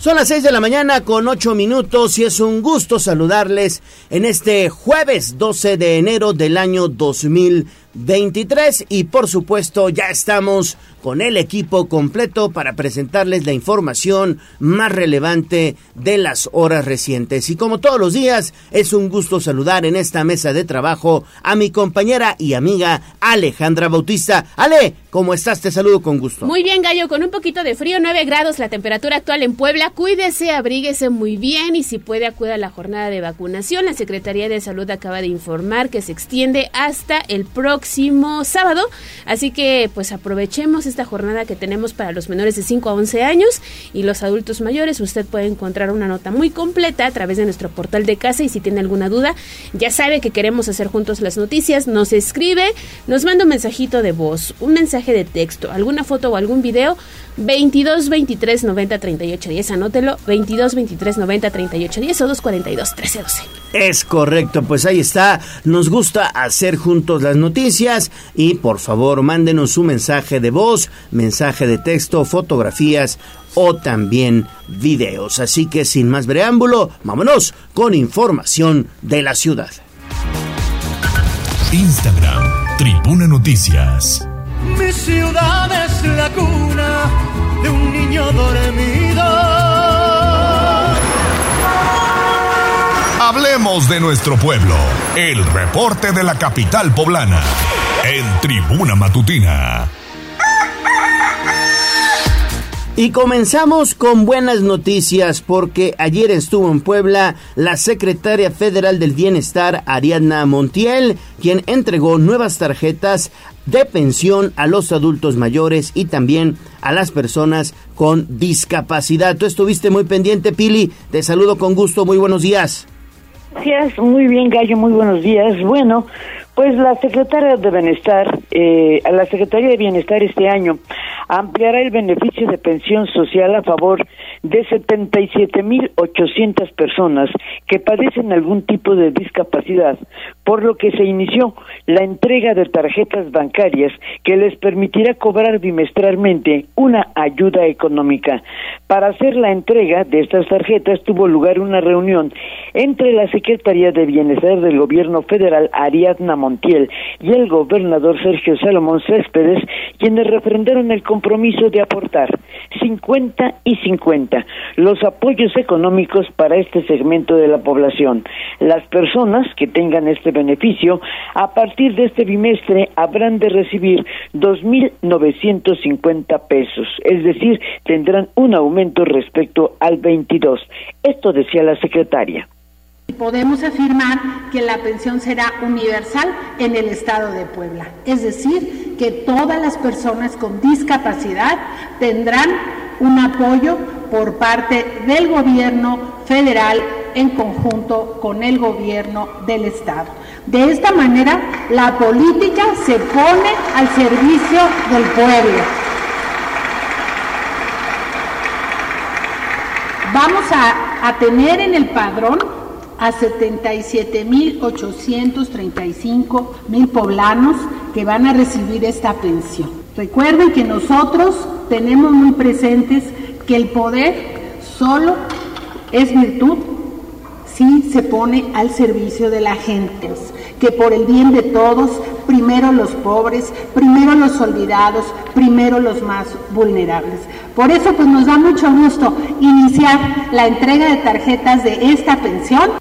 Son las 6 de la mañana con 8 minutos y es un gusto saludarles en este jueves 12 de enero del año 2023 y por supuesto ya estamos con el equipo completo para presentarles la información más relevante de las horas recientes. Y como todos los días, es un gusto saludar en esta mesa de trabajo a mi compañera y amiga Alejandra Bautista. Ale, ¿cómo estás? Te saludo con gusto. Muy bien, Gallo, con un poquito de frío, 9 grados la temperatura actual en Puebla. Cuídese, abríguese muy bien y si puede acuda a la jornada de vacunación. La Secretaría de Salud acaba de informar que se extiende hasta el próximo sábado. Así que pues aprovechemos esta jornada que tenemos para los menores de 5 a 11 años y los adultos mayores. Usted puede encontrar una nota muy completa a través de nuestro portal de casa y si tiene alguna duda, ya sabe que queremos hacer juntos las noticias, nos escribe, nos manda un mensajito de voz, un mensaje de texto, alguna foto o algún video 22 23 90 38 10. Anótelo 22 23 90 38 10 o 242 13 12. Es correcto, pues ahí está. Nos gusta hacer juntos las noticias y por favor mándenos un mensaje de voz, mensaje de texto, fotografías o también videos. Así que sin más preámbulo, vámonos con información de la ciudad. Instagram, Tribuna Noticias. Mi ciudad es la cuna de un niño dormido. Hablemos de nuestro pueblo. El reporte de la capital poblana. En Tribuna Matutina. Y comenzamos con buenas noticias porque ayer estuvo en Puebla la secretaria federal del Bienestar, Ariadna Montiel, quien entregó nuevas tarjetas de pensión a los adultos mayores y también a las personas con discapacidad. Tú estuviste muy pendiente, Pili. Te saludo con gusto. Muy buenos días. Gracias, muy bien, Gallo. Muy buenos días. Bueno, pues la secretaria de Bienestar, eh, la Secretaría de Bienestar este año ampliará el beneficio de pensión social a favor de 77.800 personas que padecen algún tipo de discapacidad, por lo que se inició la entrega de tarjetas bancarias que les permitirá cobrar bimestralmente una ayuda económica. Para hacer la entrega de estas tarjetas tuvo lugar una reunión entre la Secretaría de Bienestar del Gobierno Federal, Ariadna Montiel, y el gobernador Sergio Salomón Céspedes, quienes refrendaron el compromiso de aportar 50 y 50 los apoyos económicos para este segmento de la población. Las personas que tengan este beneficio a partir de este bimestre habrán de recibir 2.950 pesos, es decir, tendrán un aumento respecto al 22. Esto decía la secretaria. Podemos afirmar que la pensión será universal en el estado de Puebla, es decir, que todas las personas con discapacidad tendrán un apoyo por parte del gobierno federal en conjunto con el gobierno del estado. De esta manera, la política se pone al servicio del pueblo. Vamos a tener en el padrón a 77.835 mil poblanos que van a recibir esta pensión. Recuerden que nosotros tenemos muy presentes que el poder solo es virtud si se pone al servicio de la gente, que por el bien de todos, primero los pobres, primero los olvidados, primero los más vulnerables. Por eso pues nos da mucho gusto iniciar la entrega de tarjetas de esta pensión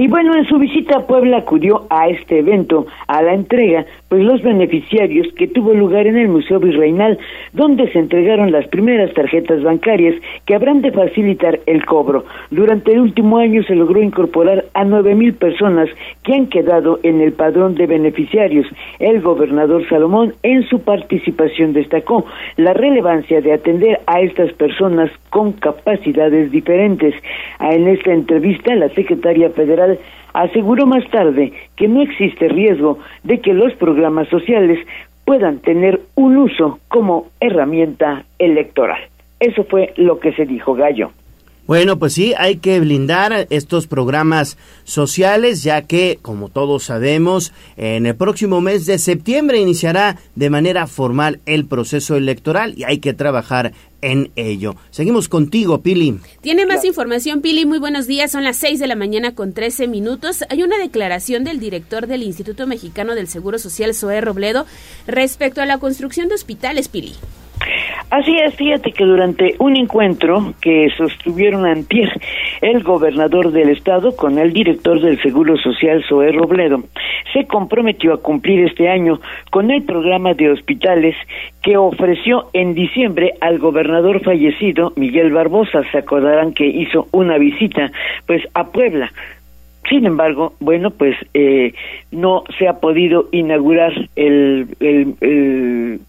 y bueno, en su visita a Puebla acudió a este evento, a la entrega, pues los beneficiarios que tuvo lugar en el Museo Virreinal, donde se entregaron las primeras tarjetas bancarias que habrán de facilitar el cobro. Durante el último año se logró incorporar a nueve mil personas que han quedado en el padrón de beneficiarios. El gobernador Salomón en su participación destacó la relevancia de atender a estas personas con capacidades diferentes. En esta entrevista, la secretaria federal aseguró más tarde que no existe riesgo de que los programas sociales puedan tener un uso como herramienta electoral. Eso fue lo que se dijo Gallo. Bueno, pues sí, hay que blindar estos programas sociales, ya que, como todos sabemos, en el próximo mes de septiembre iniciará de manera formal el proceso electoral y hay que trabajar en ello. Seguimos contigo, Pili. Tiene más información, Pili. Muy buenos días. Son las 6 de la mañana con 13 minutos. Hay una declaración del director del Instituto Mexicano del Seguro Social, Zoé Robledo, respecto a la construcción de hospitales, Pili. Así es, fíjate que durante un encuentro que sostuvieron antier el gobernador del estado con el director del Seguro Social, Zoé Robledo, se comprometió a cumplir este año con el programa de hospitales que ofreció en diciembre al gobernador fallecido, Miguel Barbosa. Se acordarán que hizo una visita pues a Puebla sin embargo, bueno, pues eh, no se ha podido inaugurar el, el,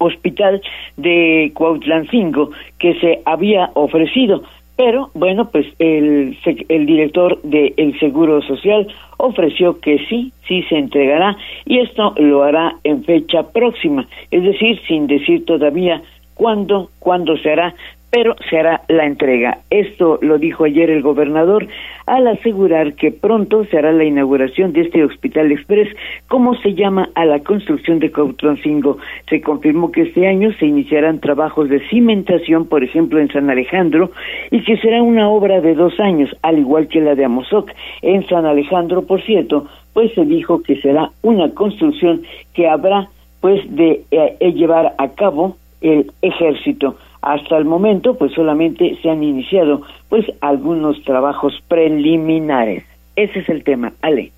hospital de Cuautlancingo que se había ofrecido. Pero bueno, pues el, el director del Seguro Social ofreció que sí, sí se entregará y esto lo hará en fecha próxima, es decir, sin decir todavía cuándo, cuándo se hará, pero se hará la entrega. Esto lo dijo ayer el gobernador al asegurar que pronto se hará la inauguración de este Hospital Express, como se llama a la construcción de Cautroncingo. Se confirmó que este año se iniciarán trabajos de cimentación, por ejemplo, en San Alejandro, y que será una obra de dos años, al igual que la de Amozoc. En San Alejandro, por cierto, pues se dijo que será una construcción que habrá pues de eh, llevar a cabo el ejército. Hasta el momento, pues solamente se han iniciado pues algunos trabajos preliminares. Ese es el tema, Ale.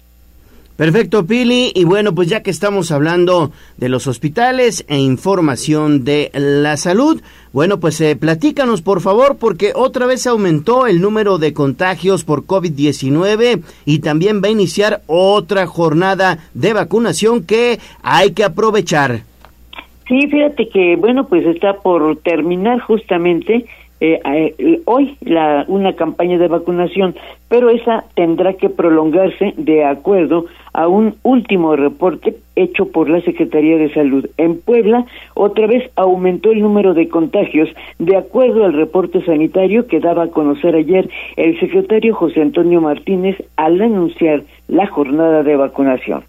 Perfecto, Pili. Y bueno, pues ya que estamos hablando de los hospitales e información de la salud, bueno, pues eh, platícanos por favor, porque otra vez aumentó el número de contagios por COVID-19 y también va a iniciar otra jornada de vacunación que hay que aprovechar. Sí, fíjate que, bueno, pues está por terminar justamente eh, eh, hoy la, una campaña de vacunación, pero esa tendrá que prolongarse de acuerdo a un último reporte hecho por la Secretaría de Salud. En Puebla, otra vez aumentó el número de contagios, de acuerdo al reporte sanitario que daba a conocer ayer el secretario José Antonio Martínez al anunciar la jornada de vacunación.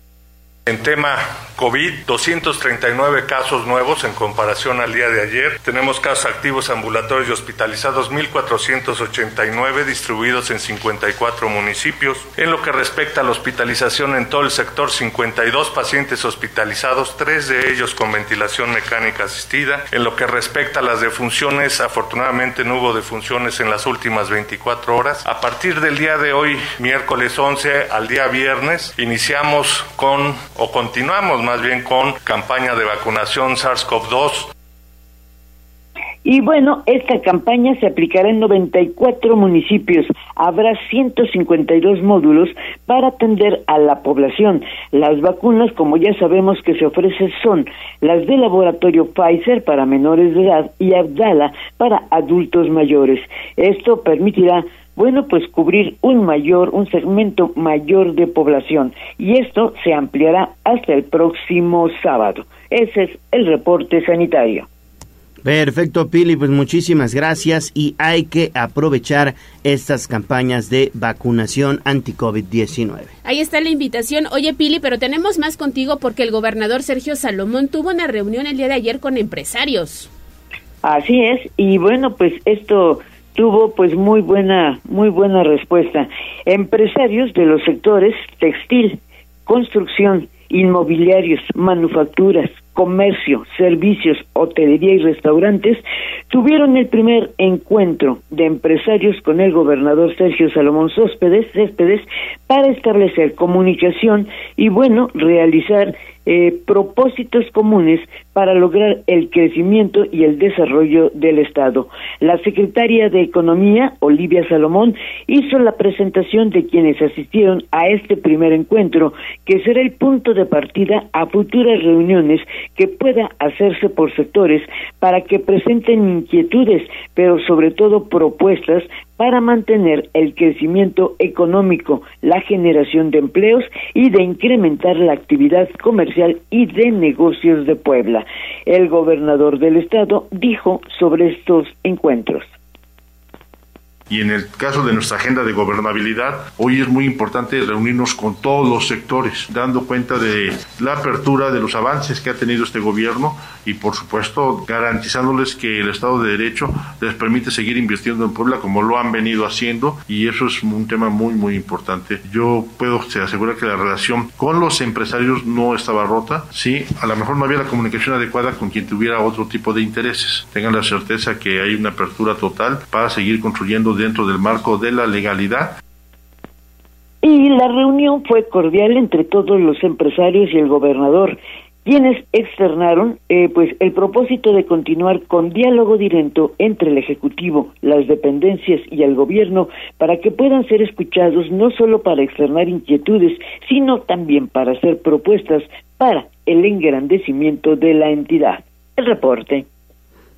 En tema COVID, 239 casos nuevos en comparación al día de ayer. Tenemos casos activos ambulatorios y hospitalizados 1.489 distribuidos en 54 municipios. En lo que respecta a la hospitalización en todo el sector, 52 pacientes hospitalizados, tres de ellos con ventilación mecánica asistida. En lo que respecta a las defunciones, afortunadamente no hubo defunciones en las últimas 24 horas. A partir del día de hoy, miércoles 11 al día viernes, iniciamos con o continuamos más bien con campaña de vacunación SARS-CoV-2. Y bueno, esta campaña se aplicará en 94 municipios. Habrá 152 módulos para atender a la población. Las vacunas, como ya sabemos que se ofrecen, son las del laboratorio Pfizer para menores de edad y Abdala para adultos mayores. Esto permitirá bueno, pues cubrir un mayor, un segmento mayor de población y esto se ampliará hasta el próximo sábado. Ese es el reporte sanitario. Perfecto, Pili, pues muchísimas gracias y hay que aprovechar estas campañas de vacunación anti-COVID-19. Ahí está la invitación. Oye, Pili, pero tenemos más contigo porque el gobernador Sergio Salomón tuvo una reunión el día de ayer con empresarios. Así es, y bueno, pues esto tuvo pues muy buena muy buena respuesta. Empresarios de los sectores textil, construcción, inmobiliarios, manufacturas, comercio, servicios, hotelería y restaurantes tuvieron el primer encuentro de empresarios con el gobernador Sergio Salomón Céspedes para establecer comunicación y bueno, realizar eh, propósitos comunes para lograr el crecimiento y el desarrollo del Estado. La secretaria de Economía, Olivia Salomón, hizo la presentación de quienes asistieron a este primer encuentro, que será el punto de partida a futuras reuniones que pueda hacerse por sectores para que presenten inquietudes, pero sobre todo propuestas para mantener el crecimiento económico, la generación de empleos y de incrementar la actividad comercial y de negocios de Puebla. El gobernador del estado dijo sobre estos encuentros y en el caso de nuestra agenda de gobernabilidad, hoy es muy importante reunirnos con todos los sectores, dando cuenta de la apertura de los avances que ha tenido este gobierno y por supuesto garantizándoles que el Estado de Derecho les permite seguir invirtiendo en Puebla como lo han venido haciendo y eso es un tema muy muy importante. Yo puedo asegurar que la relación con los empresarios no estaba rota, sí, a lo mejor no había la comunicación adecuada con quien tuviera otro tipo de intereses. Tengan la certeza que hay una apertura total para seguir construyendo dentro del marco de la legalidad y la reunión fue cordial entre todos los empresarios y el gobernador quienes externaron eh, pues el propósito de continuar con diálogo directo entre el ejecutivo, las dependencias y el gobierno para que puedan ser escuchados no solo para externar inquietudes, sino también para hacer propuestas para el engrandecimiento de la entidad. El reporte.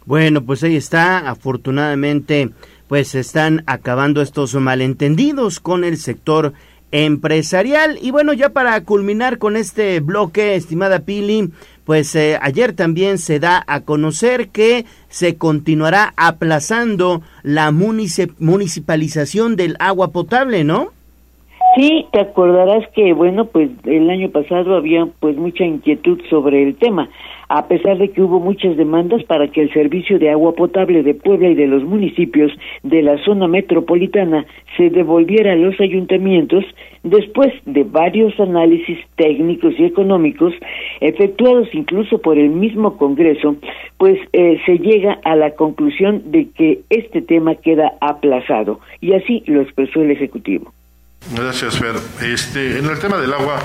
Bueno, pues ahí está, afortunadamente pues están acabando estos malentendidos con el sector empresarial. Y bueno, ya para culminar con este bloque, estimada Pili, pues eh, ayer también se da a conocer que se continuará aplazando la municipalización del agua potable, ¿no? Sí, te acordarás que, bueno, pues el año pasado había pues mucha inquietud sobre el tema a pesar de que hubo muchas demandas para que el servicio de agua potable de Puebla y de los municipios de la zona metropolitana se devolviera a los ayuntamientos después de varios análisis técnicos y económicos efectuados incluso por el mismo Congreso, pues eh, se llega a la conclusión de que este tema queda aplazado y así lo expresó el Ejecutivo. Gracias, Fer. Este, en el tema del agua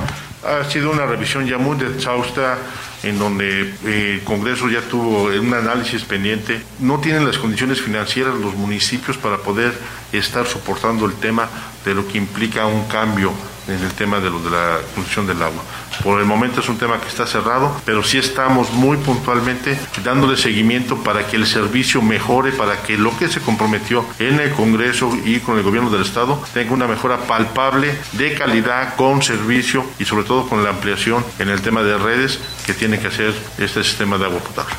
ha sido una revisión ya muy exhausta en donde eh, el Congreso ya tuvo un análisis pendiente. No tienen las condiciones financieras los municipios para poder estar soportando el tema de lo que implica un cambio en el tema de la construcción del agua. Por el momento es un tema que está cerrado, pero sí estamos muy puntualmente dándole seguimiento para que el servicio mejore, para que lo que se comprometió en el Congreso y con el gobierno del Estado tenga una mejora palpable de calidad con servicio y sobre todo con la ampliación en el tema de redes que tiene que hacer este sistema de agua potable.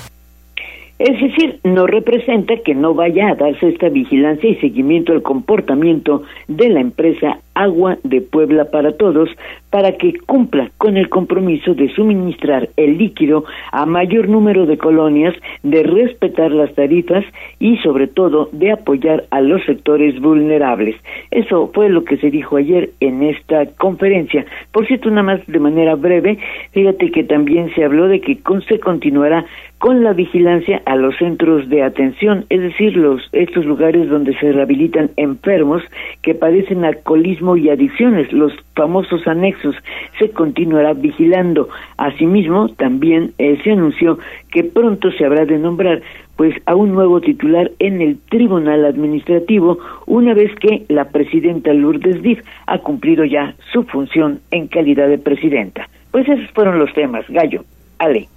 Es decir, no representa que no vaya a darse esta vigilancia y seguimiento al comportamiento de la empresa Agua de Puebla para Todos para que cumpla con el compromiso de suministrar el líquido a mayor número de colonias, de respetar las tarifas y sobre todo de apoyar a los sectores vulnerables. Eso fue lo que se dijo ayer en esta conferencia. Por cierto, nada más de manera breve, fíjate que también se habló de que se continuará con la vigilancia a los centros de atención, es decir, los estos lugares donde se rehabilitan enfermos que padecen alcoholismo y adicciones, los famosos anexos, se continuará vigilando. Asimismo, también eh, se anunció que pronto se habrá de nombrar pues a un nuevo titular en el Tribunal Administrativo una vez que la presidenta Lourdes Div ha cumplido ya su función en calidad de presidenta. Pues esos fueron los temas, Gallo. Ale.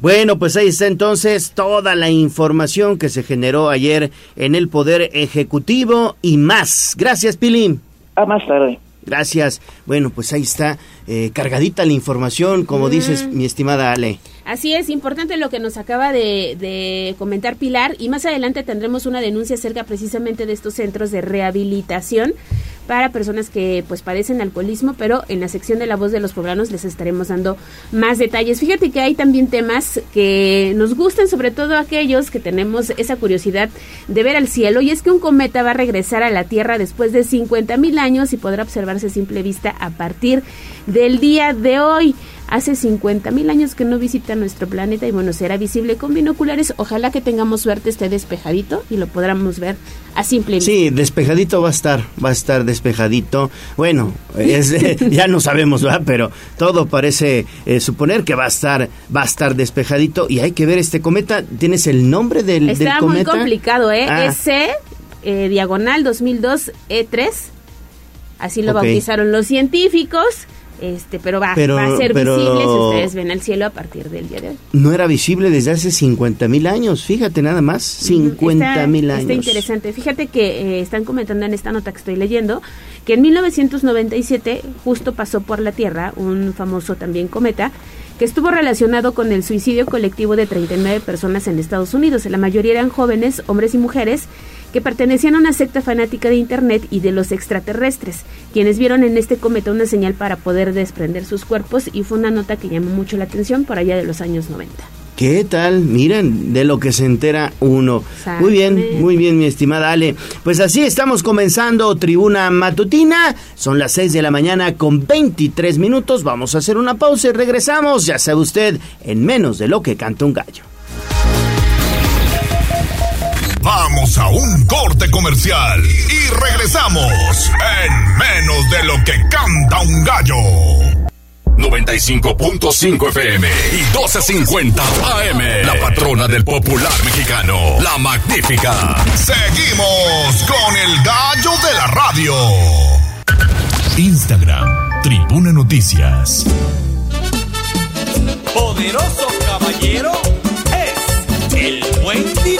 Bueno, pues ahí está entonces toda la información que se generó ayer en el Poder Ejecutivo y más. Gracias, Pilín. A más tarde. Gracias. Bueno, pues ahí está eh, cargadita la información, como dices, mi estimada Ale. Así es, importante lo que nos acaba de, de, comentar Pilar y más adelante tendremos una denuncia acerca precisamente de estos centros de rehabilitación para personas que pues padecen alcoholismo, pero en la sección de la voz de los poblanos les estaremos dando más detalles. Fíjate que hay también temas que nos gustan, sobre todo aquellos que tenemos esa curiosidad de ver al cielo, y es que un cometa va a regresar a la Tierra después de 50 mil años y podrá observarse a simple vista a partir del día de hoy. Hace 50 mil años que no visita nuestro planeta y bueno, será visible con binoculares. Ojalá que tengamos suerte, esté despejadito y lo podamos ver a simple vista. Sí, despejadito va a estar, va a estar despejadito. Bueno, es, ya no sabemos, ¿verdad? Pero todo parece eh, suponer que va a estar, va a estar despejadito y hay que ver este cometa. ¿Tienes el nombre del, Está cometa? muy complicado, ¿eh? Ah. S eh, diagonal 2002 E3. Así lo okay. bautizaron los científicos este, pero va, pero, va a ser pero, visible si ustedes ven el cielo a partir del día de hoy. No era visible desde hace 50 mil años, fíjate nada más, 50 mil años. Está interesante, fíjate que eh, están comentando en esta nota que estoy leyendo que en 1997 justo pasó por la Tierra un famoso también cometa que estuvo relacionado con el suicidio colectivo de 39 personas en Estados Unidos. La mayoría eran jóvenes, hombres y mujeres, que pertenecían a una secta fanática de Internet y de los extraterrestres, quienes vieron en este cometa una señal para poder desprender sus cuerpos y fue una nota que llamó mucho la atención por allá de los años 90. ¿Qué tal? Miren, de lo que se entera uno. Muy bien, muy bien, mi estimada Ale. Pues así estamos comenzando Tribuna Matutina. Son las 6 de la mañana con 23 minutos. Vamos a hacer una pausa y regresamos, ya sabe usted, en menos de lo que canta un gallo. Vamos a un corte comercial y regresamos en menos de lo que canta un gallo. 95.5 FM y 12.50 AM. La patrona del popular mexicano, la magnífica. Seguimos con el gallo de la radio. Instagram, Tribuna Noticias. Poderoso caballero es el buen dinero.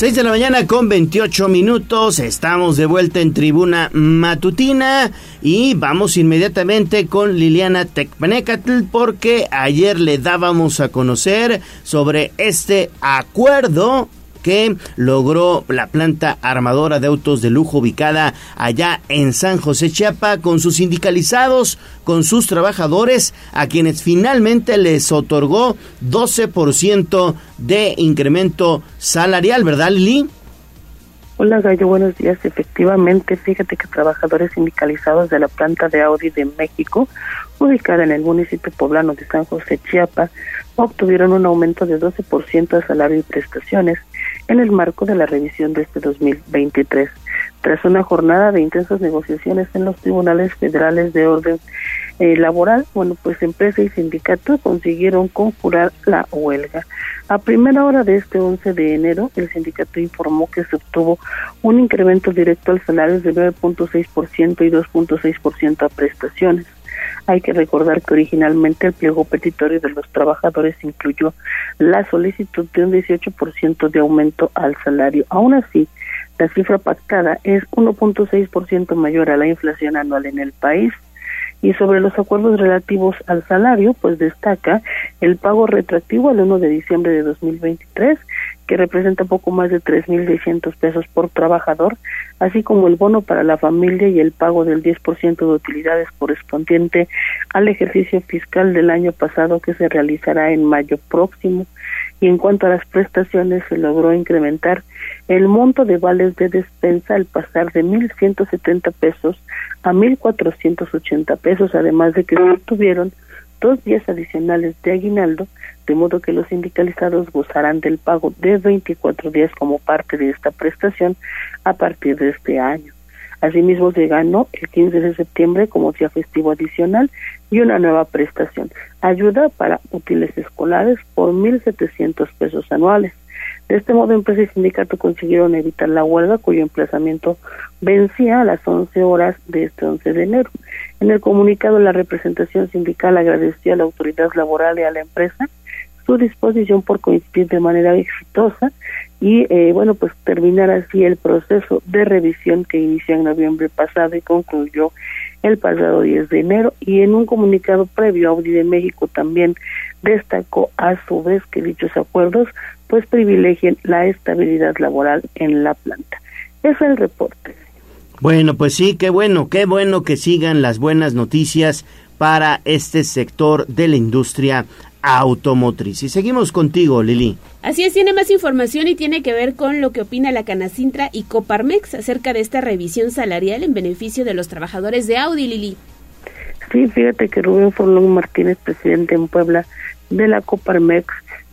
6 de la mañana con 28 minutos, estamos de vuelta en tribuna matutina y vamos inmediatamente con Liliana Tecpanecatl porque ayer le dábamos a conocer sobre este acuerdo que logró la planta armadora de autos de lujo ubicada allá en San José Chiapa con sus sindicalizados, con sus trabajadores, a quienes finalmente les otorgó 12% de incremento salarial, ¿verdad Lili? Hola Gallo, buenos días. Efectivamente, fíjate que trabajadores sindicalizados de la planta de Audi de México, ubicada en el municipio poblano de San José Chiapa, obtuvieron un aumento de 12% de salario y prestaciones en el marco de la revisión de este 2023. Tras una jornada de intensas negociaciones en los tribunales federales de orden eh, laboral, bueno, pues empresa y sindicato consiguieron conjurar la huelga. A primera hora de este 11 de enero, el sindicato informó que se obtuvo un incremento directo al salario de 9.6% y 2.6% a prestaciones. Hay que recordar que originalmente el pliego petitorio de los trabajadores incluyó la solicitud de un 18% de aumento al salario. Aún así, la cifra pactada es 1.6% mayor a la inflación anual en el país. Y sobre los acuerdos relativos al salario, pues destaca el pago retroactivo al 1 de diciembre de 2023 que representa poco más de 3.600 pesos por trabajador, así como el bono para la familia y el pago del 10% de utilidades correspondiente al ejercicio fiscal del año pasado que se realizará en mayo próximo. Y en cuanto a las prestaciones, se logró incrementar el monto de vales de despensa al pasar de 1.170 pesos a 1.480 pesos, además de que tuvieron dos días adicionales de aguinaldo, de modo que los sindicalizados gozarán del pago de 24 días como parte de esta prestación a partir de este año. Asimismo, se ganó el 15 de septiembre como día festivo adicional y una nueva prestación, ayuda para útiles escolares por 1.700 pesos anuales. De este modo, empresa y sindicato consiguieron evitar la huelga cuyo emplazamiento vencía a las 11 horas de este 11 de enero. En el comunicado, la representación sindical agradeció a la autoridad laboral y a la empresa su disposición por coincidir de manera exitosa y, eh, bueno, pues terminar así el proceso de revisión que inició en noviembre pasado y concluyó el pasado 10 de enero. Y en un comunicado previo, Audi de México también destacó a su vez que dichos acuerdos pues privilegien la estabilidad laboral en la planta. Es el reporte. Bueno, pues sí, qué bueno, qué bueno que sigan las buenas noticias para este sector de la industria automotriz. Y seguimos contigo, Lili. Así es, tiene más información y tiene que ver con lo que opina la Canacintra y Coparmex acerca de esta revisión salarial en beneficio de los trabajadores de Audi, Lili. Sí, fíjate que Rubén Forlón Martínez, presidente en Puebla de la Coparmex,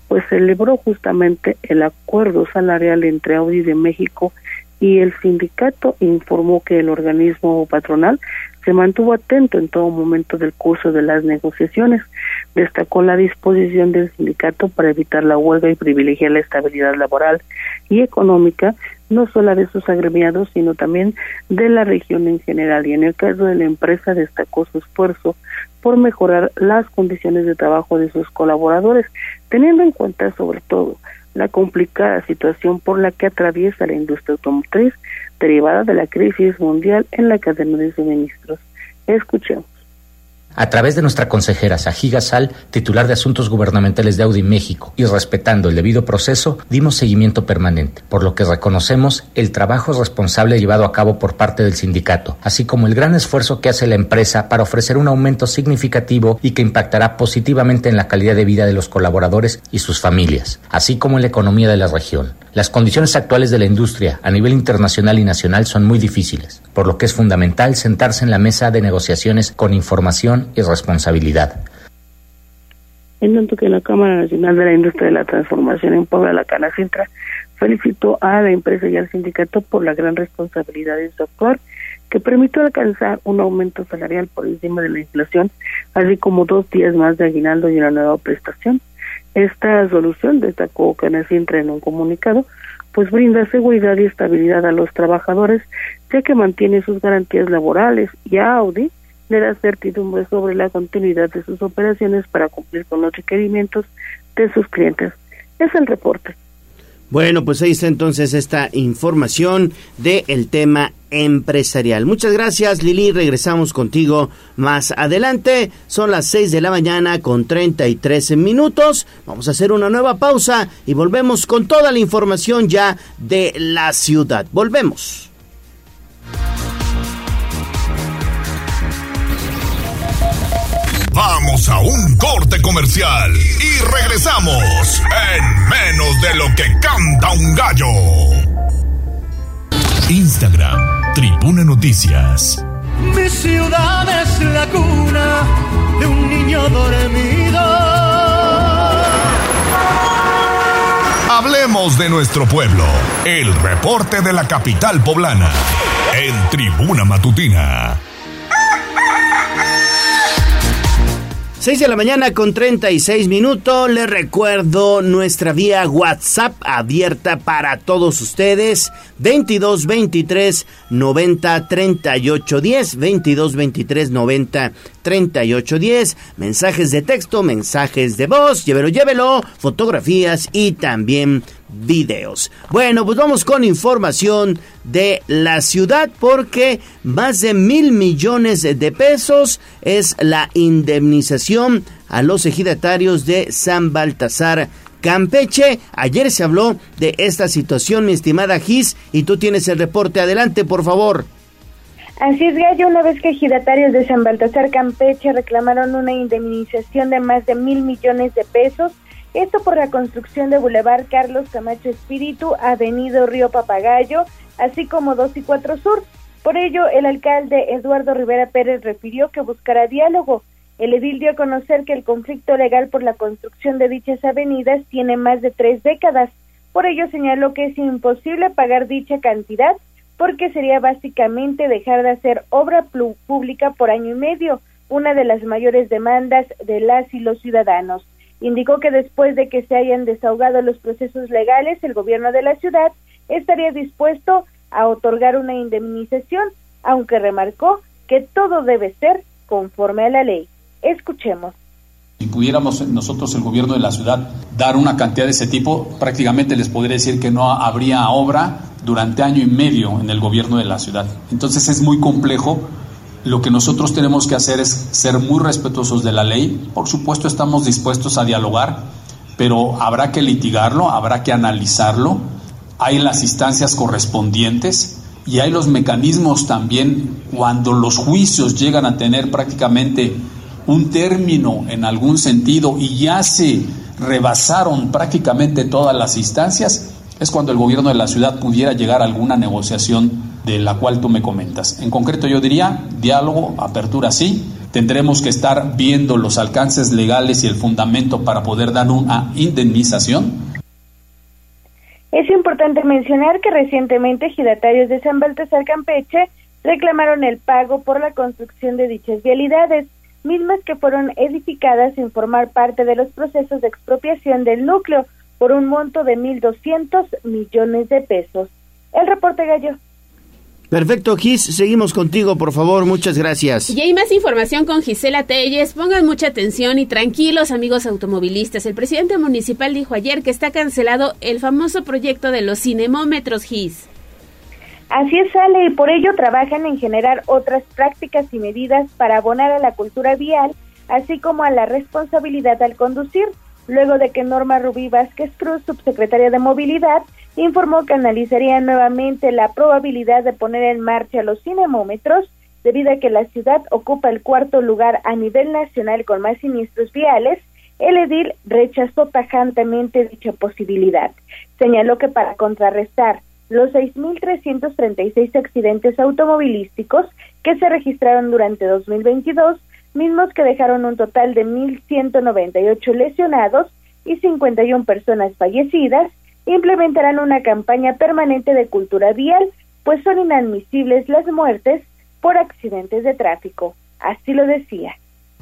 pues celebró justamente el acuerdo salarial entre Audi de México y el sindicato informó que el organismo patronal se mantuvo atento en todo momento del curso de las negociaciones. Destacó la disposición del sindicato para evitar la huelga y privilegiar la estabilidad laboral y económica no solo de sus agremiados, sino también de la región en general. Y en el caso de la empresa destacó su esfuerzo por mejorar las condiciones de trabajo de sus colaboradores, teniendo en cuenta sobre todo la complicada situación por la que atraviesa la industria automotriz derivada de la crisis mundial en la cadena de suministros. Escuchemos a través de nuestra consejera Sajiga Sal, titular de Asuntos Gubernamentales de Audi México, y respetando el debido proceso, dimos seguimiento permanente, por lo que reconocemos el trabajo responsable llevado a cabo por parte del sindicato, así como el gran esfuerzo que hace la empresa para ofrecer un aumento significativo y que impactará positivamente en la calidad de vida de los colaboradores y sus familias, así como en la economía de la región. Las condiciones actuales de la industria a nivel internacional y nacional son muy difíciles, por lo que es fundamental sentarse en la mesa de negociaciones con información y responsabilidad. En tanto que la Cámara Nacional de la Industria de la Transformación en Puebla, la Canacintra, felicitó a la empresa y al sindicato por la gran responsabilidad de su actuar que permitió alcanzar un aumento salarial por encima de la inflación, así como dos días más de aguinaldo y una nueva prestación. Esta solución, destacó Canacintra en un comunicado, pues brinda seguridad y estabilidad a los trabajadores, ya que mantiene sus garantías laborales y a Audi le da certidumbre sobre la continuidad de sus operaciones para cumplir con los requerimientos de sus clientes. Es el reporte. Bueno, pues ahí está entonces esta información del el tema empresarial. Muchas gracias Lili, regresamos contigo más adelante. Son las 6 de la mañana con 33 minutos. Vamos a hacer una nueva pausa y volvemos con toda la información ya de la ciudad. Volvemos. Vamos a un corte comercial y regresamos en menos de lo que canta un gallo. Instagram, Tribuna Noticias. Mi ciudad es la cuna de un niño dormido. Hablemos de nuestro pueblo. El reporte de la capital poblana. En Tribuna Matutina. 6 de la mañana con 36 minutos. Les recuerdo nuestra vía WhatsApp abierta para todos ustedes. 22 23 90 38 10. 22 23 90 38 10. Mensajes de texto, mensajes de voz. Llévelo, llévelo. Fotografías y también videos. Bueno, pues vamos con información de la ciudad porque más de mil millones de pesos es la indemnización a los ejidatarios de San Baltasar Campeche. Ayer se habló de esta situación, mi estimada Gis, y tú tienes el reporte. Adelante, por favor. Así es, Gallo, una vez que ejidatarios de San Baltasar Campeche reclamaron una indemnización de más de mil millones de pesos esto por la construcción de Boulevard Carlos Camacho Espíritu, Avenido Río Papagayo, así como 2 y 4 Sur. Por ello, el alcalde Eduardo Rivera Pérez refirió que buscará diálogo. El edil dio a conocer que el conflicto legal por la construcción de dichas avenidas tiene más de tres décadas. Por ello señaló que es imposible pagar dicha cantidad porque sería básicamente dejar de hacer obra pública por año y medio, una de las mayores demandas de las y los ciudadanos. Indicó que después de que se hayan desahogado los procesos legales, el gobierno de la ciudad estaría dispuesto a otorgar una indemnización, aunque remarcó que todo debe ser conforme a la ley. Escuchemos. Si pudiéramos nosotros, el gobierno de la ciudad, dar una cantidad de ese tipo, prácticamente les podría decir que no habría obra durante año y medio en el gobierno de la ciudad. Entonces es muy complejo lo que nosotros tenemos que hacer es ser muy respetuosos de la ley. Por supuesto estamos dispuestos a dialogar, pero habrá que litigarlo, habrá que analizarlo. Hay las instancias correspondientes y hay los mecanismos también cuando los juicios llegan a tener prácticamente un término en algún sentido y ya se rebasaron prácticamente todas las instancias, es cuando el gobierno de la ciudad pudiera llegar a alguna negociación de la cual tú me comentas. En concreto yo diría diálogo, apertura sí, tendremos que estar viendo los alcances legales y el fundamento para poder dar una indemnización. Es importante mencionar que recientemente ejidatarios de San Baltasar Campeche reclamaron el pago por la construcción de dichas vialidades, mismas que fueron edificadas sin formar parte de los procesos de expropiación del núcleo por un monto de 1.200 millones de pesos. El reporte gallo. Perfecto, Gis, seguimos contigo, por favor, muchas gracias. Y hay más información con Gisela Telles. Pongan mucha atención y tranquilos, amigos automovilistas. El presidente municipal dijo ayer que está cancelado el famoso proyecto de los cinemómetros Gis. Así es, Ale, y por ello trabajan en generar otras prácticas y medidas para abonar a la cultura vial, así como a la responsabilidad al conducir, luego de que Norma Rubí Vázquez Cruz, subsecretaria de Movilidad, informó que analizaría nuevamente la probabilidad de poner en marcha los cinemómetros, debido a que la ciudad ocupa el cuarto lugar a nivel nacional con más siniestros viales, el edil rechazó tajantemente dicha posibilidad. Señaló que para contrarrestar los 6.336 accidentes automovilísticos que se registraron durante 2022, mismos que dejaron un total de 1.198 lesionados y 51 personas fallecidas, implementarán una campaña permanente de cultura vial, pues son inadmisibles las muertes por accidentes de tráfico. Así lo decía.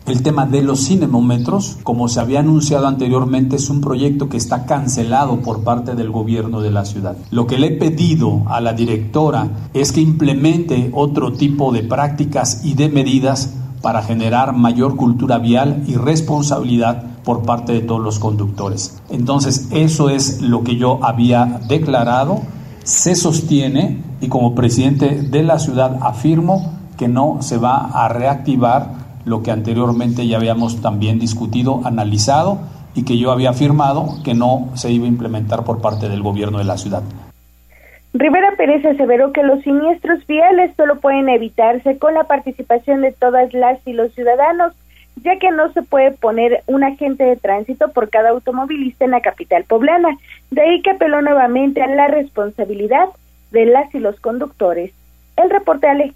El tema de los cinemómetros, como se había anunciado anteriormente, es un proyecto que está cancelado por parte del gobierno de la ciudad. Lo que le he pedido a la directora es que implemente otro tipo de prácticas y de medidas para generar mayor cultura vial y responsabilidad por parte de todos los conductores. Entonces, eso es lo que yo había declarado, se sostiene y como presidente de la ciudad afirmo que no se va a reactivar lo que anteriormente ya habíamos también discutido, analizado y que yo había afirmado que no se iba a implementar por parte del gobierno de la ciudad. Rivera Pérez aseveró que los siniestros viales solo pueden evitarse con la participación de todas las y los ciudadanos, ya que no se puede poner un agente de tránsito por cada automovilista en la capital poblana. De ahí que apeló nuevamente a la responsabilidad de las y los conductores. El reporte Ale.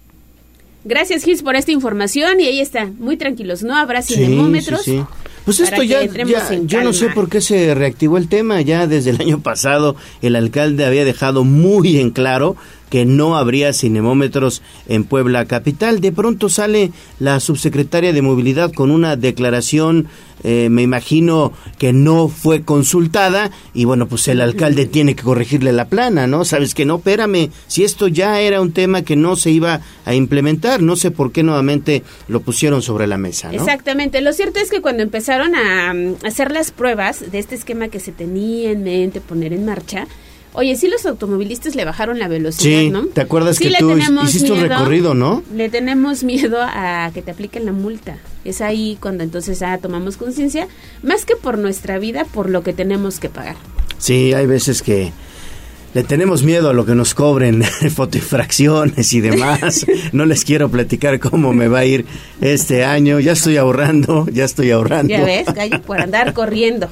Gracias, Gis, por esta información. Y ahí está, muy tranquilos, no habrá cinemómetros. Sí, Pues esto ya, ya yo no sé por qué se reactivó el tema. Ya desde el año pasado el alcalde había dejado muy en claro que no habría cinemómetros en Puebla capital. De pronto sale la subsecretaria de Movilidad con una declaración, eh, me imagino que no fue consultada y bueno, pues el alcalde tiene que corregirle la plana, ¿no? Sabes que no, espérame, si esto ya era un tema que no se iba a implementar, no sé por qué nuevamente lo pusieron sobre la mesa, ¿no? Exactamente, lo cierto es que cuando empezaron a mm, hacer las pruebas de este esquema que se tenía en mente poner en marcha, Oye, sí los automovilistas le bajaron la velocidad, sí, ¿no? ¿Te acuerdas que tú hiciste un recorrido, no? Le tenemos miedo a que te apliquen la multa. Es ahí cuando entonces tomamos conciencia, más que por nuestra vida, por lo que tenemos que pagar. Sí, hay veces que le tenemos miedo a lo que nos cobren fotoinfracciones y demás. No les quiero platicar cómo me va a ir este año. Ya estoy ahorrando, ya estoy ahorrando. Ya ves, calle por andar corriendo.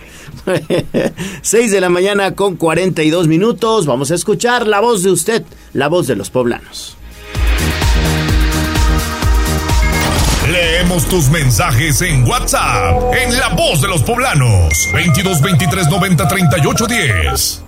6 de la mañana con 42 minutos. Vamos a escuchar la voz de usted, la voz de los poblanos. Leemos tus mensajes en WhatsApp, en La Voz de los Poblanos, 22 23 90 38 10.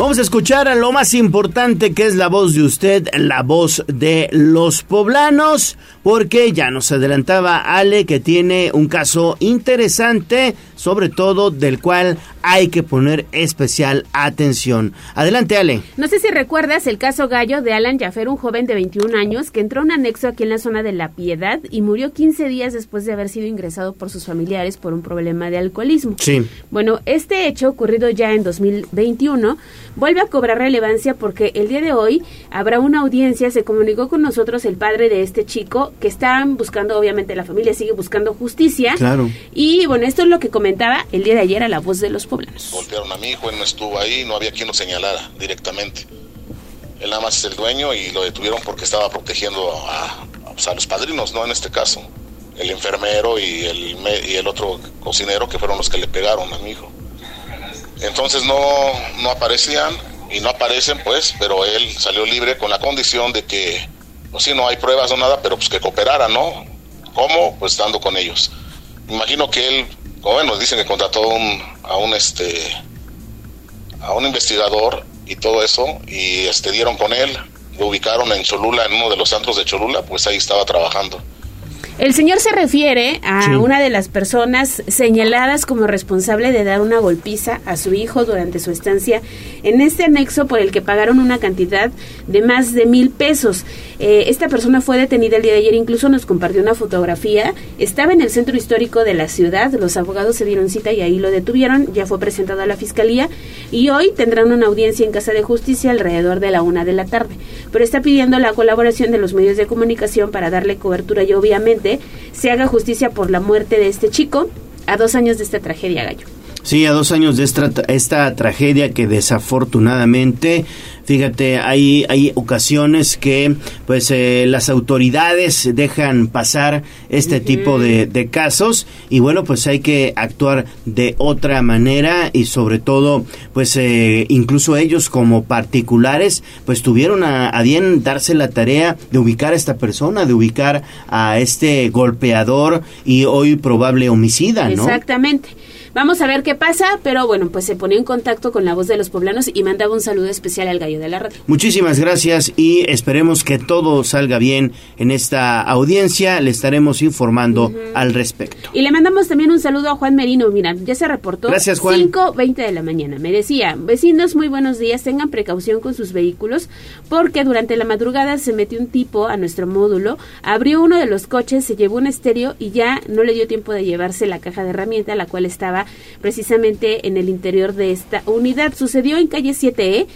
Vamos a escuchar a lo más importante que es la voz de usted, la voz de los poblanos, porque ya nos adelantaba Ale que tiene un caso interesante, sobre todo del cual hay que poner especial atención. Adelante Ale. No sé si recuerdas el caso Gallo de Alan Jaffer, un joven de 21 años que entró a un anexo aquí en la zona de La Piedad y murió 15 días después de haber sido ingresado por sus familiares por un problema de alcoholismo. Sí. Bueno, este hecho ocurrido ya en 2021 vuelve a cobrar relevancia porque el día de hoy habrá una audiencia, se comunicó con nosotros el padre de este chico que están buscando, obviamente la familia sigue buscando justicia. Claro. Y bueno, esto es lo que comentaba el día de ayer a la voz de los poblanos. Golpearon a mi hijo, él no estuvo ahí, no había quien lo señalara directamente. Él nada más es el dueño y lo detuvieron porque estaba protegiendo a, pues, a los padrinos, ¿no? En este caso, el enfermero y el, y el otro cocinero que fueron los que le pegaron a mi hijo. Entonces no, no aparecían y no aparecen pues, pero él salió libre con la condición de que, pues sí, no hay pruebas o nada, pero pues que cooperara, ¿no? ¿Cómo? Pues estando con ellos. Imagino que él nos dicen que contrató un, a un este a un investigador y todo eso y este dieron con él, lo ubicaron en Cholula, en uno de los antros de Cholula, pues ahí estaba trabajando. El señor se refiere a una de las personas señaladas como responsable de dar una golpiza a su hijo durante su estancia en este anexo por el que pagaron una cantidad de más de mil pesos. Eh, esta persona fue detenida el día de ayer, incluso nos compartió una fotografía. Estaba en el centro histórico de la ciudad, los abogados se dieron cita y ahí lo detuvieron, ya fue presentado a la fiscalía y hoy tendrán una audiencia en Casa de Justicia alrededor de la una de la tarde. Pero está pidiendo la colaboración de los medios de comunicación para darle cobertura y obviamente se haga justicia por la muerte de este chico a dos años de esta tragedia, Gallo. Sí, a dos años de esta, esta tragedia que desafortunadamente Fíjate, hay, hay ocasiones que pues eh, las autoridades dejan pasar este tipo de, de, casos y bueno, pues hay que actuar de otra manera y sobre todo pues eh, incluso ellos como particulares pues tuvieron a, a, bien darse la tarea de ubicar a esta persona, de ubicar a este golpeador y hoy probable homicida, ¿no? Exactamente. Vamos a ver qué pasa, pero bueno, pues se ponía en contacto con la voz de los poblanos y mandaba un saludo especial al gallo de la radio. Muchísimas gracias y esperemos que todo salga bien en esta audiencia. Le estaremos informando al respecto. Y le mandamos también un saludo a Juan Merino. Mira, ya se reportó. Gracias, Juan. 5.20 de la mañana. Me decía, vecinos, muy buenos días. Tengan precaución con sus vehículos porque durante la madrugada se metió un tipo a nuestro módulo, abrió uno de los coches, se llevó un estéreo y ya no le dio tiempo de llevarse la caja de herramienta, la cual estaba precisamente en el interior de esta unidad. Sucedió en calle 7E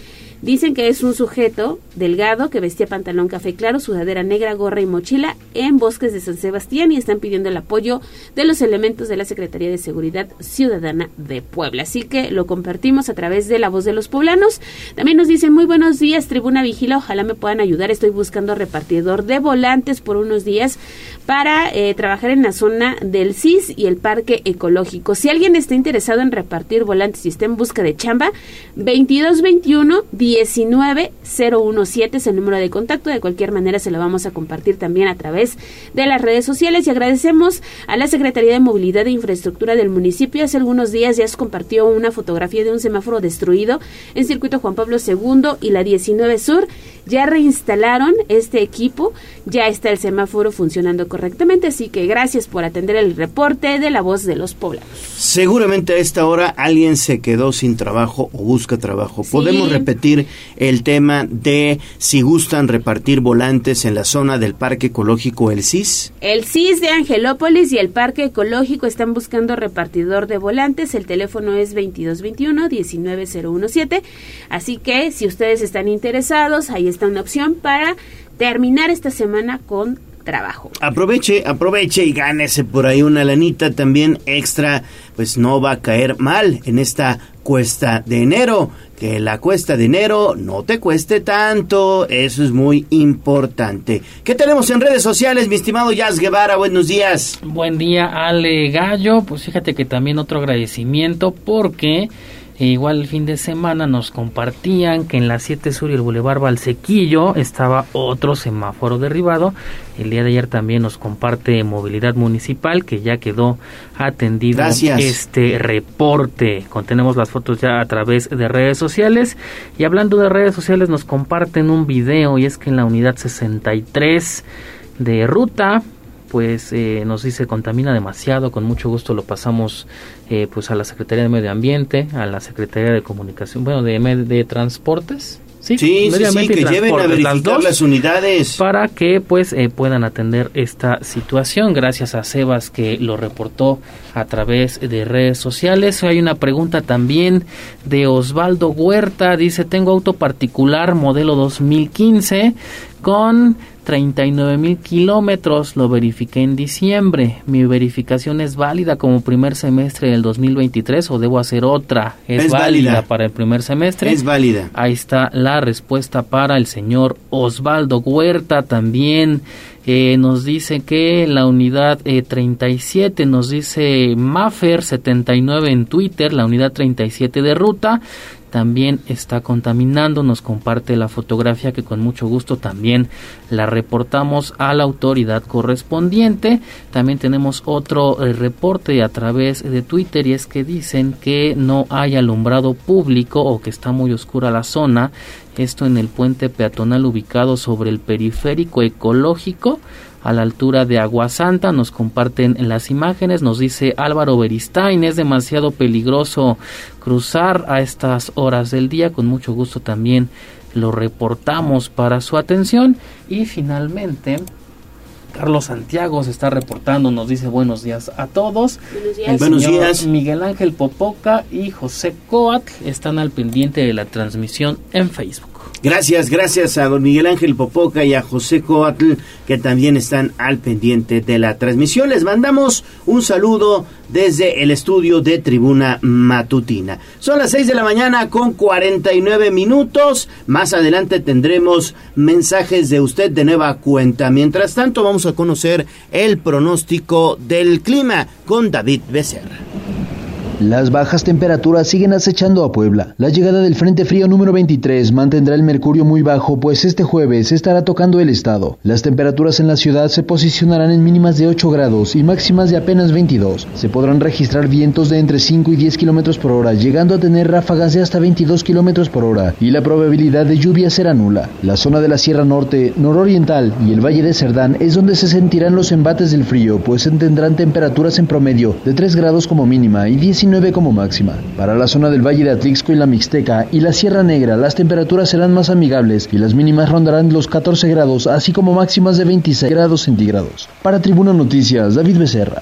Dicen que es un sujeto delgado que vestía pantalón café claro, sudadera negra, gorra y mochila en Bosques de San Sebastián y están pidiendo el apoyo de los elementos de la Secretaría de Seguridad Ciudadana de Puebla. Así que lo compartimos a través de la voz de los poblanos. También nos dicen muy buenos días, Tribuna Vigila, ojalá me puedan ayudar. Estoy buscando repartidor de volantes por unos días para eh, trabajar en la zona del CIS y el Parque Ecológico. Si alguien está interesado en repartir volantes y está en busca de chamba, 2221 19017 es el número de contacto. De cualquier manera se lo vamos a compartir también a través de las redes sociales y agradecemos a la Secretaría de Movilidad e Infraestructura del municipio. Hace algunos días ya se compartió una fotografía de un semáforo destruido en circuito Juan Pablo II y la 19 Sur. Ya reinstalaron este equipo, ya está el semáforo funcionando correctamente, así que gracias por atender el reporte de la voz de los poblados. Seguramente a esta hora alguien se quedó sin trabajo o busca trabajo. Podemos repetir el tema de si gustan repartir volantes en la zona del Parque Ecológico El CIS. El CIS de Angelópolis y el Parque Ecológico están buscando repartidor de volantes. El teléfono es 2221-19017. Así que si ustedes están interesados, ahí está una opción para terminar esta semana con trabajo. Aproveche, aproveche y gánese por ahí una lanita también extra, pues no va a caer mal en esta cuesta de enero. Que la cuesta de enero no te cueste tanto, eso es muy importante. ¿Qué tenemos en redes sociales, mi estimado Jazz Guevara? Buenos días. Buen día, Ale Gallo. Pues fíjate que también otro agradecimiento porque e igual el fin de semana nos compartían que en la 7 Sur y el Boulevard Valsequillo estaba otro semáforo derribado. El día de ayer también nos comparte Movilidad Municipal que ya quedó atendido este reporte. Contenemos las fotos ya a través de redes sociales. Y hablando de redes sociales nos comparten un video y es que en la unidad 63 de ruta pues eh, nos dice contamina demasiado, con mucho gusto lo pasamos eh, pues a la Secretaría de Medio Ambiente, a la Secretaría de Comunicación, bueno, de, de Transportes. Sí, sí, sí, que lleven a verificar las, unidades. Para que pues eh, puedan atender esta situación. Gracias a Sebas que lo reportó a través de redes sociales. Hay una pregunta también de Osvaldo Huerta. Dice, tengo auto particular modelo 2015 con 39 mil kilómetros, lo verifiqué en diciembre. Mi verificación es válida como primer semestre del 2023 o debo hacer otra. Es, válida. para el primer semestre. Es válida. Ahí está la respuesta para el señor Osvaldo Huerta también. Eh, nos dice que la unidad 37, eh, nos dice Maffer 79 en Twitter, la unidad 37 de ruta, también está contaminando. Nos comparte la fotografía que con mucho gusto también la reportamos a la autoridad correspondiente. También tenemos otro eh, reporte a través de Twitter y es que dicen que no hay alumbrado público o que está muy oscura la zona. Esto en el puente peatonal ubicado sobre el periférico ecológico a la altura de Agua Santa. Nos comparten las imágenes. Nos dice Álvaro Beristain, es demasiado peligroso cruzar a estas horas del día. Con mucho gusto también lo reportamos para su atención. Y finalmente... Carlos Santiago se está reportando, nos dice buenos días a todos. Buenos días. Miguel Ángel Popoca y José Coat están al pendiente de la transmisión en Facebook. Gracias, gracias a don Miguel Ángel Popoca y a José Coatl que también están al pendiente de la transmisión. Les mandamos un saludo desde el estudio de Tribuna Matutina. Son las 6 de la mañana con 49 minutos. Más adelante tendremos mensajes de usted de nueva cuenta. Mientras tanto vamos a conocer el pronóstico del clima con David Becerra. Las bajas temperaturas siguen acechando a Puebla. La llegada del Frente Frío número 23 mantendrá el mercurio muy bajo, pues este jueves estará tocando el estado. Las temperaturas en la ciudad se posicionarán en mínimas de 8 grados y máximas de apenas 22. Se podrán registrar vientos de entre 5 y 10 kilómetros por hora, llegando a tener ráfagas de hasta 22 kilómetros por hora, y la probabilidad de lluvia será nula. La zona de la Sierra Norte, nororiental y el Valle de Cerdán es donde se sentirán los embates del frío, pues tendrán temperaturas en promedio de 3 grados como mínima y 10 como máxima. Para la zona del Valle de Atlixco y la Mixteca y la Sierra Negra, las temperaturas serán más amigables y las mínimas rondarán los 14 grados, así como máximas de 26 grados centígrados. Para Tribuna Noticias, David Becerra.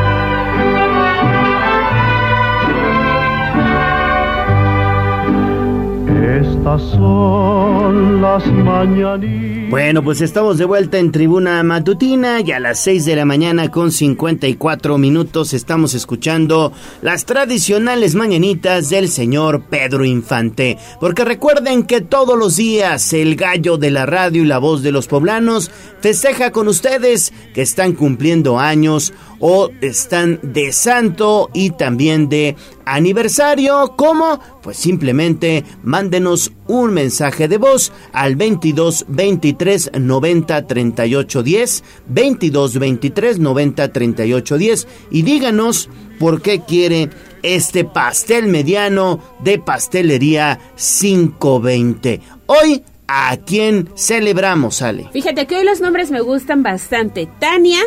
Estas son las mañanitas. Bueno, pues estamos de vuelta en Tribuna Matutina y a las 6 de la mañana con 54 minutos estamos escuchando las tradicionales mañanitas del señor Pedro Infante. Porque recuerden que todos los días el gallo de la radio y la voz de los poblanos festeja con ustedes que están cumpliendo años o están de santo y también de aniversario. ¿Cómo? Pues simplemente mándenos un mensaje de voz al 22 23 90 38 10, 22 23 90 38 10 y díganos por qué quiere este pastel mediano de pastelería 520. Hoy ¿A quién celebramos, Ale? Fíjate que hoy los nombres me gustan bastante. Tania,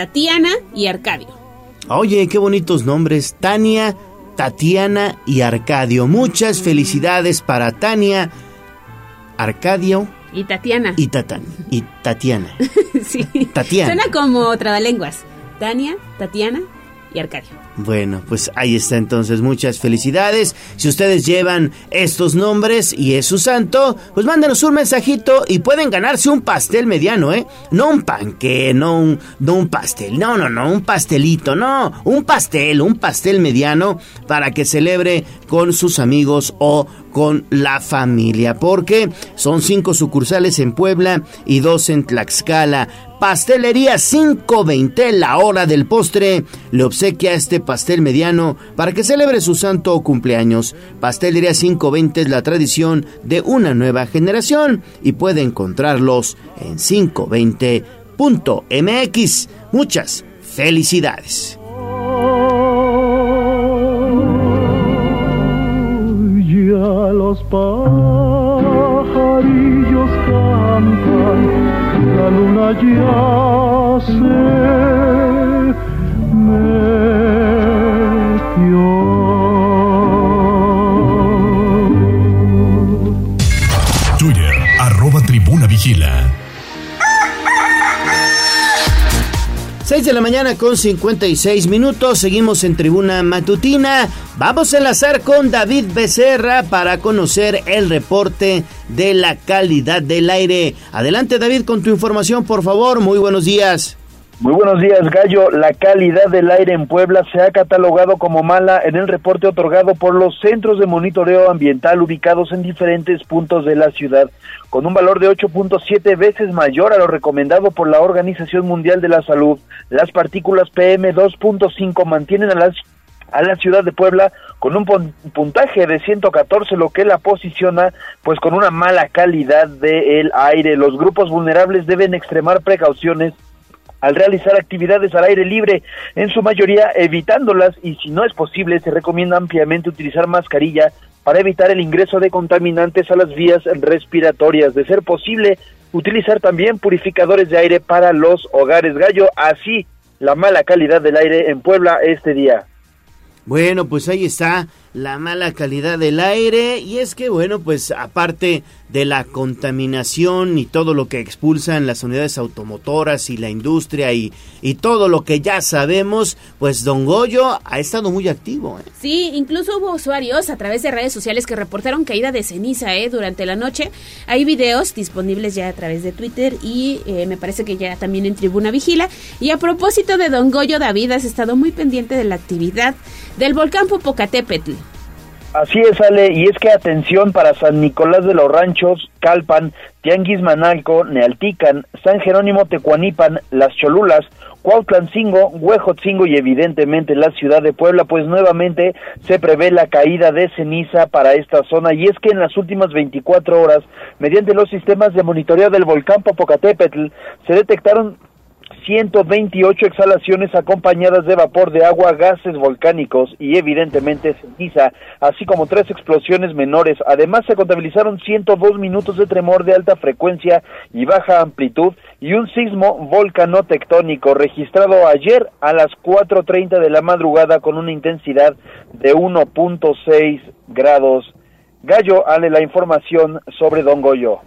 Tatiana y Arcadio. Oye, qué bonitos nombres. Tania, Tatiana y Arcadio. Muchas felicidades para Tania, Arcadio. Y Tatiana. Y, Tatan, y Tatiana. sí. Tatiana. Suena como trabalenguas. Tania, Tatiana y Arcadio. Bueno, pues ahí está entonces, muchas felicidades. Si ustedes llevan estos nombres y es su santo, pues mándenos un mensajito y pueden ganarse un pastel mediano, ¿eh? No un panque, no un, no un pastel, no, no, no, un pastelito, no, un pastel, un pastel mediano para que celebre con sus amigos o con la familia, porque son cinco sucursales en Puebla y dos en Tlaxcala. Pastelería 520, la hora del postre, le obsequia este pastel mediano para que celebre su santo cumpleaños. Pastelería 520 es la tradición de una nueva generación y puede encontrarlos en 520.mx. Muchas felicidades. Ya pajarillos cantan, la luna ya Twitter, arroba tribuna vigila. 6 de la mañana con 56 minutos, seguimos en tribuna matutina. Vamos a enlazar con David Becerra para conocer el reporte de la calidad del aire. Adelante David con tu información, por favor. Muy buenos días. Muy buenos días, Gallo. La calidad del aire en Puebla se ha catalogado como mala en el reporte otorgado por los centros de monitoreo ambiental ubicados en diferentes puntos de la ciudad, con un valor de 8.7 veces mayor a lo recomendado por la Organización Mundial de la Salud. Las partículas PM 2.5 mantienen a las a la ciudad de Puebla con un puntaje de 114, lo que la posiciona pues con una mala calidad del aire. Los grupos vulnerables deben extremar precauciones al realizar actividades al aire libre, en su mayoría evitándolas y si no es posible se recomienda ampliamente utilizar mascarilla para evitar el ingreso de contaminantes a las vías respiratorias. De ser posible, utilizar también purificadores de aire para los hogares. Gallo, así la mala calidad del aire en Puebla este día. Bueno, pues ahí está la mala calidad del aire y es que bueno, pues aparte de la contaminación y todo lo que expulsan las unidades automotoras y la industria y, y todo lo que ya sabemos, pues Don Goyo ha estado muy activo. ¿eh? Sí, incluso hubo usuarios a través de redes sociales que reportaron caída de ceniza ¿eh? durante la noche. Hay videos disponibles ya a través de Twitter y eh, me parece que ya también en Tribuna Vigila. Y a propósito de Don Goyo, David, has estado muy pendiente de la actividad del volcán Popocatépetl. Así es, Ale, y es que atención para San Nicolás de los Ranchos, Calpan, Tianguis Manalco, Nealtican, San Jerónimo Tecuanipan, Las Cholulas, Cuautlancingo, Huejotzingo y evidentemente la ciudad de Puebla, pues nuevamente se prevé la caída de ceniza para esta zona. Y es que en las últimas 24 horas, mediante los sistemas de monitoreo del volcán Popocatépetl, se detectaron 128 exhalaciones acompañadas de vapor de agua, gases volcánicos y evidentemente ceniza, así como tres explosiones menores. Además se contabilizaron 102 minutos de tremor de alta frecuencia y baja amplitud y un sismo volcanotectónico registrado ayer a las 4.30 de la madrugada con una intensidad de 1.6 grados. Gallo, ale la información sobre Don Goyo.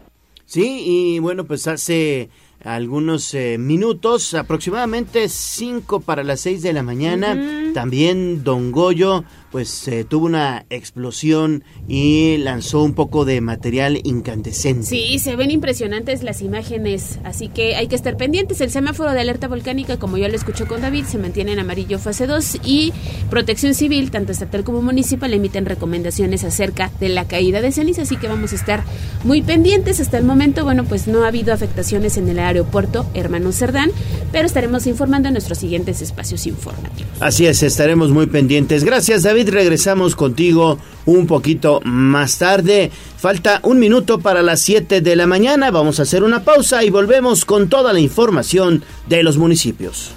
Sí, y bueno, pues hace algunos eh, minutos, aproximadamente 5 para las 6 de la mañana. También Don Goyo pues eh, tuvo una explosión y lanzó un poco de material incandescente. Sí, se ven impresionantes las imágenes, así que hay que estar pendientes. El semáforo de alerta volcánica, como ya lo escuchó con David, se mantiene en amarillo fase 2 y Protección Civil, tanto estatal como municipal, emiten recomendaciones acerca de la caída de ceniza, así que vamos a estar muy pendientes. Hasta el momento, bueno, pues no ha habido afectaciones en el aeropuerto Hermano Cerdán, pero estaremos informando en nuestros siguientes espacios informativos. Así es, estaremos muy pendientes. Gracias, David. Regresamos contigo un poquito más tarde. Falta un minuto para las 7 de la mañana. Vamos a hacer una pausa y volvemos con toda la información de los municipios.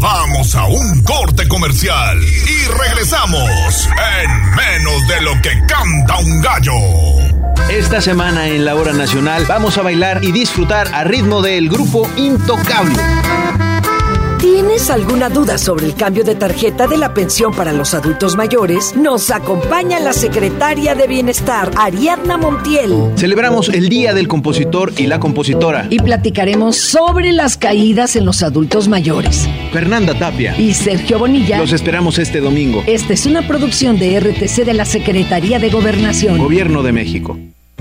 Vamos a un corte comercial y regresamos en menos de lo que canta un gallo. Esta semana en la hora nacional vamos a bailar y disfrutar a ritmo del grupo Intocable. ¿Tienes alguna duda sobre el cambio de tarjeta de la pensión para los adultos mayores? Nos acompaña la secretaria de Bienestar, Ariadna Montiel. Celebramos el Día del Compositor y la Compositora. Y platicaremos sobre las caídas en los adultos mayores. Fernanda Tapia y Sergio Bonilla. Los esperamos este domingo. Esta es una producción de RTC de la Secretaría de Gobernación. Gobierno de México.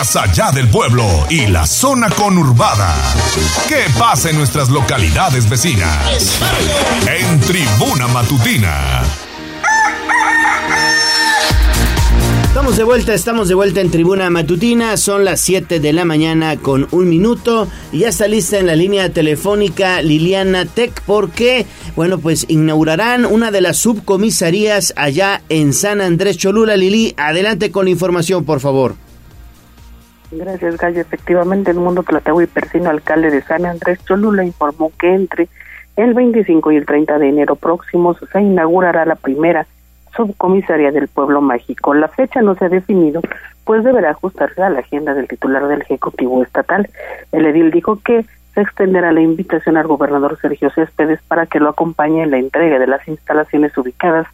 Más allá del pueblo y la zona conurbada. ¿Qué pasa en nuestras localidades vecinas? En Tribuna Matutina. Estamos de vuelta, estamos de vuelta en Tribuna Matutina, son las 7 de la mañana con un minuto y ya está lista en la línea telefónica Liliana Tech porque, bueno, pues inaugurarán una de las subcomisarías allá en San Andrés Cholula. Lili, adelante con la información, por favor. Gracias, Gallo. Efectivamente, el mundo Tlatagüí Persino, alcalde de San Andrés Cholula, informó que entre el 25 y el 30 de enero próximos se inaugurará la primera subcomisaría del pueblo mágico. La fecha no se ha definido, pues deberá ajustarse a la agenda del titular del Ejecutivo Estatal. El edil dijo que se extenderá la invitación al gobernador Sergio Céspedes para que lo acompañe en la entrega de las instalaciones ubicadas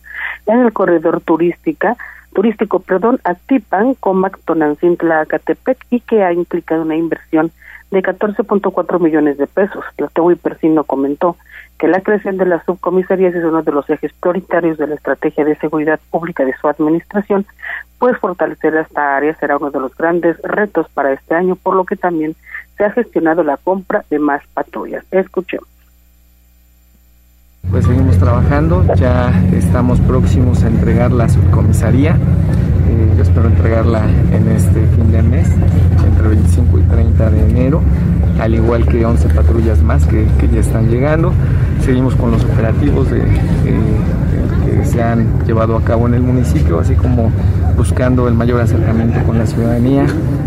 en el corredor turística turístico, perdón, Atipan, Comac, Tonantzintla, Acatepec y que ha implicado una inversión de 14.4 millones de pesos. Tlatehui Persino comentó que la creación de las subcomisarías es uno de los ejes prioritarios de la estrategia de seguridad pública de su administración, pues fortalecer esta área será uno de los grandes retos para este año, por lo que también se ha gestionado la compra de más patrullas. Escuchemos pues seguimos trabajando, ya estamos próximos a entregar la subcomisaría, eh, yo espero entregarla en este fin de mes, entre 25 y 30 de enero, al igual que 11 patrullas más que, ya están llegando, seguimos con los operativos de, se han llevado a cabo en el municipio, así como buscando el mayor acercamiento con la ciudadanía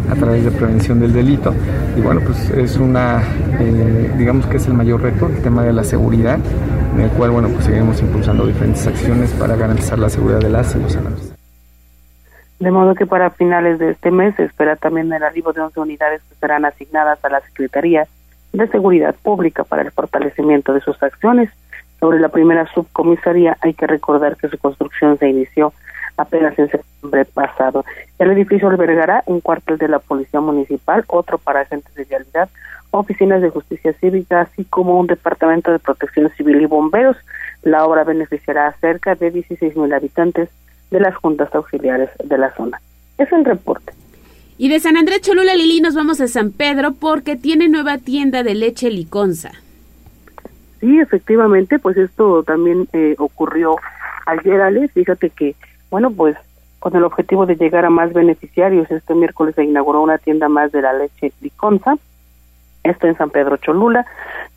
a través de prevención del delito. Y bueno, pues es una, eh, digamos que es el mayor reto, el tema de la seguridad en el cual bueno pues seguiremos impulsando diferentes acciones para garantizar la seguridad de las y los. De modo que para finales de este mes se espera también el arribo de 11 unidades que serán asignadas a la Secretaría de Seguridad Pública para el fortalecimiento de sus acciones. Sobre la primera subcomisaría hay que recordar que su construcción se inició apenas en septiembre pasado. El edificio albergará un cuartel de la Policía Municipal, otro para agentes de vialidad, oficinas de justicia cívica, así como un departamento de protección civil y bomberos. La obra beneficiará a cerca de 16 mil habitantes de las juntas auxiliares de la zona. Es el reporte. Y de San Andrés Cholula Lili nos vamos a San Pedro porque tiene nueva tienda de leche Liconza. Sí, efectivamente, pues esto también eh, ocurrió ayer, Ale. Fíjate que, bueno, pues con el objetivo de llegar a más beneficiarios, este miércoles se inauguró una tienda más de la leche Liconza esto en San Pedro Cholula,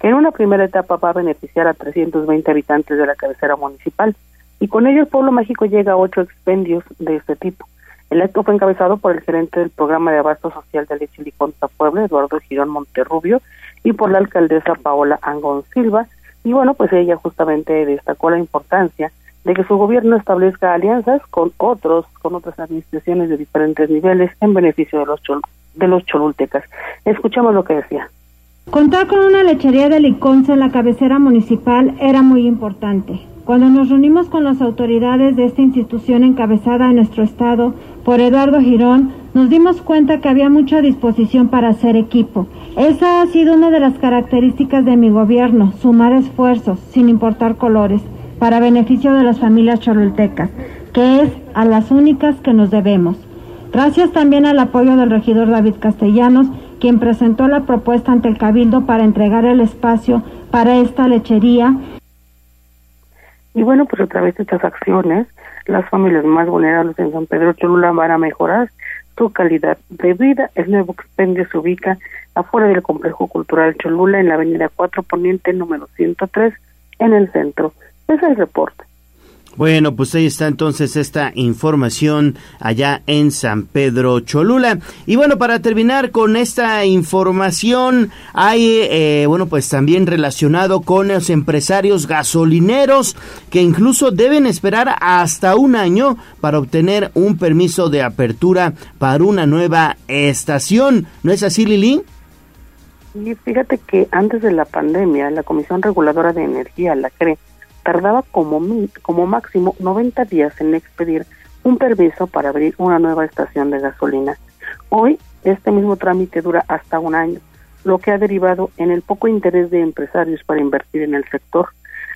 que en una primera etapa va a beneficiar a 320 habitantes de la cabecera municipal y con ello el pueblo mágico llega a ocho expendios de este tipo. El acto fue encabezado por el gerente del programa de abasto social de Leche Liconza Puebla, Eduardo Girón Monterrubio, y por la alcaldesa Paola Angón Silva. Y bueno, pues ella justamente destacó la importancia de que su gobierno establezca alianzas con otros, con otras administraciones de diferentes niveles en beneficio de los de los cholultecas. Escuchamos lo que decía. Contar con una lechería de Liconza en la cabecera municipal era muy importante. Cuando nos reunimos con las autoridades de esta institución encabezada en nuestro estado por Eduardo Girón, nos dimos cuenta que había mucha disposición para hacer equipo. Esa ha sido una de las características de mi gobierno, sumar esfuerzos, sin importar colores, para beneficio de las familias cholultecas, que es a las únicas que nos debemos. Gracias también al apoyo del regidor David Castellanos, quien presentó la propuesta ante el Cabildo para entregar el espacio para esta lechería. Y bueno, pues a través de estas acciones, las familias más vulnerables en San Pedro Cholula van a mejorar su calidad de vida. El nuevo expendio se ubica afuera del complejo cultural Cholula en la avenida 4 Poniente número 103 en el centro. Ese es el reporte. Bueno, pues ahí está entonces esta información allá en San Pedro Cholula. Y bueno, para terminar con esta información, hay, eh, bueno, pues también relacionado con los empresarios gasolineros que incluso deben esperar hasta un año para obtener un permiso de apertura para una nueva estación. ¿No es así, Lili? Y fíjate que antes de la pandemia, la Comisión Reguladora de Energía, la CRE, tardaba como, como máximo 90 días en expedir un permiso para abrir una nueva estación de gasolina. Hoy, este mismo trámite dura hasta un año, lo que ha derivado en el poco interés de empresarios para invertir en el sector.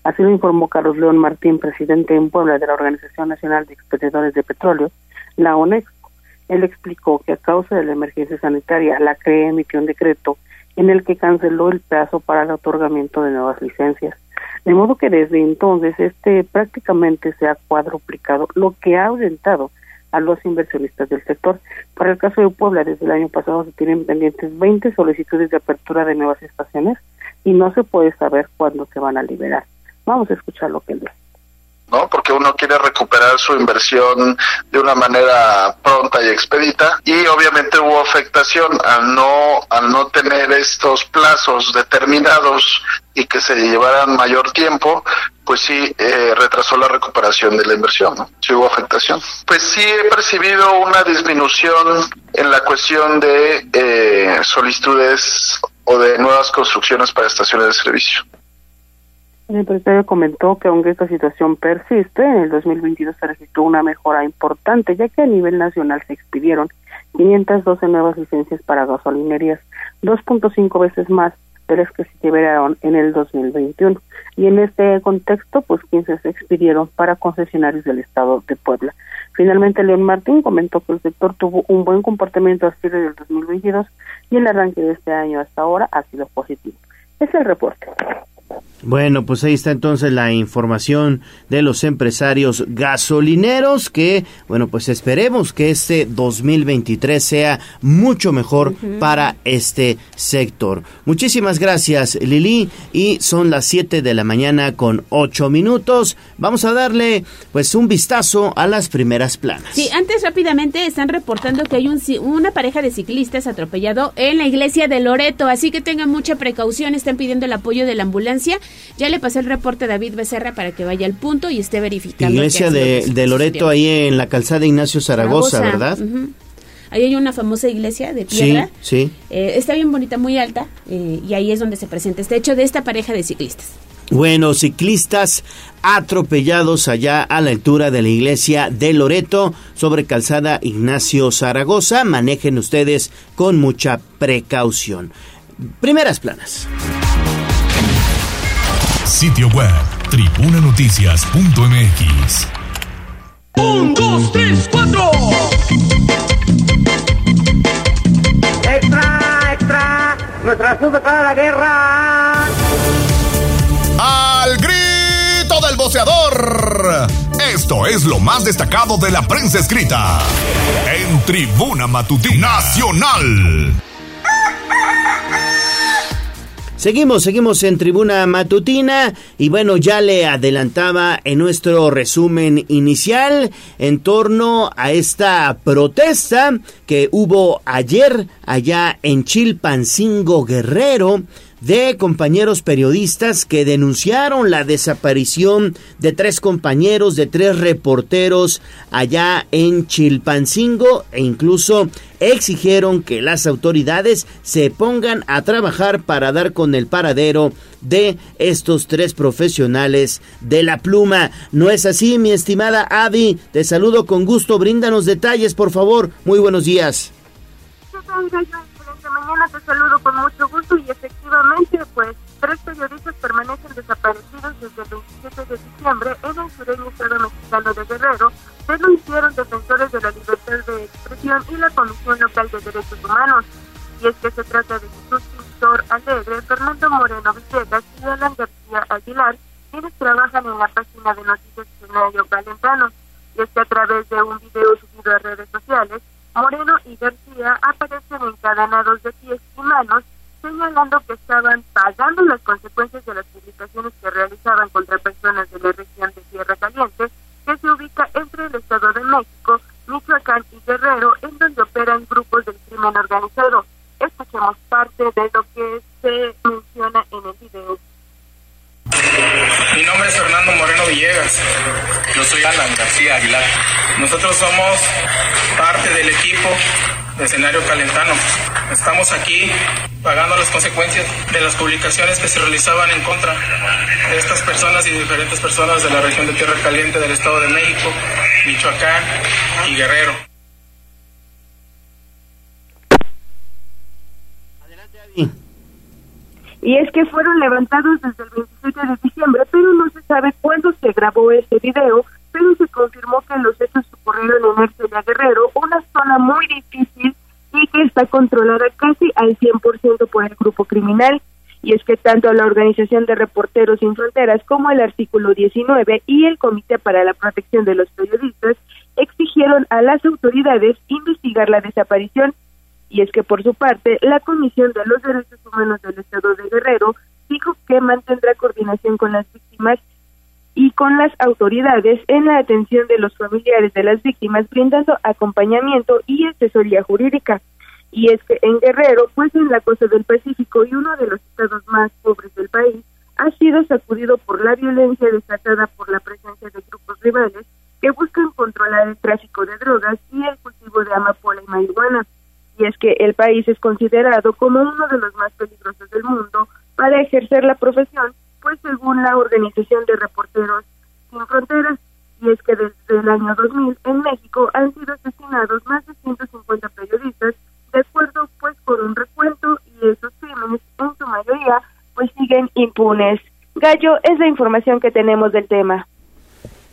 Así lo informó Carlos León Martín, presidente en Puebla de la Organización Nacional de Expedidores de Petróleo, la ONEXCO. Él explicó que a causa de la emergencia sanitaria, la CRE emitió un decreto en el que canceló el plazo para el otorgamiento de nuevas licencias. De modo que desde entonces este prácticamente se ha cuadruplicado, lo que ha aumentado a los inversionistas del sector. Para el caso de Puebla, desde el año pasado se tienen pendientes 20 solicitudes de apertura de nuevas estaciones y no se puede saber cuándo se van a liberar. Vamos a escuchar lo que él dice. ¿No? Porque uno quiere recuperar su inversión de una manera pronta y expedita y obviamente hubo afectación al no al no tener estos plazos determinados y que se llevaran mayor tiempo, pues sí eh, retrasó la recuperación de la inversión, ¿no? Sí hubo afectación. Pues sí he percibido una disminución en la cuestión de eh, solicitudes o de nuevas construcciones para estaciones de servicio. El empresario comentó que aunque esta situación persiste, en el 2022 se registró una mejora importante, ya que a nivel nacional se expidieron 512 nuevas licencias para gasolinerías, 2.5 veces más de las que se liberaron en el 2021. Y en este contexto, pues 15 se expidieron para concesionarios del Estado de Puebla. Finalmente, León Martín comentó que el sector tuvo un buen comportamiento a cierre del 2022 y el arranque de este año hasta ahora ha sido positivo. Es el reporte. Bueno, pues ahí está entonces la información de los empresarios gasolineros que, bueno, pues esperemos que este 2023 sea mucho mejor para este sector. Muchísimas gracias Lili y son las 7 de la mañana con 8 minutos. Vamos a darle pues un vistazo a las primeras planas. Sí, antes rápidamente están reportando que hay un, una pareja de ciclistas atropellado en la iglesia de Loreto, así que tengan mucha precaución, están pidiendo el apoyo de la ambulancia ya le pasé el reporte a David Becerra para que vaya al punto y esté verificando. Iglesia de, Loreto, ahí en la calzada Ignacio Zaragoza, ¿verdad? Ahí hay una famosa iglesia de piedra. Sí, sí. Eh, está bien bonita, muy alta, eh, y ahí es donde se presenta este hecho de esta pareja de ciclistas. Bueno, ciclistas atropellados allá a la altura de la iglesia de Loreto sobre calzada Ignacio Zaragoza. Manejen ustedes con mucha precaución. Primeras planas. Sitio web tribunanoticias.mx. Un, dos, tres, cuatro. Extra, extra. Nuestra sube para la guerra. Al grito del boceador. Esto es lo más destacado de la prensa escrita en Tribuna Matutina Nacional. Seguimos, seguimos en tribuna matutina y bueno, ya le adelantaba en nuestro resumen inicial en torno a esta protesta que hubo ayer allá en Chilpancingo Guerrero de compañeros periodistas que denunciaron la desaparición de tres compañeros, de tres reporteros allá en Chilpancingo e incluso exigieron que las autoridades se pongan a trabajar para dar con el paradero de estos tres profesionales de la pluma. ¿No es así, mi estimada Avi? Te saludo con gusto, bríndanos detalles, por favor. Muy buenos días mañana te saludo con mucho gusto y efectivamente, pues, tres periodistas permanecen desaparecidos desde el 27 de diciembre en el sureño estado mexicano de Guerrero, denunciaron defensores de la libertad de expresión y la Comisión Local de Derechos Humanos. Y es que se trata de Jesús Víctor Alegre, Fernando Moreno Villegas y Alan García Aguilar, quienes trabajan en la página de noticias de medio calentano. Y es que a través de un video subido a redes sociales, Moreno y García aparecen encadenados de pies y manos, señalando que estaban pagando las consecuencias de las publicaciones que realizaban contra personas de la región de Tierra Caliente, que se ubica entre el Estado de México, Michoacán y Guerrero, en donde operan grupos del crimen organizado. Escuchemos parte de lo que se menciona en el video. Mi nombre es Fernando Moreno Villegas. Yo soy Alan García Aguilar. Nosotros somos parte del equipo de escenario calentano. Estamos aquí pagando las consecuencias de las publicaciones que se realizaban en contra de estas personas y diferentes personas de la región de Tierra Caliente del Estado de México, Michoacán y Guerrero. Y es que fueron levantados desde el 27 de diciembre, pero no se sabe cuándo se grabó este video, pero se confirmó que los hechos ocurrieron en Ercelia Guerrero, una zona muy difícil y que está controlada casi al 100% por el grupo criminal. Y es que tanto la Organización de Reporteros Sin Fronteras como el artículo 19 y el Comité para la Protección de los Periodistas exigieron a las autoridades investigar la desaparición y es que por su parte la Comisión de los Derechos Humanos del Estado de Guerrero dijo que mantendrá coordinación con las víctimas y con las autoridades en la atención de los familiares de las víctimas, brindando acompañamiento y asesoría jurídica. Y es que en Guerrero, pues en la costa del Pacífico y uno de los estados más pobres del país, ha sido sacudido por la violencia desatada por la presencia de grupos rivales que buscan controlar el tráfico de drogas y el cultivo de amapola y marihuana y es que el país es considerado como uno de los más peligrosos del mundo para ejercer la profesión, pues según la Organización de Reporteros Sin Fronteras, y es que desde el año 2000 en México han sido asesinados más de 150 periodistas, de acuerdo pues con un recuento, y esos crímenes en su mayoría pues siguen impunes. Gallo es la información que tenemos del tema.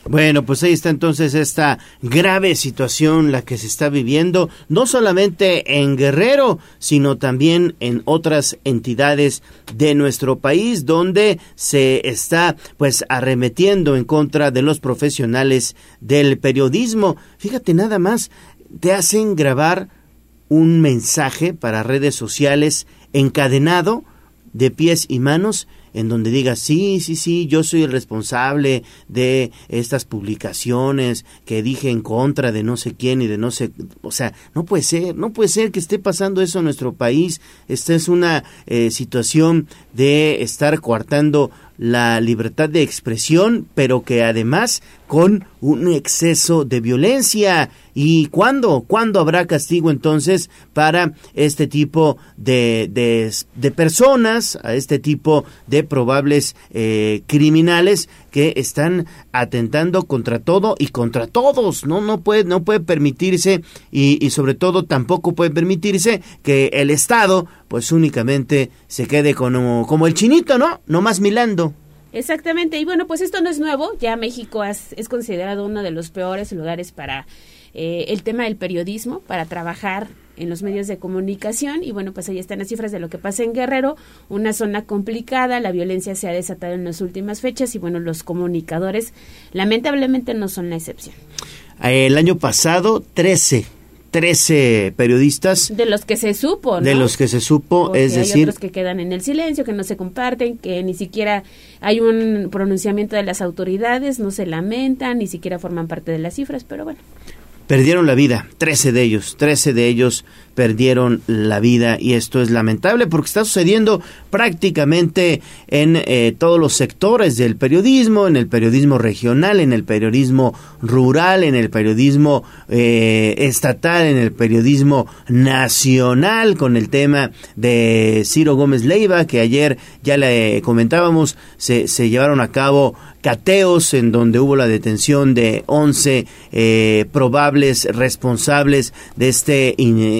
Bueno, pues ahí está entonces esta grave situación la que se está viviendo, no solamente en Guerrero, sino también en otras entidades de nuestro país donde se está pues arremetiendo en contra de los profesionales del periodismo. Fíjate nada más, te hacen grabar un mensaje para redes sociales encadenado de pies y manos en donde diga, sí, sí, sí, yo soy el responsable de estas publicaciones que dije en contra de no sé quién y de no sé, o sea, no puede ser, no puede ser que esté pasando eso en nuestro país. Esta es una eh, situación de estar coartando la libertad de expresión, pero que además con un exceso de violencia. ¿Y cuándo? ¿Cuándo habrá castigo entonces para este tipo de, de, personas, a este tipo de probables eh, criminales que están atentando contra todo y contra todos? No, no puede, no puede permitirse y, y sobre todo tampoco puede permitirse que el Estado pues únicamente se quede como, como el chinito, ¿no? No más milando. Exactamente, y bueno, pues esto no es nuevo, ya México es, considerado uno de los peores lugares para eh, el tema del periodismo, para trabajar en los medios de comunicación. Y bueno, pues ahí están las cifras de lo que pasa en Guerrero, una zona complicada, la violencia se ha desatado en las últimas fechas y bueno, los comunicadores lamentablemente no son la excepción. El año pasado, 13 13 periodistas. De los que se supo, ¿no? De los que se supo, es decir... Hay otros que quedan en el silencio, que no se comparten, que ni siquiera hay un pronunciamiento de las autoridades, no se lamentan, ni siquiera forman parte de las cifras, pero bueno perdieron la vida, 13 de ellos, 13 de ellos perdieron la vida y esto es lamentable porque está sucediendo prácticamente en eh, todos los sectores del periodismo, en el periodismo regional, en el periodismo rural, en el periodismo eh, estatal, en el periodismo nacional, con el tema de Ciro Gómez Leiva, que ayer ya le comentábamos, se, se llevaron a cabo cateos en donde hubo la detención de 11 eh, probables responsables de este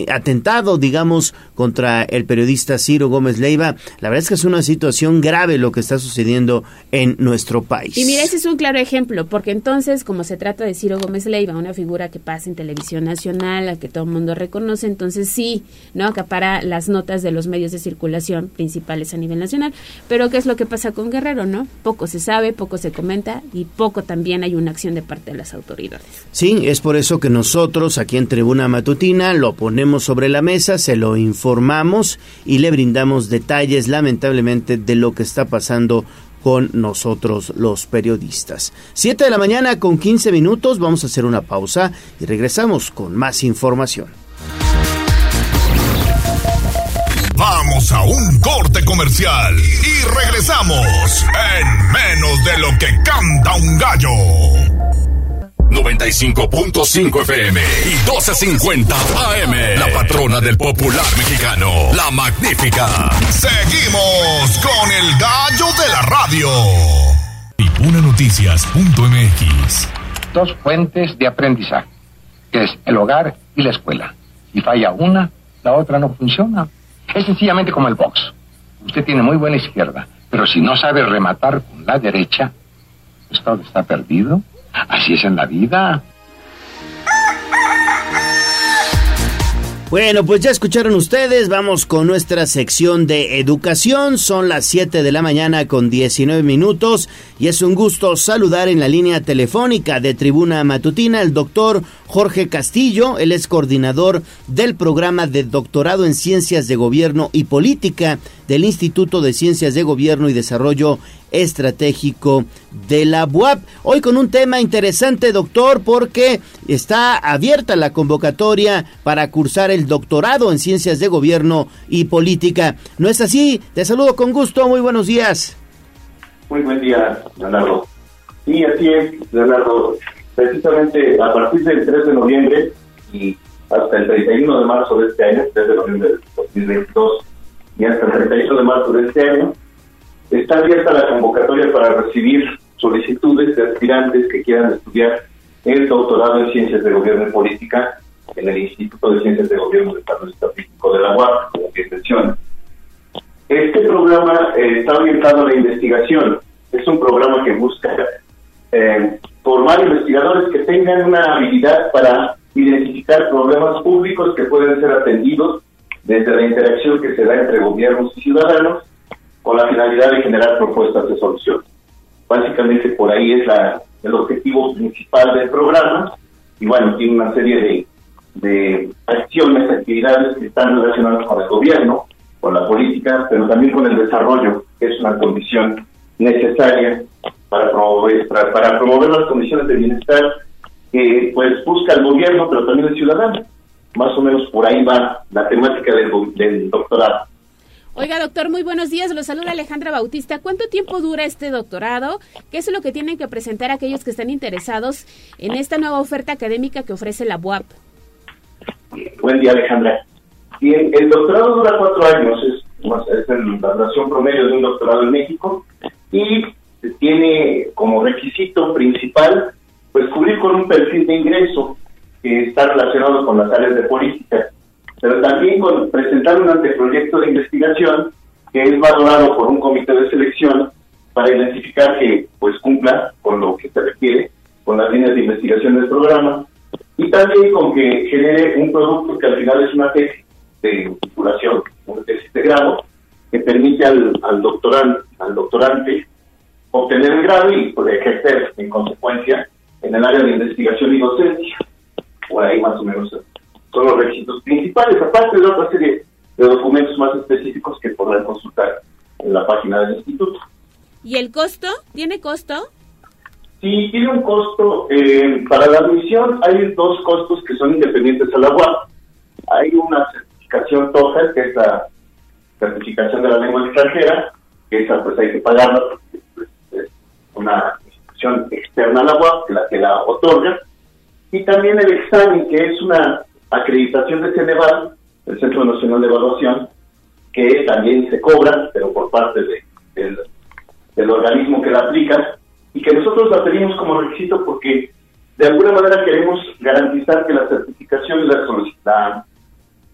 atentado, digamos, contra el periodista Ciro Gómez Leiva. La verdad es que es una situación grave lo que está sucediendo en nuestro país. Y mira, ese es un claro ejemplo, porque entonces, como se trata de Ciro Gómez Leiva, una figura que pasa en televisión nacional, a que todo el mundo reconoce, entonces sí, ¿no? Acapara las notas de los medios de circulación principales a nivel nacional. Pero ¿qué es lo que pasa con Guerrero, no? Poco se sabe, poco se comenta y poco también hay una acción de parte de las autoridades. Sí, es por eso que nosotros aquí en Tribuna Matutina lo ponemos sobre la mesa, se lo informamos y le brindamos detalles, lamentablemente, de lo que está pasando con nosotros los periodistas. Siete de la mañana con 15 minutos, vamos a hacer una pausa y regresamos con más información. Vamos a un corte comercial y regresamos en menos de lo que canta un gallo. 95.5 FM y 12.50 AM. La patrona del popular mexicano, la magnífica. Seguimos con el gallo de la radio. Tribunanoticias.mx Dos fuentes de aprendizaje, que es el hogar y la escuela. Si falla una, la otra no funciona. Es sencillamente como el box. Usted tiene muy buena izquierda, pero si no sabe rematar con la derecha, pues todo está perdido. Así es en la vida. Bueno, pues ya escucharon ustedes, vamos con nuestra sección de educación, son las 7 de la mañana con 19 minutos y es un gusto saludar en la línea telefónica de Tribuna Matutina el doctor Jorge Castillo, él es coordinador del programa de doctorado en Ciencias de Gobierno y Política del Instituto de Ciencias de Gobierno y Desarrollo Estratégico de la UAP. Hoy con un tema interesante, doctor, porque está abierta la convocatoria para cursar el doctorado en Ciencias de Gobierno y Política. ¿No es así? Te saludo con gusto, muy buenos días. Muy buen día, Leonardo. Sí, así es, Leonardo. Precisamente a partir del 3 de noviembre y hasta el 31 de marzo de este año, 3 de noviembre de 2022, y hasta el 31 de marzo de este año, está abierta la convocatoria para recibir solicitudes de aspirantes que quieran estudiar el doctorado en Ciencias de Gobierno y Política en el Instituto de Ciencias de Gobierno y Desarrollo Estratégico de la UAP, como bien menciona. Este programa eh, está orientado a la investigación. Es un programa que busca eh, formar investigadores que tengan una habilidad para identificar problemas públicos que pueden ser atendidos desde la interacción que se da entre gobiernos y ciudadanos con la finalidad de generar propuestas de solución. Básicamente por ahí es la, el objetivo principal del programa y bueno, tiene una serie de, de acciones, actividades que están relacionadas con el gobierno, con la política, pero también con el desarrollo, que es una condición necesaria para promover, para, para promover las condiciones de bienestar que pues busca el gobierno, pero también el ciudadano. Más o menos por ahí va la temática del, del doctorado. Oiga, doctor, muy buenos días. Lo saluda Alejandra Bautista. ¿Cuánto tiempo dura este doctorado? ¿Qué es lo que tienen que presentar aquellos que están interesados en esta nueva oferta académica que ofrece la UAP? Buen día, Alejandra. Bien, el doctorado dura cuatro años, es, es la duración promedio de un doctorado en México y tiene como requisito principal pues cubrir con un perfil de ingreso que está relacionado con las áreas de política, pero también con presentar un anteproyecto de investigación que es valorado por un comité de selección para identificar que pues cumpla con lo que se requiere, con las líneas de investigación del programa, y también con que genere un producto que al final es una tesis de titulación, una tesis de grado, que permite al, al, doctorante, al doctorante obtener el grado y pues, ejercer en consecuencia en el área de investigación y docencia. Por ahí más o menos son los requisitos principales, aparte de otra serie de documentos más específicos que podrán consultar en la página del instituto. ¿Y el costo? ¿Tiene costo? Sí, tiene un costo. Eh, para la admisión hay dos costos que son independientes a la UAP. Hay una certificación TOEFL, que es la certificación de la lengua extranjera, que esa pues hay que pagarla porque pues, es una institución externa a la UAP que la que la otorga. Y también el examen, que es una acreditación de Ceneval, el Centro Nacional de Evaluación, que también se cobra, pero por parte de, del, del organismo que la aplica, y que nosotros la pedimos como requisito porque de alguna manera queremos garantizar que la certificación y la,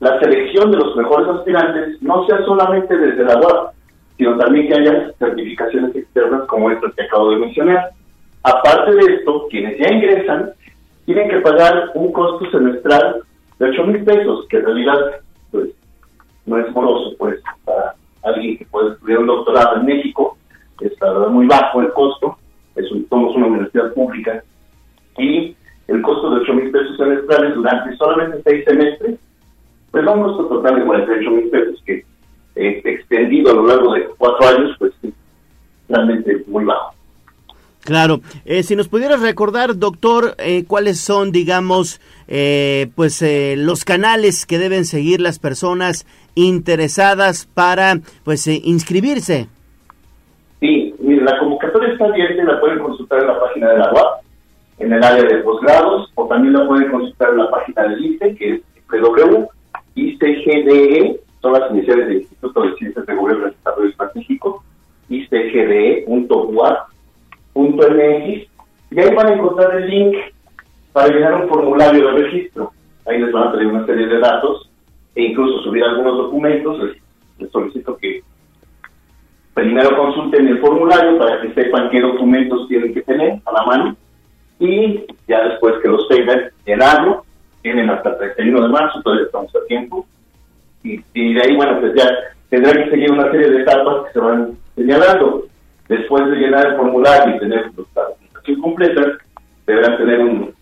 la selección de los mejores aspirantes no sea solamente desde la UAP, sino también que haya certificaciones externas como estas que acabo de mencionar. Aparte de esto, quienes ya ingresan tienen que pagar un costo semestral de 8 mil pesos, que en realidad pues, no es moroso pues, para alguien que puede estudiar un doctorado en México, es verdad muy bajo el costo, es somos una universidad pública, y el costo de 8 mil pesos semestrales durante solamente seis semestres, pues da un costo total de 48 mil pesos, que eh, extendido a lo largo de cuatro años, pues realmente muy bajo. Claro, eh, si nos pudieras recordar, doctor, eh, cuáles son, digamos, eh, pues los canales que deben seguir las personas interesadas para, pues, inscribirse. Sí, la convocatoria está abierta y la pueden consultar en la página de la UAP, en el área de posgrados, o también la pueden consultar en la página del ICE, que es www.icgde, son las iniciales del Instituto de Ciencias de Gobierno y Desarrollo Estratégico, icgde.uap y ahí van a encontrar el link para llenar un formulario de registro. Ahí les van a traer una serie de datos e incluso subir algunos documentos. Les, solicito que primero consulten el formulario para que sepan qué documentos tienen que tener a la mano y ya después que los tengan, llenarlo. Tienen hasta el 31 de marzo, todavía estamos a tiempo. Y, y de ahí, bueno, pues ya tendrán que seguir una serie de etapas que se van señalando Después de llenar el formulario y tener la documentación completa, deberán tener un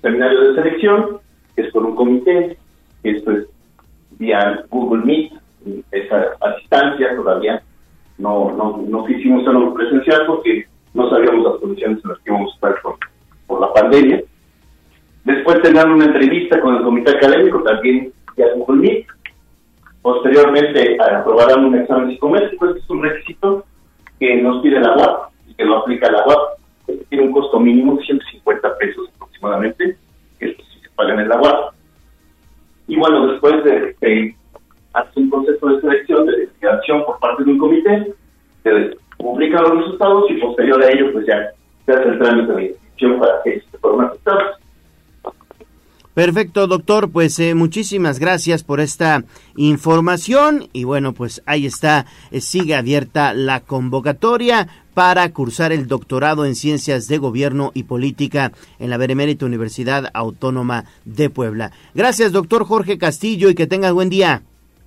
seminario de selección, que es con un comité, esto es vía Google Meet, esa a distancia todavía. No, no, no hicimos algo presencial porque no sabíamos las condiciones en las que íbamos a estar por, la pandemia. Después tendrán una entrevista con el comité académico, también vía Google Meet. Posteriormente aprobarán un examen psicométrico, este es un requisito que nos pide la UAP y que lo aplica la UAP. Tiene un costo mínimo de 150 pesos aproximadamente, que esto sí se paga en la UAP. Y bueno, después de, que hace un proceso de selección, de investigación por parte de un comité, se publican los resultados y posterior a ello, pues ya se hace el trámite de inscripción para que se formen aceptados. Perfecto, doctor. Pues eh, muchísimas gracias por esta información y bueno, pues ahí está, eh, sigue abierta la convocatoria para cursar el doctorado en Ciencias de Gobierno y Política en la Benemérita Universidad Autónoma de Puebla. Gracias, doctor Jorge Castillo, y que tengas buen día.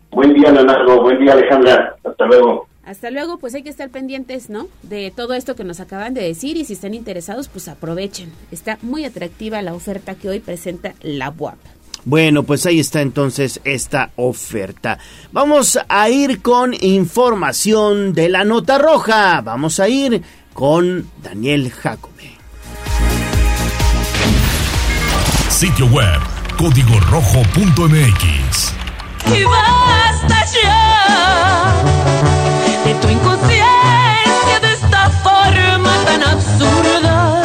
Buen día, Leonardo. Buen día, Alejandra. Hasta luego. Hasta luego, pues hay que estar pendientes, ¿no? De todo esto que nos acaban de decir y si están interesados, pues aprovechen. Está muy atractiva la oferta que hoy presenta la UAP. Bueno, pues ahí está entonces esta oferta. Vamos a ir con información de la nota roja. Vamos a ir con Daniel Jacome. Sitio web código rojo.mx. Y basta ya de esta forma tan absurda.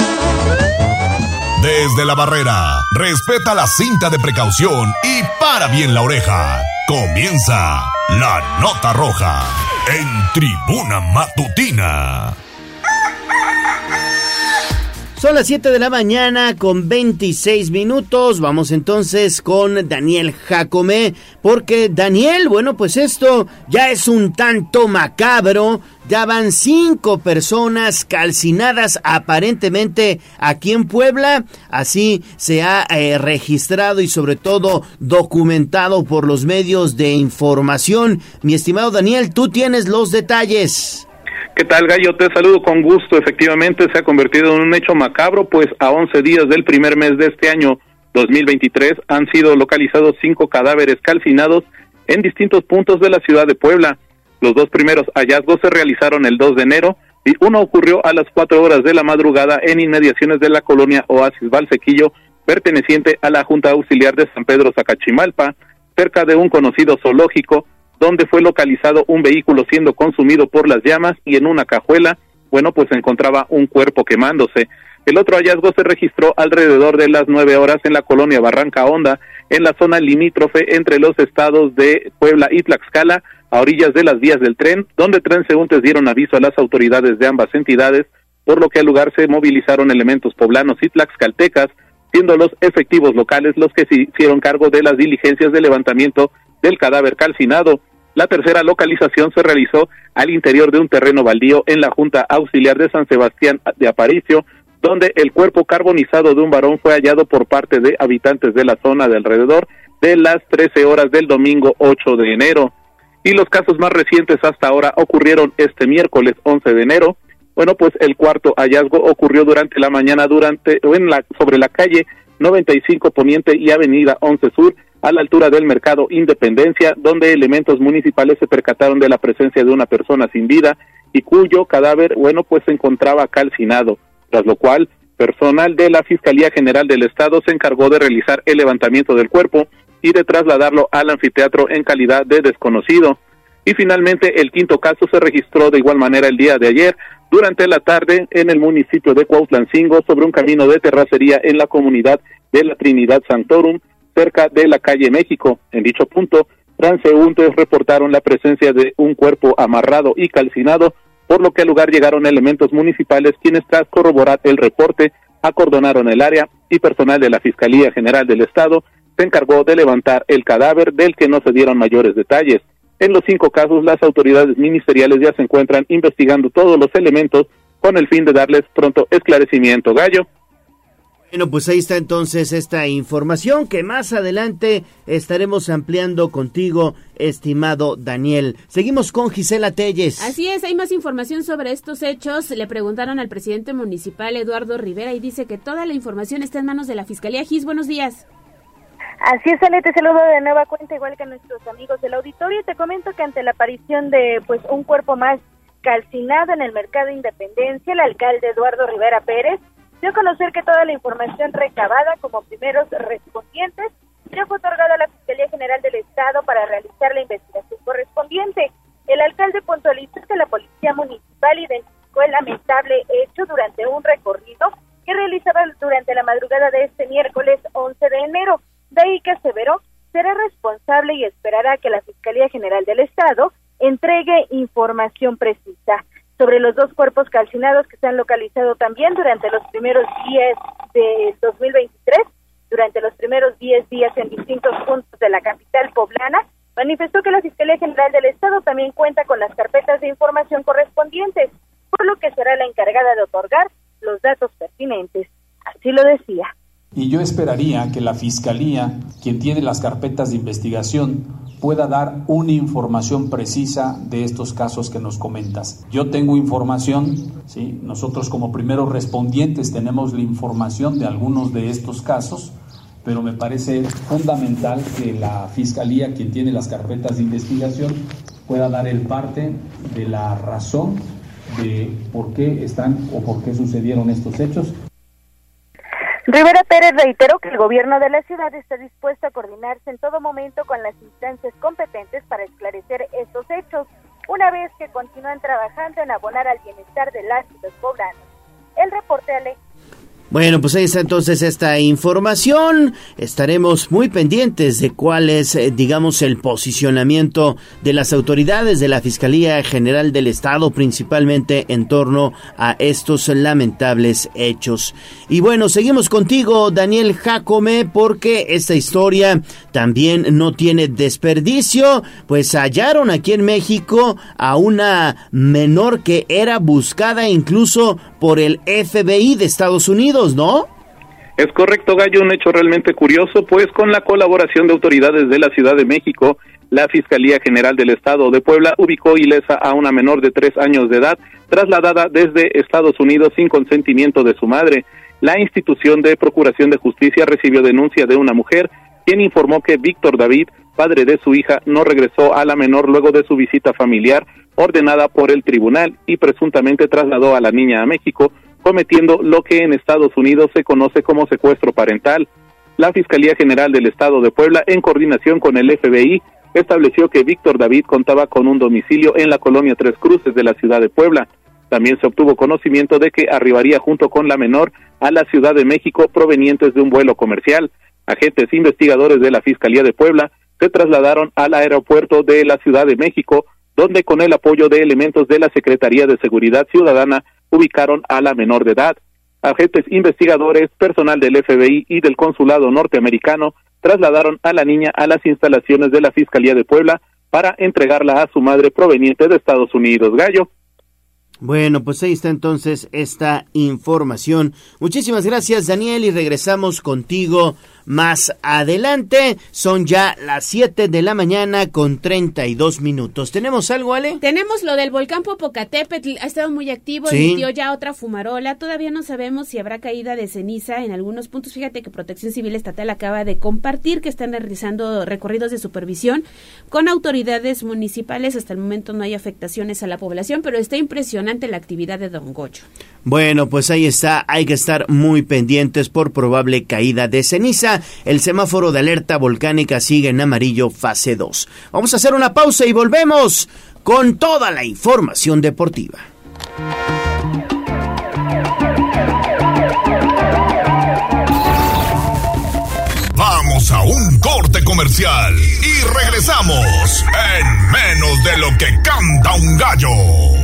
Desde la barrera, respeta la cinta de precaución y para bien la oreja. Comienza la nota roja en tribuna matutina. Son las 7 de la mañana con 26 minutos. Vamos entonces con Daniel Jacome, porque Daniel, bueno, pues esto ya es un tanto macabro. Ya van cinco personas calcinadas aparentemente aquí en Puebla. Así se ha eh, registrado y sobre todo documentado por los medios de información. Mi estimado Daniel, tú tienes los detalles. ¿Qué tal, Gallo? Te saludo con gusto. Efectivamente, se ha convertido en un hecho macabro, pues a 11 días del primer mes de este año 2023 han sido localizados cinco cadáveres calcinados en distintos puntos de la ciudad de Puebla. Los dos primeros hallazgos se realizaron el 2 de enero y uno ocurrió a las 4 horas de la madrugada en inmediaciones de la colonia Oasis Valsequillo, perteneciente a la Junta Auxiliar de San Pedro Zacachimalpa, cerca de un conocido zoológico donde fue localizado un vehículo siendo consumido por las llamas y en una cajuela, bueno, pues se encontraba un cuerpo quemándose. El otro hallazgo se registró alrededor de las nueve horas en la colonia Barranca Honda, en la zona limítrofe entre los estados de Puebla y Tlaxcala, a orillas de las vías del tren, donde transeúntes dieron aviso a las autoridades de ambas entidades, por lo que al lugar se movilizaron elementos poblanos y tlaxcaltecas, siendo los efectivos locales los que se hicieron cargo de las diligencias de levantamiento del cadáver calcinado. La tercera localización se realizó al interior de un terreno baldío en la Junta Auxiliar de San Sebastián de Aparicio, donde el cuerpo carbonizado de un varón fue hallado por parte de habitantes de la zona de alrededor de las 13 horas del domingo 8 de enero. Y los casos más recientes hasta ahora ocurrieron este miércoles 11 de enero. Bueno, pues el cuarto hallazgo ocurrió durante la mañana durante en la sobre la calle 95 Poniente y Avenida 11 Sur a la altura del mercado Independencia, donde elementos municipales se percataron de la presencia de una persona sin vida y cuyo cadáver, bueno, pues se encontraba calcinado, tras lo cual personal de la Fiscalía General del Estado se encargó de realizar el levantamiento del cuerpo y de trasladarlo al anfiteatro en calidad de desconocido. Y finalmente el quinto caso se registró de igual manera el día de ayer durante la tarde en el municipio de Cuautlancingo sobre un camino de terracería en la comunidad de la Trinidad Santorum, cerca de la calle México. En dicho punto, transeúntes reportaron la presencia de un cuerpo amarrado y calcinado, por lo que al lugar llegaron elementos municipales quienes tras corroborar el reporte acordonaron el área y personal de la Fiscalía General del Estado se encargó de levantar el cadáver del que no se dieron mayores detalles. En los cinco casos, las autoridades ministeriales ya se encuentran investigando todos los elementos con el fin de darles pronto esclarecimiento. Gallo. Bueno, pues ahí está entonces esta información que más adelante estaremos ampliando contigo, estimado Daniel. Seguimos con Gisela Telles. Así es, hay más información sobre estos hechos. Le preguntaron al presidente municipal Eduardo Rivera y dice que toda la información está en manos de la Fiscalía. Gis, buenos días. Así es, Ale, te saludo de nueva cuenta, igual que a nuestros amigos del auditorio. Te comento que ante la aparición de pues un cuerpo más calcinado en el mercado Independencia, el alcalde Eduardo Rivera Pérez dio a conocer que toda la información recabada como primeros respondientes ya fue otorgada a la Fiscalía General del Estado para realizar la investigación correspondiente. El alcalde puntualizó que la Policía Municipal identificó el lamentable hecho durante un recorrido que realizaba durante la madrugada de este miércoles 11 de enero. De ahí que aseveró será responsable y esperará que la Fiscalía General del Estado entregue información precisa sobre los dos cuerpos calcinados que se han localizado también durante los primeros días de 2023, durante los primeros 10 días en distintos puntos de la capital poblana, manifestó que la Fiscalía General del Estado también cuenta con las carpetas de información correspondientes, por lo que será la encargada de otorgar los datos pertinentes. Así lo decía. Y yo esperaría que la Fiscalía, quien tiene las carpetas de investigación, pueda dar una información precisa de estos casos que nos comentas. Yo tengo información, ¿sí? nosotros como primeros respondientes tenemos la información de algunos de estos casos, pero me parece fundamental que la Fiscalía, quien tiene las carpetas de investigación, pueda dar el parte de la razón de por qué están o por qué sucedieron estos hechos Rivera Pérez reiteró que el gobierno de la ciudad está dispuesto a coordinarse en todo momento con las instancias competentes para esclarecer estos hechos, una vez que continúan trabajando en abonar al bienestar de las y los poblanos. El reporte Ale bueno, pues ahí está entonces esta información. Estaremos muy pendientes de cuál es, eh, digamos, el posicionamiento de las autoridades de la Fiscalía General del Estado, principalmente en torno a estos lamentables hechos. Y bueno, seguimos contigo, Daniel Jacome, porque esta historia también no tiene desperdicio, pues hallaron aquí en México a una menor que era buscada incluso por el FBI de Estados Unidos, ¿no? Es correcto, Gallo, un hecho realmente curioso, pues con la colaboración de autoridades de la Ciudad de México, la Fiscalía General del Estado de Puebla ubicó ilesa a una menor de tres años de edad, trasladada desde Estados Unidos sin consentimiento de su madre. La institución de Procuración de Justicia recibió denuncia de una mujer, quien informó que Víctor David, padre de su hija, no regresó a la menor luego de su visita familiar ordenada por el tribunal y presuntamente trasladó a la niña a México, cometiendo lo que en Estados Unidos se conoce como secuestro parental. La Fiscalía General del Estado de Puebla, en coordinación con el FBI, estableció que Víctor David contaba con un domicilio en la colonia Tres Cruces de la ciudad de Puebla. También se obtuvo conocimiento de que arribaría junto con la menor a la Ciudad de México provenientes de un vuelo comercial. Agentes investigadores de la Fiscalía de Puebla se trasladaron al aeropuerto de la Ciudad de México donde con el apoyo de elementos de la Secretaría de Seguridad Ciudadana ubicaron a la menor de edad. Agentes investigadores, personal del FBI y del Consulado norteamericano trasladaron a la niña a las instalaciones de la Fiscalía de Puebla para entregarla a su madre proveniente de Estados Unidos. Gallo. Bueno, pues ahí está entonces esta información. Muchísimas gracias, Daniel, y regresamos contigo más adelante. Son ya las 7 de la mañana con 32 minutos. ¿Tenemos algo, Ale? Tenemos lo del volcán Popocatépetl, ha estado muy activo, Sí. emitió ya otra fumarola. Todavía no sabemos si habrá caída de ceniza en algunos puntos. Fíjate que Protección Civil Estatal acaba de compartir que están realizando recorridos de supervisión con autoridades municipales. Hasta el momento no hay afectaciones a la población, pero está impresionante la actividad de Don Gocho. Bueno, pues ahí está, hay que estar muy pendientes por probable caída de ceniza. El semáforo de alerta volcánica sigue en amarillo fase 2. Vamos a hacer una pausa y volvemos con toda la información deportiva. Vamos a un corte comercial y regresamos en menos de lo que canta un gallo.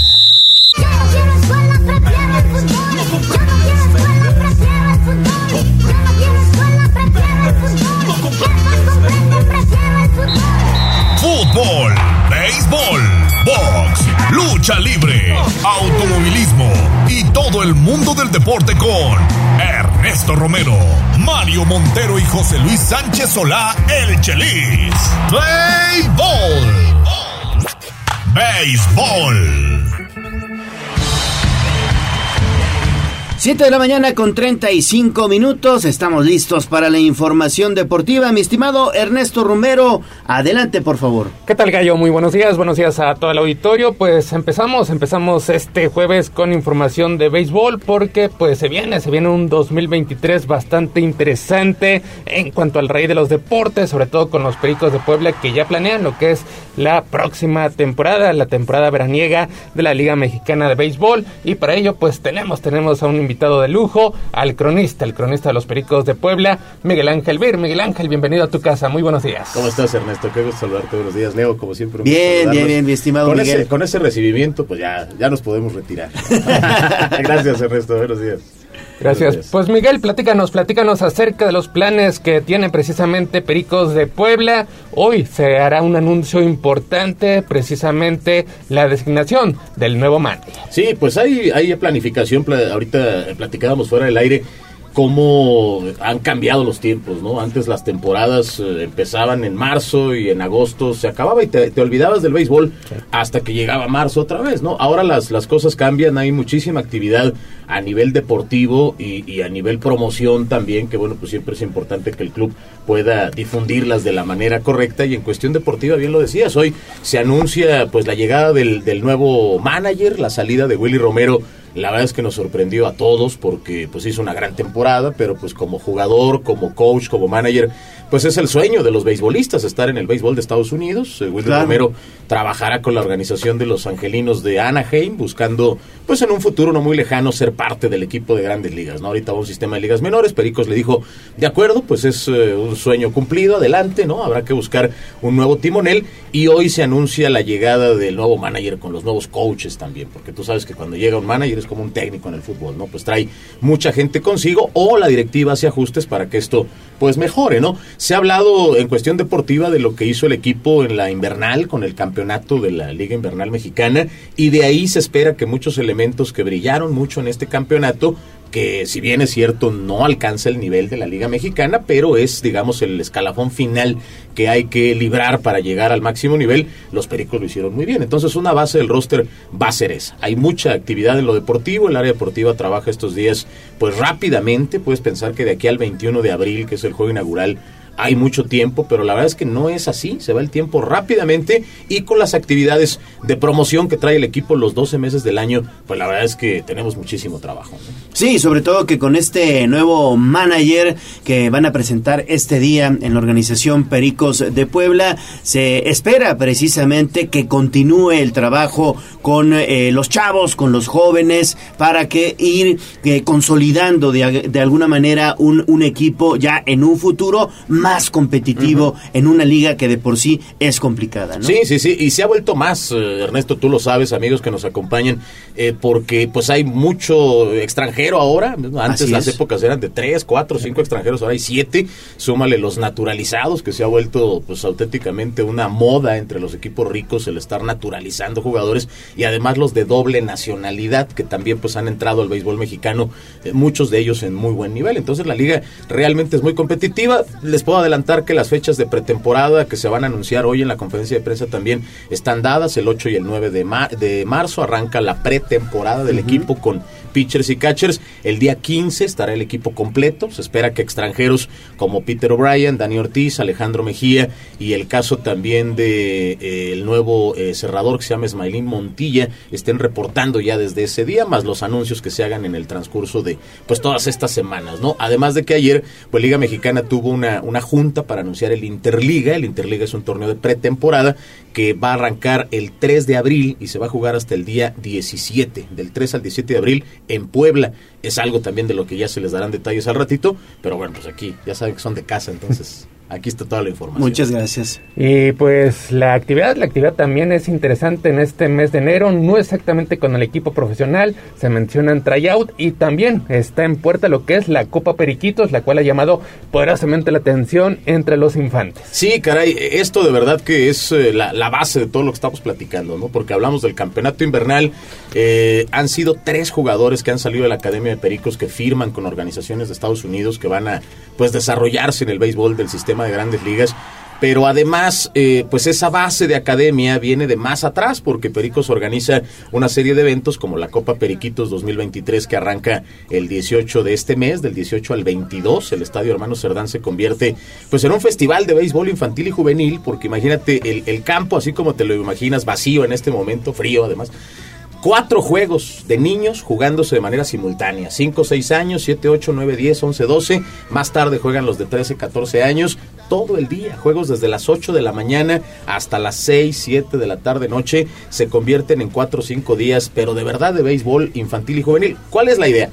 Lucha libre, automovilismo y todo el mundo del deporte con Ernesto Romero, Mario Montero y José Luis Sánchez Solá, el Chelis. Béisbol. Béisbol. 7 de la mañana con 35 minutos. Estamos listos para la información deportiva. Mi estimado Ernesto Romero, adelante por favor. ¿Qué tal Gallo? Muy buenos días, buenos días a todo el auditorio. Pues empezamos, empezamos este jueves con información de béisbol porque pues se viene, se viene un 2023 bastante interesante en cuanto al rey de los deportes, sobre todo con los Pericos de Puebla que ya planean lo que es la próxima temporada, la temporada veraniega de la Liga Mexicana de Béisbol y para ello pues tenemos, tenemos a un invitado de lujo, al cronista, el cronista de los Pericos de Puebla, Miguel Ángel Bir. Miguel Ángel, bienvenido a tu casa, muy buenos días. ¿Cómo estás, Ernesto? Qué gusto saludarte. Buenos días, Leo, como siempre. Bien, bien, bien, mi estimado con Miguel. Ese, con ese recibimiento, pues ya, ya nos podemos retirar. Gracias, Ernesto. Buenos días. Gracias. Pues Miguel, platícanos, platícanos acerca de los planes que tiene precisamente Pericos de Puebla. Hoy se hará un anuncio importante, precisamente la designación del nuevo manager. Sí, pues hay, hay planificación. pla- ahorita platicábamos fuera del aire cómo han cambiado los tiempos, ¿no? Antes las temporadas eh, empezaban en marzo y en agosto se acababa y te, te olvidabas del béisbol hasta que llegaba marzo otra vez, ¿no? Ahora las, las cosas cambian, hay muchísima actividad a nivel deportivo y, y a nivel promoción también, que bueno, pues siempre es importante que el club pueda difundirlas de la manera correcta y en cuestión deportiva, bien lo decías, hoy se anuncia pues la llegada del, del nuevo manager, la salida de Willy Romero la verdad es que nos sorprendió a todos porque pues hizo una gran temporada, pero pues como jugador, como coach, como manager, pues es el sueño de los beisbolistas estar en el béisbol de Estados Unidos. Eh, Claro. Romero trabajará con la organización de los Angelinos de Anaheim buscando pues en un futuro no muy lejano ser parte del equipo de grandes ligas, ¿no? Ahorita va un sistema de ligas menores, Pericos le dijo, "De acuerdo, pues es eh, un sueño cumplido, adelante, ¿no? Habrá que buscar un nuevo timonel y hoy se anuncia la llegada del nuevo manager con los nuevos coaches también, porque tú sabes que cuando llega un manager es como un técnico en el fútbol, ¿no? Pues trae mucha gente consigo o la directiva hace ajustes para que esto pues mejore, ¿no? Se ha hablado en cuestión deportiva de lo que hizo el equipo en la invernal con el campeonato de la Liga Invernal Mexicana y de ahí se espera que muchos elementos que brillaron mucho en este campeonato que si bien es cierto no alcanza el nivel de la Liga Mexicana, pero es digamos el escalafón final que hay que librar para llegar al máximo nivel, los Pericos lo hicieron muy bien. Entonces una base del roster va a ser esa. Hay mucha actividad en lo deportivo, el área deportiva trabaja estos días pues rápidamente, puedes pensar que de aquí al 21 de abril, que es el juego inaugural, hay mucho tiempo, pero la verdad es que no es así, se va el tiempo rápidamente y con las actividades de promoción que trae el equipo los 12 meses del año, pues la verdad es que tenemos muchísimo trabajo. Sí, sobre todo que con este nuevo manager que van a presentar este día en la organización Pericos de Puebla, se espera precisamente que continúe el trabajo con eh, los chavos, con los jóvenes, para que ir eh, consolidando de, alguna manera un, un equipo ya en un futuro competitivo en una liga que de por sí es complicada, ¿no? Sí, sí, sí, y se ha vuelto más, eh, Ernesto, tú lo sabes, amigos que nos acompañan, eh, porque pues hay mucho extranjero ahora, antes Así las es. épocas eran de tres, cuatro, cinco extranjeros, ahora hay siete, súmale los naturalizados, que se ha vuelto pues auténticamente una moda entre los equipos ricos el estar naturalizando jugadores, y además los de doble nacionalidad, que también pues han entrado al béisbol mexicano, eh, muchos de ellos en muy buen nivel, entonces la liga realmente es muy competitiva, les puedo adelantar que las fechas de pretemporada que se van a anunciar hoy en la conferencia de prensa también están dadas, el 8 y el 9 de, ma- de marzo arranca la pretemporada del equipo con pitchers y catchers. El día 15 estará el equipo completo. Se espera que extranjeros como Peter O'Brien, Dani Ortiz, Alejandro Mejía y el caso también de eh, el nuevo eh, cerrador que se llama Ismailín Montilla estén reportando ya desde ese día, más los anuncios que se hagan en el transcurso de pues todas estas semanas, ¿no? Además de que ayer pues Liga Mexicana tuvo una, una junta para anunciar el Interliga. El Interliga es un torneo de pretemporada que va a arrancar el 3 de abril y se va a jugar hasta el día 17, del 3 al 17 de abril en Puebla. Es algo también de lo que ya se les darán detalles al ratito, pero bueno, pues aquí ya saben que son de casa, entonces aquí está toda la información. Muchas gracias. Y pues la actividad, la actividad también es interesante en este mes de enero, no exactamente con el equipo profesional, se mencionan tryout y también está en puerta lo que es la Copa Periquitos, la cual ha llamado poderosamente la atención entre los infantes. Sí, caray, esto de verdad que es eh, la, la base de todo lo que estamos platicando, ¿no? Porque hablamos del campeonato invernal, eh, han sido tres jugadores que han salido de la Academia de Pericos que firman con organizaciones de Estados Unidos que van a, pues, desarrollarse en el béisbol del sistema de grandes ligas. Pero además, eh, pues esa base de academia viene de más atrás, porque Pericos organiza una serie de eventos como la Copa Periquitos 2023 que arranca el 18 de este mes, del 18 al 22. El Estadio Hermano Cerdán se convierte pues en un festival de béisbol infantil y juvenil, porque imagínate el, el campo, así como te lo imaginas, vacío en este momento, frío además cuatro juegos de niños jugándose de manera simultánea. 5, 6 años, 7, 8, 9, 10, 11, 12. Más tarde juegan los de 13, 14 años. Todo el día. Juegos desde las 8 de la mañana hasta las 6, 7 de la tarde, noche. Se convierten en 4 o 5 días, pero de verdad de béisbol infantil y juvenil. ¿Cuál es la idea?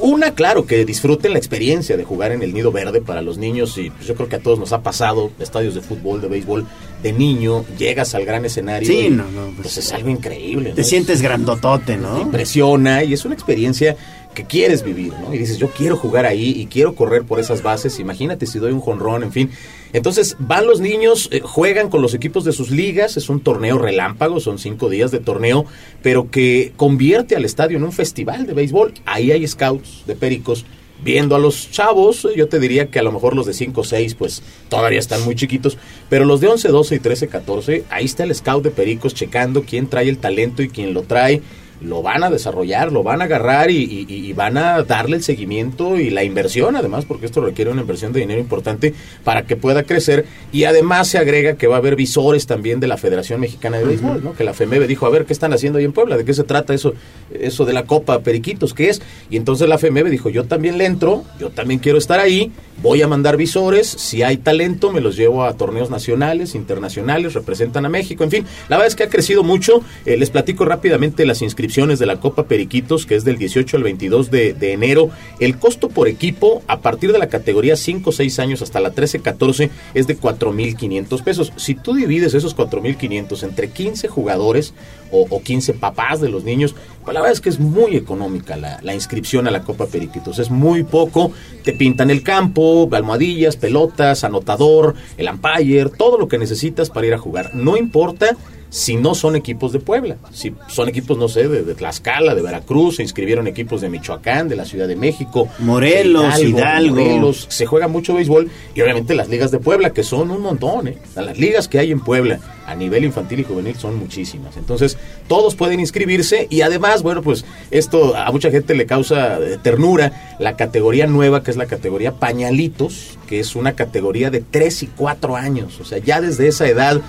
Una, claro, que disfruten la experiencia de jugar en el nido verde para los niños y pues, yo creo que a todos nos ha pasado, estadios de fútbol, de béisbol, de niño, llegas al gran escenario Sí, y, no, no, pues es algo increíble. Te ¿no? sientes grandotote, ¿no? impresiona y es una experiencia que quieres vivir, ¿no? Y dices, yo quiero jugar ahí y quiero correr por esas bases, imagínate si doy un jonrón, en fin. Entonces van los niños, eh, juegan con los equipos de sus ligas, es un torneo relámpago, son cinco días de torneo, pero que convierte al estadio en un festival de béisbol. Ahí hay scouts de pericos viendo a los chavos, yo te diría que a lo mejor los de 5 o 6 pues todavía están muy chiquitos, pero los de 11, 12 y 13, 14, ahí está el scout de Pericos checando quién trae el talento y quién lo trae, lo van a desarrollar, lo van a agarrar y, y- y van a darle el seguimiento y la inversión además, porque esto requiere una inversión de dinero importante para que pueda crecer y además se agrega que va a haber visores también de la Federación Mexicana de Béisbol, ¿no? que la FEMEBE dijo, a ver, ¿qué están haciendo ahí en Puebla? ¿De qué se trata eso, eso de la Copa Periquitos? ¿Qué es? Y entonces la FEMEBE dijo, yo también le entro, yo también quiero estar ahí, voy a mandar visores, si hay talento me los llevo a torneos nacionales, internacionales, representan a México, en fin, la verdad es que ha crecido mucho, Eh, les platico rápidamente las inscripciones de la Copa Periquitos, que es del 18 al 22 de, enero, el costo por equipo a partir de la categoría 5 6 años hasta la 13 14 es de 4.500 pesos, si tú divides esos 4.500 entre 15 jugadores o, o 15 papás de los niños, pues la verdad es que es muy económica la, la inscripción a la Copa Periquitos. Es muy poco. Te pintan el campo, almohadillas, pelotas, anotador, el umpire, todo lo que necesitas para ir a jugar. No importa si no son equipos de Puebla. Si son equipos, no sé, de, de Tlaxcala, de Veracruz, se inscribieron equipos de Michoacán, de la Ciudad de México, Morelos, de Hidalgo. Morelos. Se juega mucho béisbol y obviamente las ligas de Puebla, que son un montón. ¿eh? Las ligas que hay en Puebla a nivel infantil y juvenil son muchísimas. Entonces, todos pueden inscribirse y además, bueno, pues esto a mucha gente le causa eh, ternura. La categoría nueva, que es la categoría pañalitos, que es una categoría de 3 y 4 años. O sea, ya desde esa edad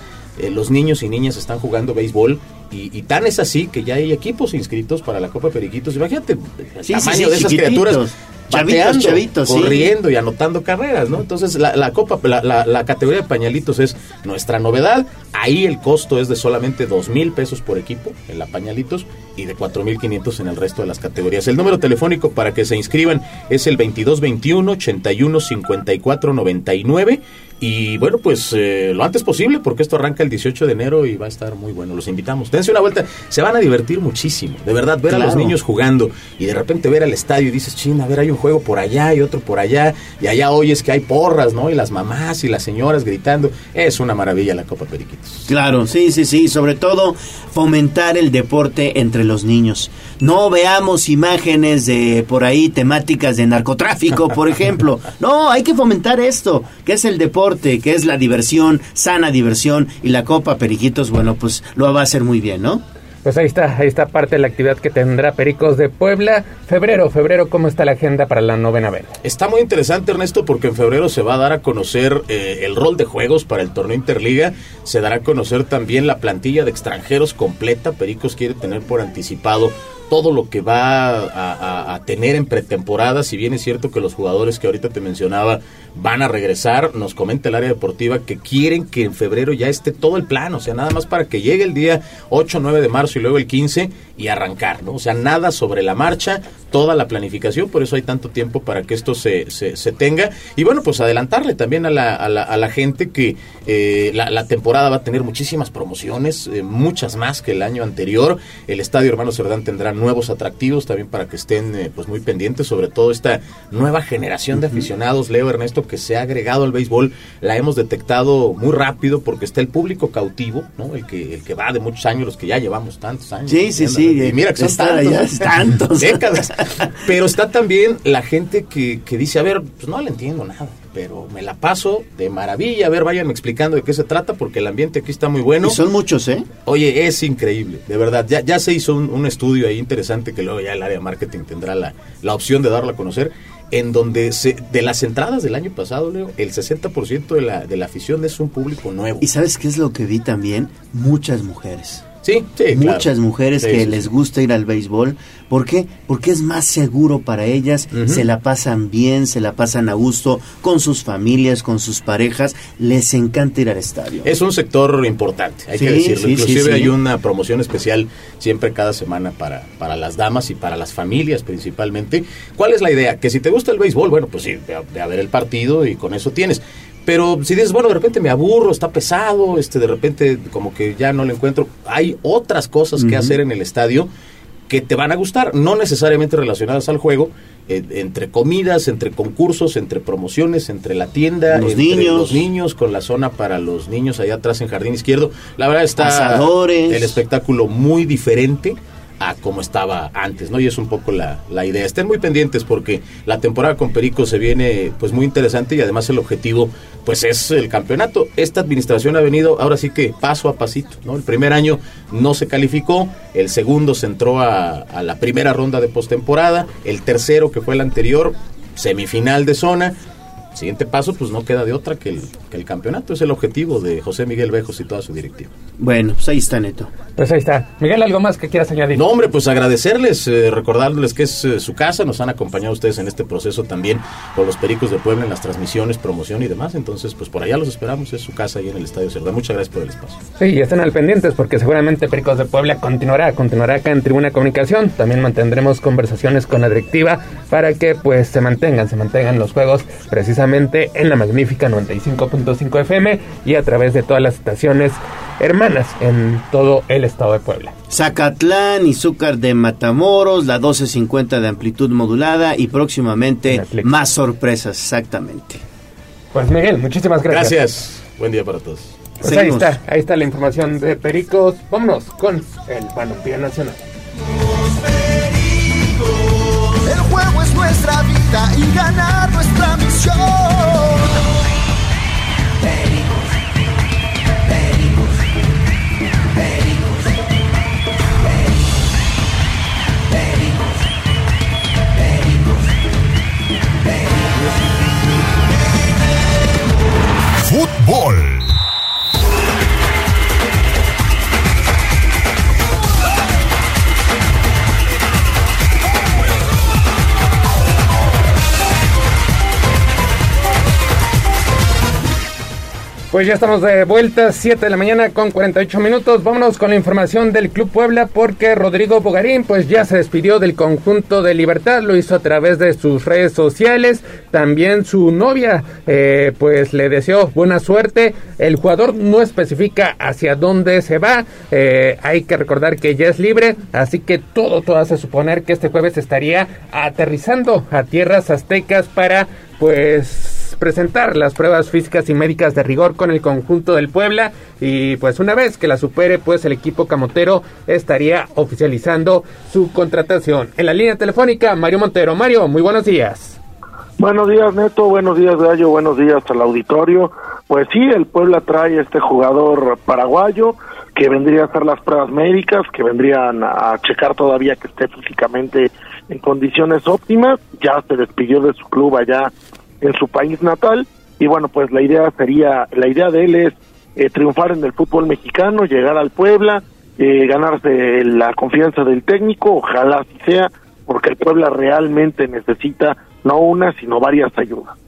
eh, los niños y niñas están jugando béisbol y, y tan es así que ya hay equipos inscritos para la Copa Periquitos. Imagínate el Sí, tamaño sí, de esas criaturas. Chavitos, chavitos, sí. corriendo y anotando carreras, ¿no? Entonces la, la copa, la, la- la categoría de pañalitos es nuestra novedad. Ahí el costo es de solamente dos mil pesos por equipo en la pañalitos y de cuatro mil quinientos en el resto de las categorías. El número telefónico para que se inscriban es el 2221 81 54 99 y bueno, pues eh, lo antes posible porque esto arranca el 18 de enero y va a estar muy bueno. Los invitamos. Dense una vuelta. Se van a divertir muchísimo. De verdad, ver a los niños jugando y de repente ver al estadio y dices, china, a ver, hay un juego por allá y otro por allá. Y allá oyes que hay porras, ¿no? Y las mamás y las señoras gritando. Es una maravilla la Copa Periquitos. Claro, sí, sí, sí. Sobre todo fomentar el deporte entre los niños. No veamos imágenes de por ahí temáticas de narcotráfico, por ejemplo. No, hay que fomentar esto, que es el deporte, que es la diversión, sana diversión. Y la Copa Periquitos, bueno, pues lo va a hacer muy bien, ¿no? Pues ahí está, ahí está parte de la actividad que tendrá Pericos de Puebla. Febrero, febrero, ¿cómo está la agenda para la novena vela? Está muy interesante, Ernesto, porque en febrero se va a dar a conocer eh, el rol de juegos para el torneo Interliga. Se dará a conocer también la plantilla de extranjeros completa. Pericos quiere tener por anticipado todo lo que va a, tener en pretemporada. Si bien es cierto que los jugadores que ahorita te mencionaba van a regresar, nos comenta el área deportiva que quieren que en febrero ya esté todo el plan. O sea, nada más para que llegue el día 8, 9 de marzo y luego el 15 y arrancar, ¿no? O sea, nada sobre la marcha, toda la planificación, por eso hay tanto tiempo para que esto se, se, tenga. Y bueno, pues adelantarle también a la, a la, gente que eh, la, temporada va a tener muchísimas promociones, eh, muchas más que el año anterior. El Estadio Hermano Cerdán tendrá nuevos atractivos también para que estén eh, pues muy pendientes, sobre todo esta nueva generación de aficionados, Leo Ernesto, que se ha agregado al béisbol, la hemos detectado muy rápido porque está el público cautivo, ¿no? El que, el que va de muchos años, los que ya llevamos tantos años. Sí, sí, sí. Y mira que son Está tantos, ya, tantos. décadas. Pero está también la gente que, que dice, a ver, pues no le entiendo nada, pero me la paso de maravilla. A ver, váyanme explicando de qué se trata, porque el ambiente aquí está muy bueno. Y son muchos, ¿eh? Oye, es increíble, de verdad. Ya, ya se hizo un, un estudio ahí interesante que luego ya el área de marketing tendrá la, la opción de darlo a conocer, en donde se, de las entradas del año pasado, Leo, el 60% de la, de la afición es un público nuevo. ¿Y sabes qué es lo que vi también? Muchas mujeres. Sí, sí, claro. Muchas mujeres Sí, que les gusta ir al béisbol. ¿Por qué? Porque es más seguro para ellas, se la pasan bien, se la pasan a gusto con sus familias, con sus parejas. Les encanta ir al estadio. Es un sector importante, hay que decirlo. Inclusive hay una promoción especial siempre cada semana para, para las damas y para las familias principalmente. ¿Cuál es la idea? Que si te gusta el béisbol, bueno, pues sí, ve a, ve a ver el partido y con eso tienes. Pero si dices, bueno, de repente me aburro, está pesado, este, de repente como que ya no lo encuentro, hay otras cosas que hacer en el estadio que te van a gustar, no necesariamente relacionadas al juego, eh, entre comidas, entre concursos, entre promociones, entre la tienda, Los entre niños. los niños, con la zona para los niños allá atrás en Jardín Izquierdo. La verdad está el espectáculo muy diferente a como estaba antes, ¿no? Y es un poco la, la idea. Estén muy pendientes porque la temporada con Perico se viene pues muy interesante y además el objetivo pues es el campeonato. Esta administración ha venido ahora sí que paso a pasito, ¿no? El primer año no se calificó, el segundo se entró a, a la primera ronda de postemporada, el tercero que fue el anterior, semifinal de zona. Siguiente paso, pues no queda de otra que el, que el campeonato. Es el objetivo de José Miguel Bejos y toda su directiva. Bueno, pues ahí está, Neto. Pues ahí está. Miguel, ¿algo más que quieras añadir? No, hombre, pues agradecerles, eh, recordarles que es eh, su casa, nos han acompañado ustedes en este proceso también con los Pericos de Puebla en las transmisiones, promoción y demás. Entonces, pues por allá los esperamos, es su casa ahí en el Estadio Cerdán. Muchas gracias por el espacio. Sí, y estén al pendientes porque seguramente Pericos de Puebla continuará, continuará acá en Tribuna Comunicación. También mantendremos conversaciones con la directiva para que pues se mantengan, se mantengan los juegos precisamente en la magnífica 95.5 FM y a través de todas las estaciones hermanas en todo el estado de Puebla. Zacatlán, Izúcar de Matamoros, la 1250 de amplitud modulada y próximamente más sorpresas, exactamente. Pues Miguel, muchísimas gracias. Gracias. Buen día para todos. Pues ahí está, ahí está la información de Pericos. Vámonos con el Balompié Nacional. El juego es nuestra vida y ganar nuestra misión. Fútbol. Pues ya estamos de vuelta, 7 de la mañana con 48 minutos. Vámonos con la información del Club Puebla porque Rodrigo Bogarín pues ya se despidió del conjunto de Libertad, lo hizo a través de sus redes sociales. También su novia eh, pues le deseó buena suerte. El jugador no especifica hacia dónde se va. Eh, hay que recordar que ya es libre, así que todo, todo hace suponer que este jueves estaría aterrizando a tierras aztecas para pues presentar las pruebas físicas y médicas de rigor con el conjunto del Puebla y pues una vez que la supere pues el equipo camotero estaría oficializando su contratación. En la línea telefónica Mario Montero. Mario, muy buenos días. Buenos días Neto, buenos días Gallo, buenos días al auditorio. Pues sí, el Puebla trae este jugador paraguayo que vendría a hacer las pruebas médicas, que vendrían a checar todavía que esté físicamente en condiciones óptimas. Ya se despidió de su club allá en su país natal. Y bueno pues la idea sería la idea de él es eh, triunfar en el fútbol mexicano llegar al Puebla eh, ganarse la confianza del técnico ojalá sea porque el Puebla realmente necesita no una sino varias ayudas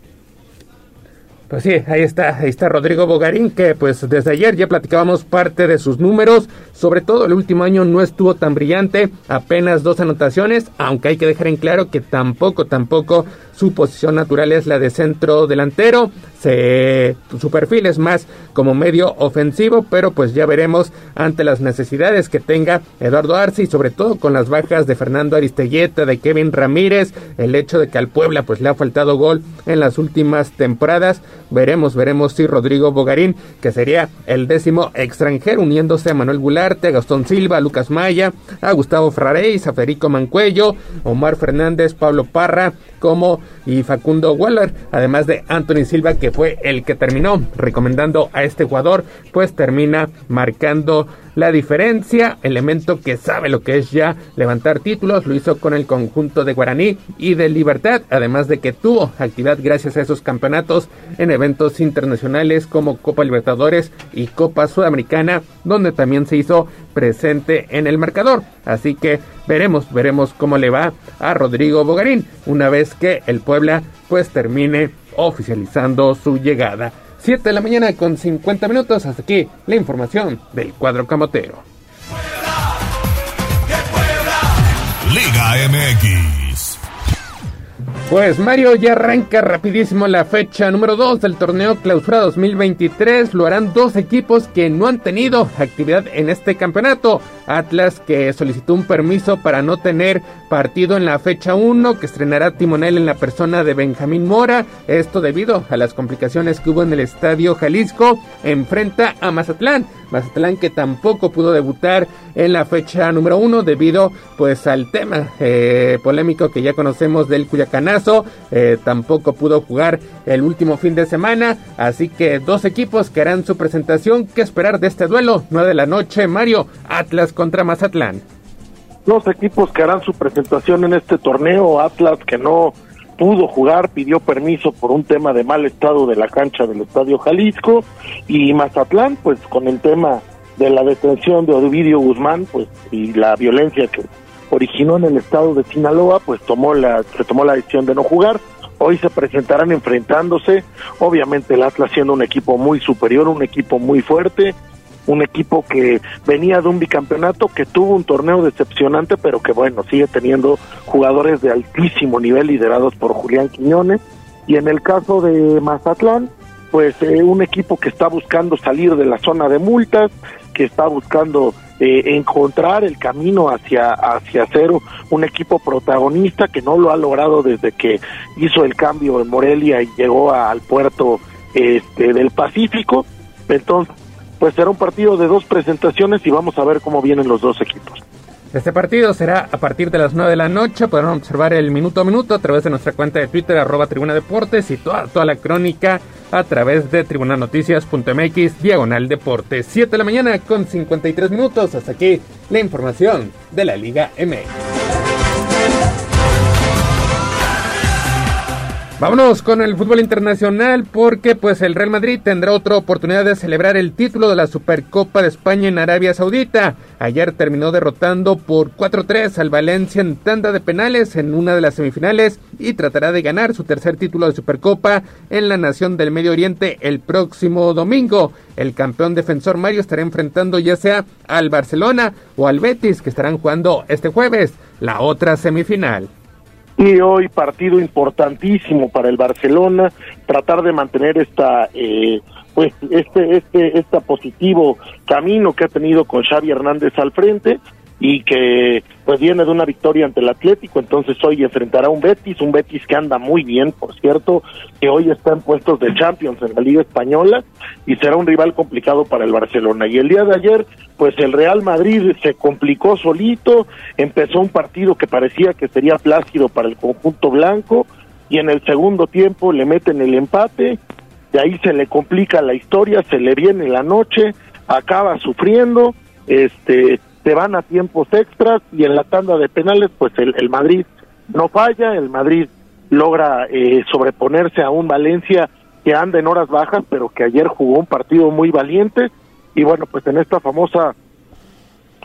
pues sí, ahí está, ahí está Rodrigo Bogarín, que pues desde ayer ya platicábamos parte de sus números, sobre todo el último año no estuvo tan brillante, apenas dos anotaciones, aunque hay que dejar en claro que tampoco, tampoco su posición natural es la de centro delantero, se, su perfil es más como medio ofensivo, pero pues ya veremos ante las necesidades que tenga Eduardo Arce y sobre todo con las bajas de Fernando Aristeguieta, de Kevin Ramírez, el hecho de que al Puebla pues le ha faltado gol en las últimas temporadas, veremos, veremos si Rodrigo Bogarín, que sería el décimo extranjero uniéndose a Manuel Gularte, a Gastón Silva, a Lucas Maya, a Gustavo Ferraréis, a Federico Mancuello, Omar Fernández, Pablo Parra, como y Facundo Waller, además de Anthony Silva que fue el que terminó recomendando a este jugador, pues termina marcando la diferencia, elemento que sabe lo que es ya levantar títulos, lo hizo con el conjunto de Guaraní y de Libertad, además de que tuvo actividad gracias a esos campeonatos en eventos internacionales como Copa Libertadores y Copa Sudamericana, donde también se hizo presente en el marcador. Así que veremos, veremos cómo le va a Rodrigo Bogarín una vez que el Puebla pues termine oficializando su llegada. 7 de la mañana con 50 minutos. Hasta aquí la información del cuadro camotero. Liga MX. Pues Mario ya arranca rapidísimo la fecha número 2 del torneo Clausura 2023. Lo harán dos equipos que no han tenido actividad en este campeonato. Atlas que solicitó un permiso para no tener partido en la fecha 1 que estrenará Timonel en la persona de Benjamín Mora. Esto debido a las complicaciones que hubo en el estadio Jalisco. Enfrenta a Mazatlán. Mazatlán que tampoco pudo debutar en la fecha número 1 debido pues al tema eh, polémico que ya conocemos del Cuyacanazo. Eh, tampoco pudo jugar el último fin de semana. Así que dos equipos que harán su presentación. ¿Qué esperar de este duelo? 9 de la noche, Mario. Atlas contra Mazatlán. Los equipos que harán su presentación en este torneo, Atlas que no pudo jugar, pidió permiso por un tema de mal estado de la cancha del Estadio Jalisco y Mazatlán, pues con el tema de la detención de Ovidio Guzmán, pues y la violencia que originó en el estado de Sinaloa, pues tomó la se tomó la decisión de no jugar. Hoy se presentarán enfrentándose, obviamente el Atlas siendo un equipo muy superior, un equipo muy fuerte, un equipo que venía de un bicampeonato, que tuvo un torneo decepcionante, pero que bueno, sigue teniendo jugadores de altísimo nivel liderados por Julián Quiñones. Y en el caso de Mazatlán, pues eh, un equipo que está buscando salir de la zona de multas, que está buscando eh, encontrar el camino hacia hacia cero, un equipo protagonista que no lo ha logrado desde que hizo el cambio en Morelia y llegó al puerto este, del Pacífico. Entonces, pues será un partido de dos presentaciones y vamos a ver cómo vienen los dos equipos. Este partido será a partir de las 9 de la noche. Podrán observar el minuto a minuto a través de nuestra cuenta de Twitter, arroba Tribuna Deportes, y toda, toda la crónica a través de tribunanoticias.mx, diagonal deportes. 7 de la mañana con 53 minutos. Hasta aquí la información de la Liga MX. Vámonos con el fútbol internacional porque pues el Real Madrid tendrá otra oportunidad de celebrar el título de la Supercopa de España en Arabia Saudita. Ayer terminó derrotando por 4-3 al Valencia en tanda de penales en una de las semifinales y tratará de ganar su tercer título de Supercopa en la nación del Medio Oriente el próximo domingo. El campeón defensor Mario estará enfrentando ya sea al Barcelona o al Betis que estarán jugando este jueves la otra semifinal. Y hoy partido importantísimo para el Barcelona, tratar de mantener esta eh, pues este este este positivo camino que ha tenido con Xavi Hernández al frente y que pues viene de una victoria ante el Atlético, entonces hoy enfrentará a un Betis, un Betis que anda muy bien, por cierto, que hoy está en puestos de Champions en la Liga Española y será un rival complicado para el Barcelona. Y el día de ayer, pues el Real Madrid se complicó solito, empezó un partido que parecía que sería plácido para el conjunto blanco y en el segundo tiempo le meten el empate, de ahí se le complica la historia, se le viene la noche, acaba sufriendo, este se van a tiempos extras y en la tanda de penales pues el, el Madrid no falla, el Madrid logra eh, sobreponerse a un Valencia que anda en horas bajas pero que ayer jugó un partido muy valiente. Y bueno pues en esta famosa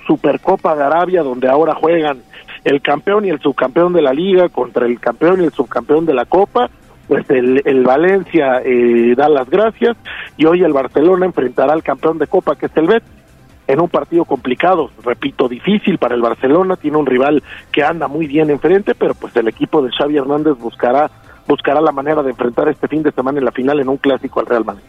Supercopa de Arabia donde ahora juegan el campeón y el subcampeón de la liga contra el campeón y el subcampeón de la Copa pues el, el Valencia eh, da las gracias y hoy el Barcelona enfrentará al campeón de Copa que es el Betis en un partido complicado, repito, difícil para el Barcelona, tiene un rival que anda muy bien enfrente, pero pues el equipo de Xavi Hernández buscará buscará la manera de enfrentar este fin de semana en la final en un clásico al Real Madrid.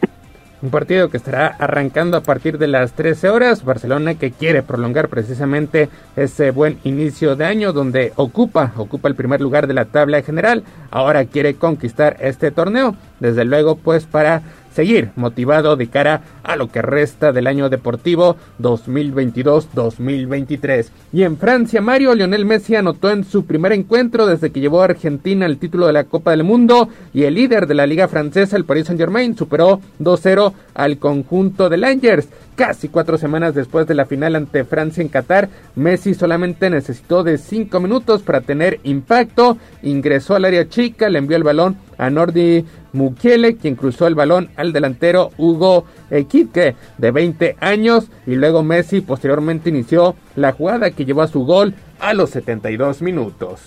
Un partido que estará arrancando a partir de las 13 horas. Barcelona que quiere prolongar precisamente ese buen inicio de año donde ocupa, ocupa el primer lugar de la tabla general. Ahora quiere conquistar este torneo. Desde luego, pues para seguir motivado de cara a lo que resta del año deportivo 2022-2023. Y en Francia, Mario Lionel Messi anotó en su primer encuentro desde que llevó a Argentina el título de la Copa del Mundo y el líder de la liga francesa, el Paris Saint-Germain, superó 2-0 al conjunto de Langers. Casi cuatro semanas después de la final ante Francia en Qatar, Messi solamente necesitó de cinco minutos para tener impacto, ingresó al área chica, le envió el balón a Nordi Mukiele, quien cruzó el balón al delantero Hugo Equique, de 20 años, y luego Messi posteriormente inició la jugada que llevó a su gol a los 72 minutos.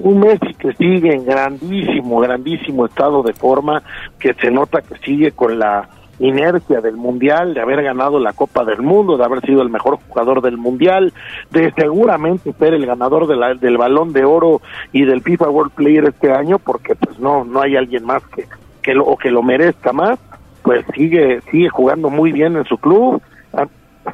Un Messi que sigue en grandísimo, grandísimo estado de forma, que se nota que sigue con la inercia del mundial, de haber ganado la Copa del Mundo, de haber sido el mejor jugador del mundial, de seguramente ser el ganador de del Balón de Oro y del FIFA World Player este año, porque pues no no hay alguien más que que lo o que lo merezca más, pues sigue sigue jugando muy bien en su club,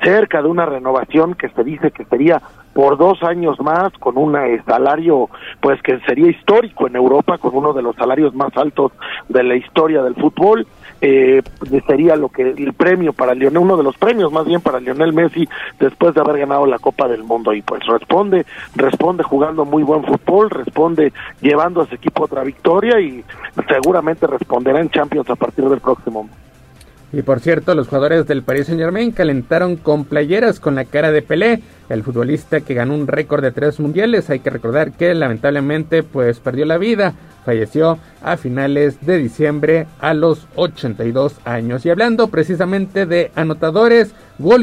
cerca de una renovación que se dice que sería por dos años más con un eh, salario pues que sería histórico en Europa con uno de los salarios más altos de la historia del fútbol eh, sería lo que el premio para Lionel uno de los premios más bien para Lionel Messi después de haber ganado la Copa del Mundo. Y pues responde responde jugando muy buen fútbol responde llevando a su equipo otra victoria y seguramente responderá en Champions a partir del próximo y por cierto, los jugadores del Paris Saint Germain calentaron con playeras con la cara de Pelé, el futbolista que ganó un récord de tres mundiales. Hay que recordar que lamentablemente pues perdió la vida, falleció a finales de diciembre a los 82 años. Y hablando precisamente de anotadores,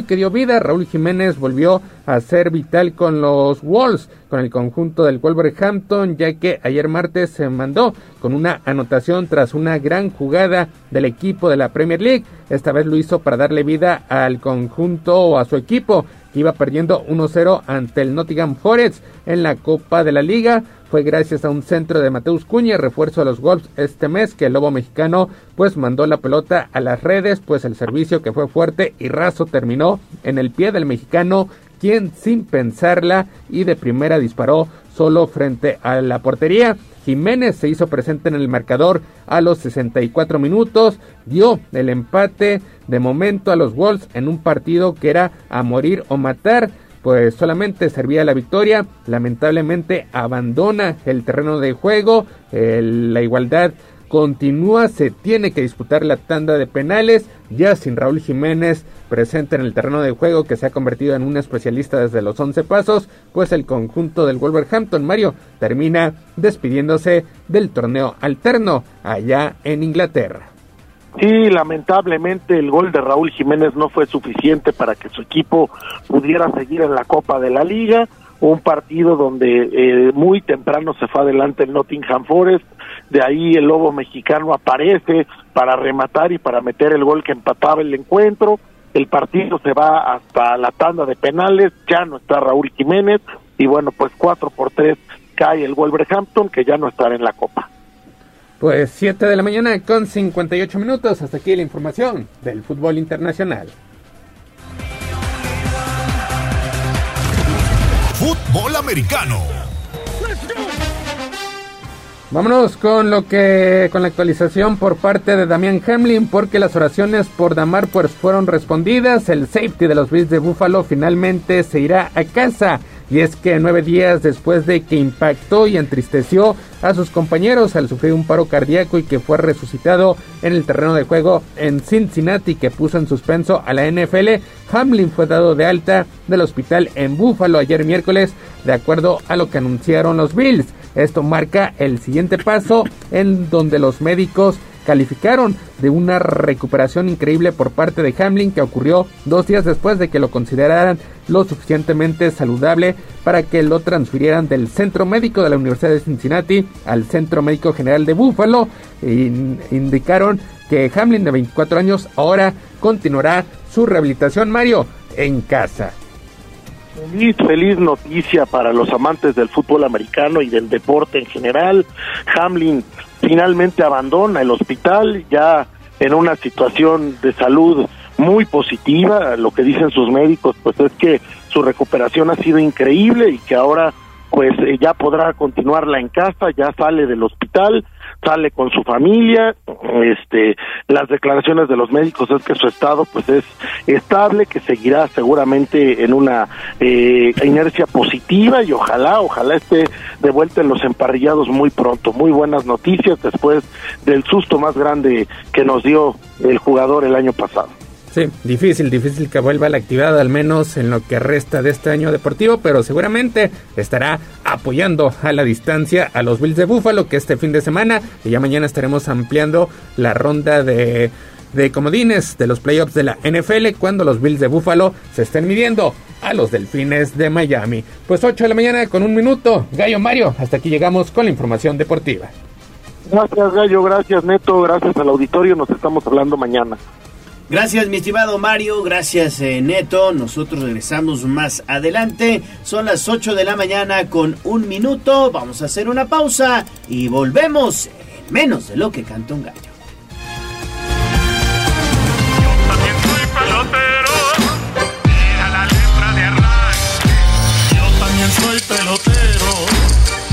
que dio vida, Raúl Jiménez volvió a ser vital con los Wolves, con el conjunto del Wolverhampton, ya que ayer martes se mandó con una anotación tras una gran jugada del equipo de la Premier League. Esta vez lo hizo para darle vida al conjunto o a su equipo que iba perdiendo 1-0 ante el Nottingham Forest en la Copa de la Liga. Fue gracias a un centro de Mateus Cuña, refuerzo a los Wolves este mes, que el Lobo mexicano pues mandó la pelota a las redes, pues el servicio que fue fuerte y raso terminó en el pie del mexicano, quien sin pensarla y de primera disparó solo frente a la portería. Jiménez se hizo presente en el marcador a los 64 minutos, dio el empate de momento a los Wolves en un partido que era a morir o matar pues solamente servía la victoria. Lamentablemente abandona el terreno de juego. la igualdad continúa, se tiene que disputar la tanda de penales, ya sin Raúl Jiménez presente en el terreno de juego que se ha convertido en un especialista desde los 11 pasos, pues el conjunto del Wolverhampton Mario termina despidiéndose del torneo alterno allá en Inglaterra. Sí, lamentablemente el gol de Raúl Jiménez no fue suficiente para que su equipo pudiera seguir en la Copa de la Liga, un partido donde eh, muy temprano se fue adelante el Nottingham Forest, de ahí el Lobo mexicano aparece para rematar y para meter el gol que empataba el encuentro, el partido se va hasta la tanda de penales, ya no está Raúl Jiménez y bueno, pues 4 por 3 cae el Wolverhampton que ya no estará en la Copa. Pues 7 de la mañana con 58 minutos. Hasta aquí la información del fútbol internacional. Fútbol americano. Vámonos con lo que con la actualización por parte de Damián Hamlin porque las oraciones por Damar pues fueron respondidas. El safety de los Bills de Buffalo finalmente se irá a casa. Y es que nueve días después de que impactó y entristeció a sus compañeros al sufrir un paro cardíaco y que fue resucitado en el terreno de juego en Cincinnati que puso en suspenso a la NFL, Hamlin fue dado de alta del hospital en Buffalo ayer miércoles de acuerdo a lo que anunciaron los Bills. Esto marca el siguiente paso en donde los médicos calificaron de una recuperación increíble por parte de Hamlin que ocurrió dos días después de que lo consideraran lo suficientemente saludable para que lo transfirieran del centro médico de la Universidad de Cincinnati al centro médico general de Buffalo. indicaron que Hamlin de 24 años ahora continuará su rehabilitación Mario en casa. Feliz, feliz noticia para los amantes del fútbol americano y del deporte en general. Hamlin finalmente abandona el hospital ya en una situación de salud muy positiva. Lo que dicen sus médicos pues es que su recuperación ha sido increíble y que ahora pues eh, ya podrá continuarla en casa, ya sale del hospital, sale con su familia, este, las declaraciones de los médicos es que su estado pues es estable, que seguirá seguramente en una eh, inercia positiva y ojalá, ojalá esté de vuelta en los emparrillados muy pronto. Muy buenas noticias después del susto más grande que nos dio el jugador el año pasado. Sí, difícil, difícil que vuelva la actividad, al menos en lo que resta de este año deportivo, pero seguramente estará apoyando a la distancia a los Bills de Búfalo, que este fin de semana, y ya mañana estaremos ampliando la ronda de, de comodines de los playoffs de la NFL, cuando los Bills de Búfalo se estén midiendo a los Delfines de Miami. Pues 8 de la mañana con un minuto, Gallo Mario, hasta aquí llegamos con la información deportiva. Gracias Gallo, gracias Neto, gracias al auditorio, nos estamos hablando mañana. Gracias, mi estimado Mario. Gracias, eh, Neto. Nosotros regresamos más adelante. Son las 8 de la mañana con un minuto. Vamos a hacer una pausa y volvemos en menos de lo que canta un gallo. Yo también soy pelotero.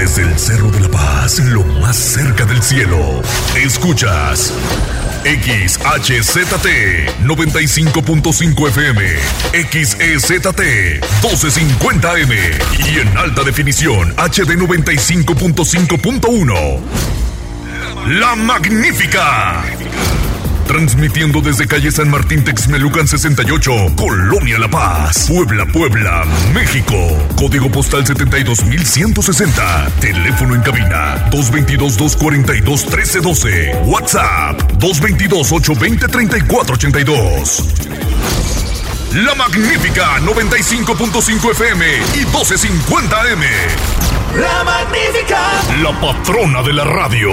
Desde el Cerro de la Paz, lo más cerca del cielo, escuchas XHZT 95.5 FM, XEZT 1250M y en alta definición HD 95.5.1. La Magnífica. Transmitiendo desde calle San Martín Texmelucan 68, Colonia La Paz, Puebla, Puebla, México. Código postal 72160. Teléfono en cabina 222-242-1312. WhatsApp 222-820-3482. La Magnífica 95.5 FM y 1250M. La Magnífica. La patrona de la radio.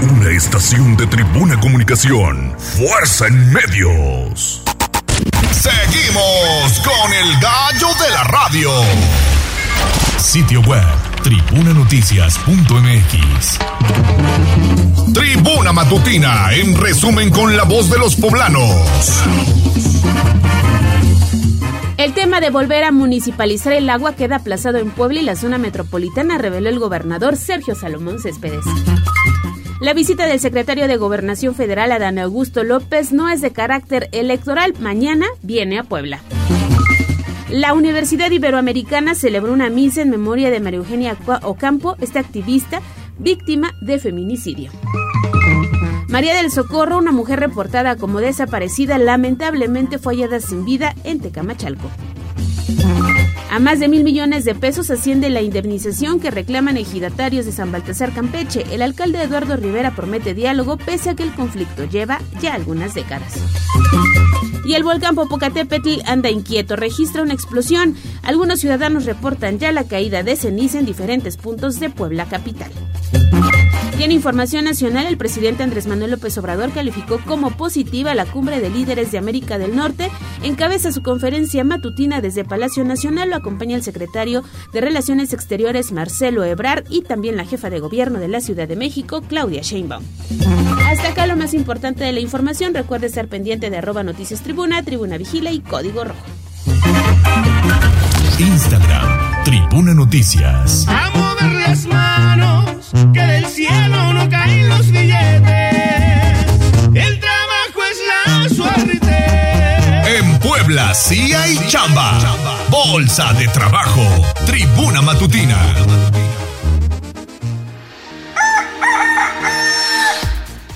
Una estación de tribuna comunicación. Fuerza en medios. Seguimos con el gallo de la radio. Sitio web tribunanoticias.mx. Tribuna Matutina, en resumen con la voz de los poblanos. El tema de volver a municipalizar el agua queda aplazado en Puebla y la zona metropolitana, reveló el gobernador Sergio Salomón Céspedes. La visita del secretario de Gobernación Federal, Adán Augusto López, no es de carácter electoral. Mañana viene a Puebla. La Universidad Iberoamericana celebró una misa en memoria de María Eugenia Ocampo, esta activista víctima de feminicidio. María del Socorro, una mujer reportada como desaparecida, lamentablemente fue hallada sin vida en Tecamachalco. A más de mil millones de pesos asciende la indemnización que reclaman ejidatarios de San Baltasar Campeche. El alcalde Eduardo Rivera promete diálogo pese a que el conflicto lleva ya algunas décadas. Y el volcán Popocatépetl anda inquieto, registra una explosión. Algunos ciudadanos reportan ya la caída de ceniza en diferentes puntos de Puebla capital. Y en información nacional, el presidente Andrés Manuel López Obrador calificó como positiva la cumbre de líderes de América del Norte. Encabeza su conferencia matutina desde Palacio Nacional. Lo acompaña el secretario de Relaciones Exteriores, Marcelo Ebrard, y también la jefa de gobierno de la Ciudad de México, Claudia Sheinbaum. Hasta acá lo más importante de la información. Recuerde estar pendiente de arroba noticias tribuna, tribuna vigila y código rojo. Instagram, Tribuna Noticias. A Bolsa de trabajo. Tribuna Matutina.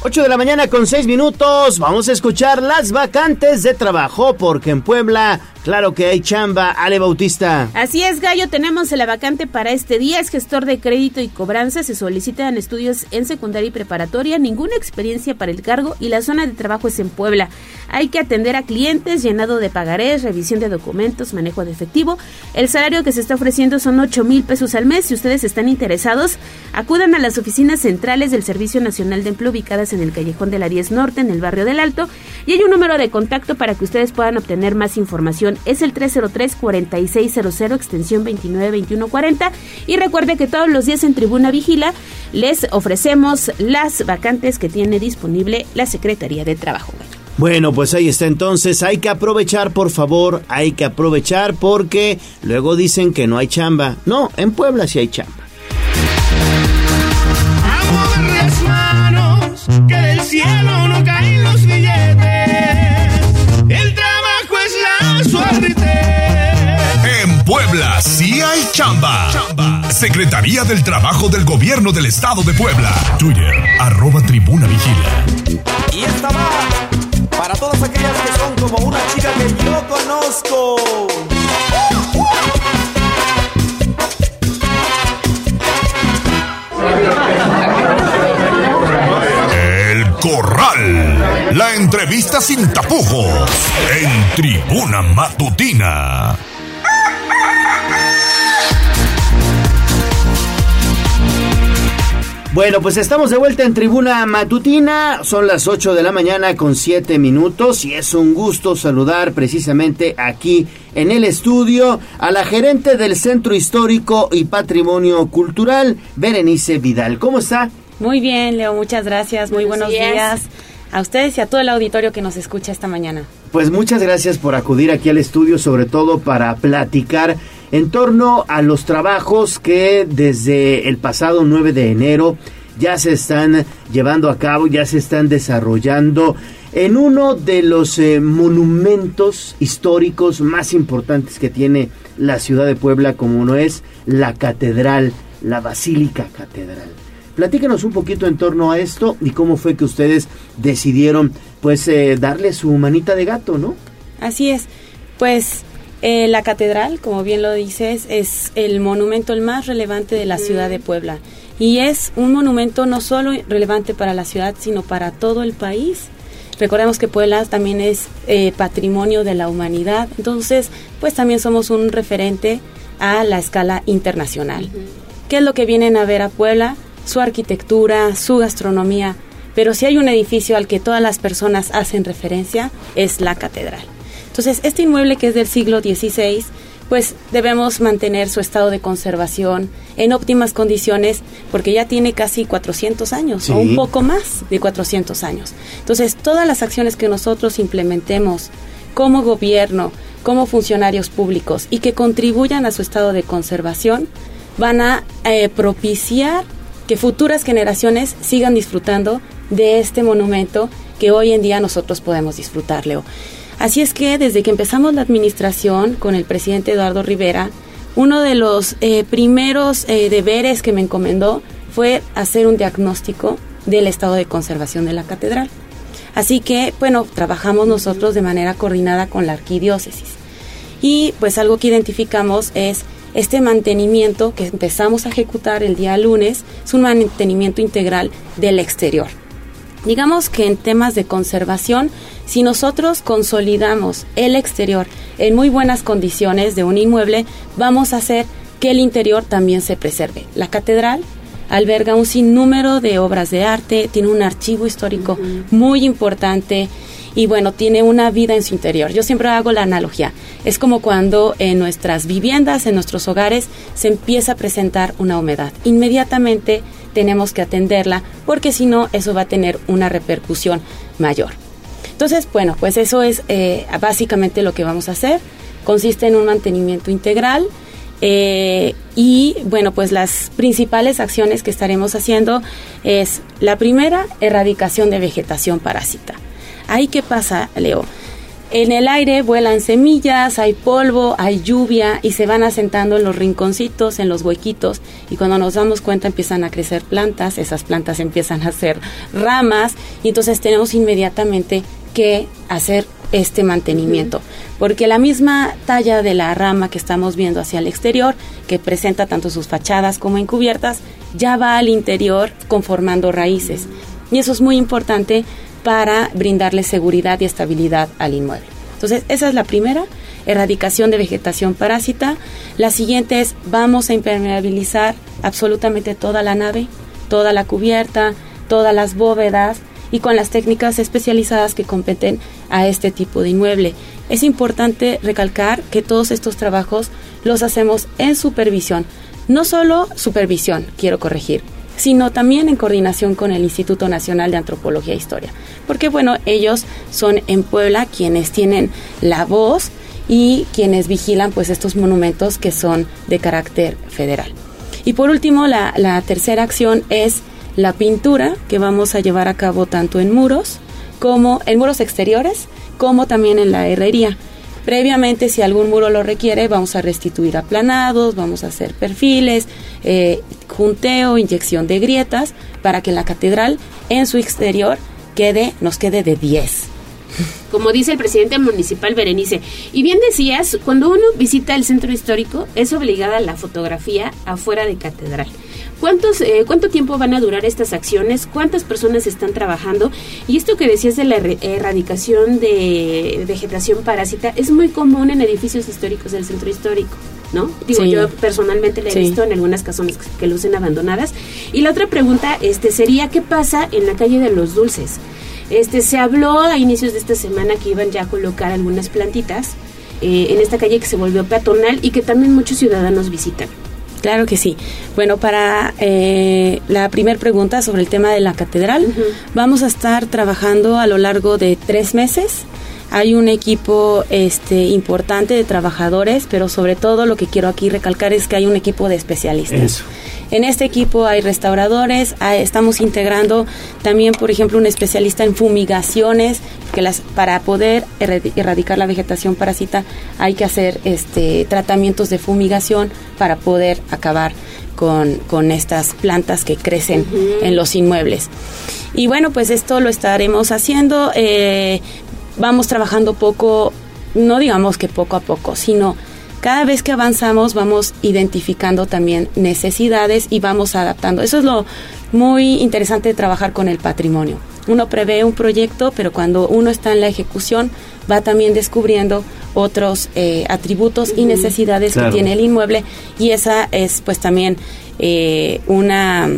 Ocho de la mañana con seis minutos. Vamos a escuchar las vacantes de trabajo porque en Puebla Claro que hay chamba, Ale Bautista. Así es, Gallo, tenemos la vacante para este día. Es gestor de crédito y cobranza. Se solicitan estudios en secundaria y preparatoria, ninguna experiencia para el cargo y la zona de trabajo es en Puebla. Hay que atender a clientes, llenado de pagarés, revisión de documentos, manejo de efectivo. El salario que se está ofreciendo son 8 mil pesos al mes. Si ustedes están interesados, acudan a las oficinas centrales del Servicio Nacional de Empleo ubicadas en el Callejón de la 10 Norte, en el barrio del Alto. Y hay un número de contacto para que ustedes puedan obtener más información es el 303-4600, extensión 292140. Y recuerde que todos los días en Tribuna Vigila les ofrecemos las vacantes que tiene disponible la Secretaría de Trabajo. Bueno, pues ahí está entonces, hay que aprovechar, por favor, hay que aprovechar porque luego dicen que no hay chamba. No, en Puebla sí hay chamba. las manos, que del cielo no caen los billetes. Suerte. En Puebla sí hay chamba. Secretaría del Trabajo del Gobierno del Estado de Puebla. Twitter, arroba tribuna vigila. Y esta va para todas aquellas que son como una chica que yo conozco. Corral. La entrevista sin tapujos. En Tribuna Matutina. Bueno, pues estamos de vuelta en Tribuna Matutina. Son las 8 de la mañana con 7 minutos y es un gusto saludar precisamente aquí en el estudio a la gerente del Centro Histórico y Patrimonio Cultural, Berenice Vidal. ¿Cómo está? Muy bien, Leo, muchas gracias. Muy buenos, Buenos días. días. a ustedes y a todo el auditorio que nos escucha esta mañana. Pues muchas gracias por acudir aquí al estudio, sobre todo para platicar en torno a los trabajos que desde el pasado 9 de enero ya se están llevando a cabo, ya se están desarrollando en uno de los eh, monumentos históricos más importantes que tiene la ciudad de Puebla, como no es la catedral, la Basílica Catedral. Platícanos un poquito en torno a esto y cómo fue que ustedes decidieron pues eh, darle su manita de gato, ¿no? Así es. Pues eh, la catedral, como bien lo dices, es el monumento el más relevante de la ciudad de Puebla. Y es un monumento no solo relevante para la ciudad, sino para todo el país. Recordemos que Puebla también es eh, patrimonio de la humanidad, entonces pues también somos un referente a la escala internacional. ¿Qué es lo que vienen a ver a Puebla? Su arquitectura, su gastronomía, pero si hay un edificio al que todas las personas hacen referencia, es la catedral. Entonces, este inmueble que es del siglo XVI, pues debemos mantener su estado de conservación en óptimas condiciones porque ya tiene casi 400 años Sí. o un poco más de 400 años. Entonces, todas las acciones que nosotros implementemos como gobierno, como funcionarios públicos y que contribuyan a su estado de conservación, van a eh, propiciar que futuras generaciones sigan disfrutando de este monumento que hoy en día nosotros podemos disfrutar, Leo. Así es que desde que empezamos la administración con el presidente Eduardo Rivera, uno de los eh, primeros eh, deberes que me encomendó fue hacer un diagnóstico del estado de conservación de la catedral. Así que, bueno, trabajamos nosotros de manera coordinada con la arquidiócesis. Y pues algo que identificamos es este mantenimiento que empezamos a ejecutar el día lunes, es un mantenimiento integral del exterior. Digamos que en temas de conservación, si nosotros consolidamos el exterior en muy buenas condiciones de un inmueble, vamos a hacer que el interior también se preserve. La catedral alberga un sinnúmero de obras de arte, tiene un archivo histórico muy importante y bueno, tiene una vida en su interior. Yo siempre hago la analogía. Es como cuando en nuestras viviendas, en nuestros hogares, se empieza a presentar una humedad. Inmediatamente tenemos que atenderla porque si no, eso va a tener una repercusión mayor. Entonces, bueno, pues eso es eh, básicamente lo que vamos a hacer. Consiste en un mantenimiento integral. Eh, y bueno, pues las principales acciones que estaremos haciendo es la primera, erradicación de vegetación parásita. Ahí qué pasa, Leo. En el aire vuelan semillas, hay polvo, hay lluvia y se van asentando en los rinconcitos, en los huequitos y cuando nos damos cuenta empiezan a crecer plantas, esas plantas empiezan a hacer ramas y entonces tenemos inmediatamente que hacer este mantenimiento, porque la misma talla de la rama que estamos viendo hacia el exterior, que presenta tanto sus fachadas como encubiertas, ya va al interior conformando raíces. Y eso es muy importante para brindarle seguridad y estabilidad al inmueble. Entonces, esa es la primera, erradicación de vegetación parásita. La siguiente es, vamos a impermeabilizar absolutamente toda la nave, toda la cubierta, todas las bóvedas y con las técnicas especializadas que competen a este tipo de inmueble. Es importante recalcar que todos estos trabajos los hacemos en supervisión. No solo supervisión, quiero corregir, sino también en coordinación con el Instituto Nacional de Antropología e Historia. Porque bueno, ellos son en Puebla quienes tienen la voz y quienes vigilan pues estos monumentos que son de carácter federal. Y por último, la, la tercera acción es la pintura que vamos a llevar a cabo tanto en muros como en muros exteriores como también en la herrería. Previamente, si algún muro lo requiere, vamos a restituir aplanados, vamos a hacer perfiles, eh, junteo, inyección de grietas, para que la catedral en su exterior quede, nos quede de 10 como dice el presidente municipal Berenice. Y bien decías, cuando uno visita el centro histórico es obligada la fotografía afuera de catedral. ¿Cuántos, eh, ¿Cuánto tiempo van a durar estas acciones? ¿Cuántas personas están trabajando? Y esto que decías de la erradicación de vegetación parásita es muy común en edificios históricos del centro histórico. ¿No? Digo, yo personalmente la he visto en algunas casonas que lucen abandonadas. Y la otra pregunta este sería, ¿qué pasa en la calle de los dulces? Este, se habló a inicios de esta semana que iban ya a colocar algunas plantitas eh, en esta calle que se volvió peatonal y que también muchos ciudadanos visitan. Claro que sí. Bueno, para eh, la primera pregunta sobre el tema de la catedral, vamos a estar trabajando a lo largo de tres meses. Hay un equipo este, importante de trabajadores, pero sobre todo lo que quiero aquí recalcar es que hay un equipo de especialistas. En este equipo hay restauradores, estamos integrando también, por ejemplo, un especialista en fumigaciones, que las, para poder erradicar la vegetación parásita hay que hacer este, tratamientos de fumigación para poder acabar con, estas plantas que crecen en los inmuebles. Y bueno, pues esto lo estaremos haciendo. Eh, vamos trabajando poco, no digamos que poco a poco, sino cada vez que avanzamos vamos identificando también necesidades y vamos adaptando. Eso es lo muy interesante de trabajar con el patrimonio. Uno prevé un proyecto, pero cuando uno está en la ejecución va también descubriendo otros eh, atributos y necesidades que tiene el inmueble y esa es pues también eh, una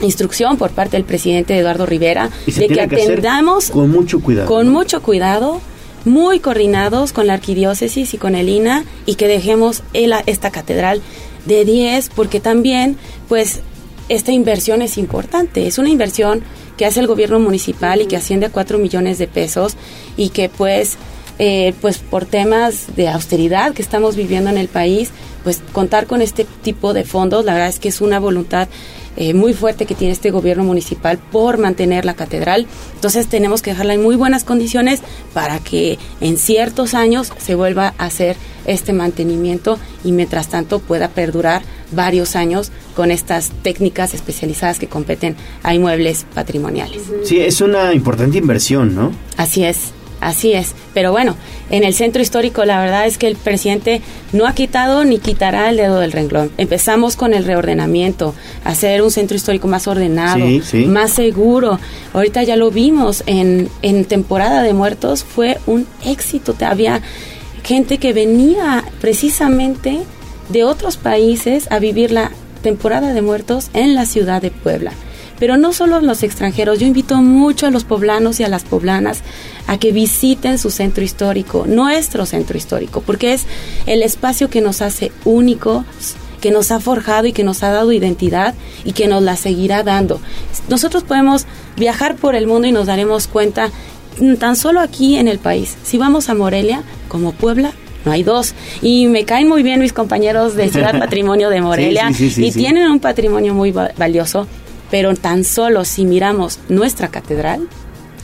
instrucción por parte del presidente Eduardo Rivera de que atendamos con mucho cuidado. Con mucho cuidado muy coordinados con la arquidiócesis y con el INA y que dejemos esta catedral de 10 porque también pues esta inversión es importante, es una inversión que hace el gobierno municipal y que asciende a 4 millones de pesos y que pues eh, pues por temas de austeridad que estamos viviendo en el país, pues contar con este tipo de fondos, la verdad es que es una voluntad eh, muy fuerte que tiene este gobierno municipal por mantener la catedral. Entonces tenemos que dejarla en muy buenas condiciones para que en ciertos años se vuelva a hacer este mantenimiento y mientras tanto pueda perdurar varios años con estas técnicas especializadas que competen a inmuebles patrimoniales. Sí, es una importante inversión, ¿no? Así es. Así es, pero bueno, en el centro histórico la verdad es que el presidente no ha quitado ni quitará el dedo del renglón. Empezamos con el reordenamiento, hacer un centro histórico más ordenado, Sí, sí. más seguro. Ahorita ya lo vimos en, en temporada de muertos, fue un éxito. Había gente que venía precisamente de otros países a vivir la temporada de muertos en la ciudad de Puebla. Pero no solo los extranjeros, yo invito mucho a los poblanos y a las poblanas a que visiten su centro histórico, nuestro centro histórico, porque es el espacio que nos hace únicos, que nos ha forjado y que nos ha dado identidad y que nos la seguirá dando. Nosotros podemos viajar por el mundo y nos daremos cuenta tan solo aquí en el país. Si vamos a Morelia, como Puebla, no hay dos. Y me caen muy bien mis compañeros de Ciudad Patrimonio de Morelia Sí, sí, sí, sí, y tienen un patrimonio muy va- valioso, pero tan solo si miramos nuestra catedral,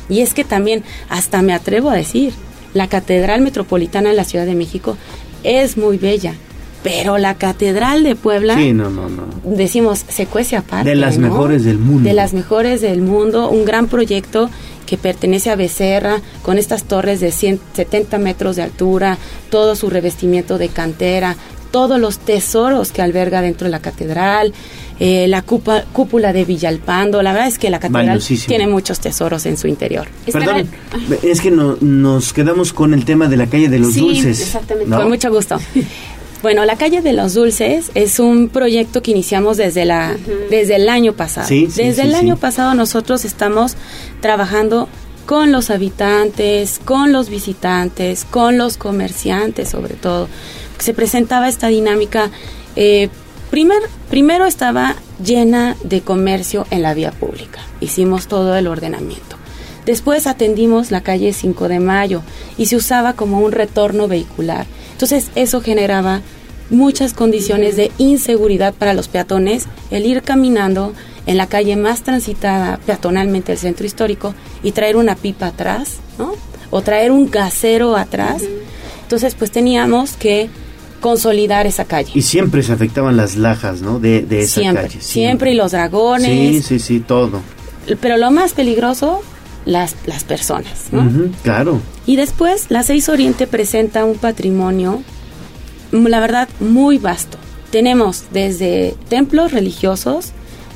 y es que también, hasta me atrevo a decir, la Catedral Metropolitana de la Ciudad de México es muy bella, pero la Catedral de Puebla Sí, no, no, no. decimos, se cuece aparte. De las ¿no? mejores del mundo. De las mejores del mundo, un gran proyecto que pertenece a Becerra, con estas torres de 170 metros de altura, todo su revestimiento de cantera, todos los tesoros que alberga dentro de la catedral, eh, la cupa- cúpula de Villalpando. La verdad es que la catedral Valiosísimo. tiene muchos tesoros en su interior. Perdón, es que no- nos quedamos con el tema de la calle de los Sí, dulces. exactamente. ¿no? Con mucho gusto. Bueno, la calle de los dulces es un proyecto que iniciamos desde la desde el año pasado. Sí, sí, desde sí, el sí. año pasado nosotros estamos trabajando con los habitantes, con los visitantes, con los comerciantes sobre todo. Se presentaba esta dinámica. eh, primer- primero estaba llena de comercio en la vía pública. Hicimos todo el ordenamiento. Después atendimos la calle 5 de Mayo y se usaba como un retorno vehicular. Entonces eso generaba muchas condiciones de inseguridad para los peatones, el ir caminando en la calle más transitada peatonalmente del centro histórico y traer una pipa atrás, ¿no? O traer un gasero atrás. Entonces pues teníamos que consolidar esa calle. Y siempre se afectaban las lajas, ¿no? De, de esa siempre, calle. siempre y los dragones. Sí, sí, sí, todo. Pero lo más peligroso, las, las personas, ¿no? Claro. Y después, la 6 Oriente presenta un patrimonio, la verdad, muy vasto. Tenemos desde templos religiosos,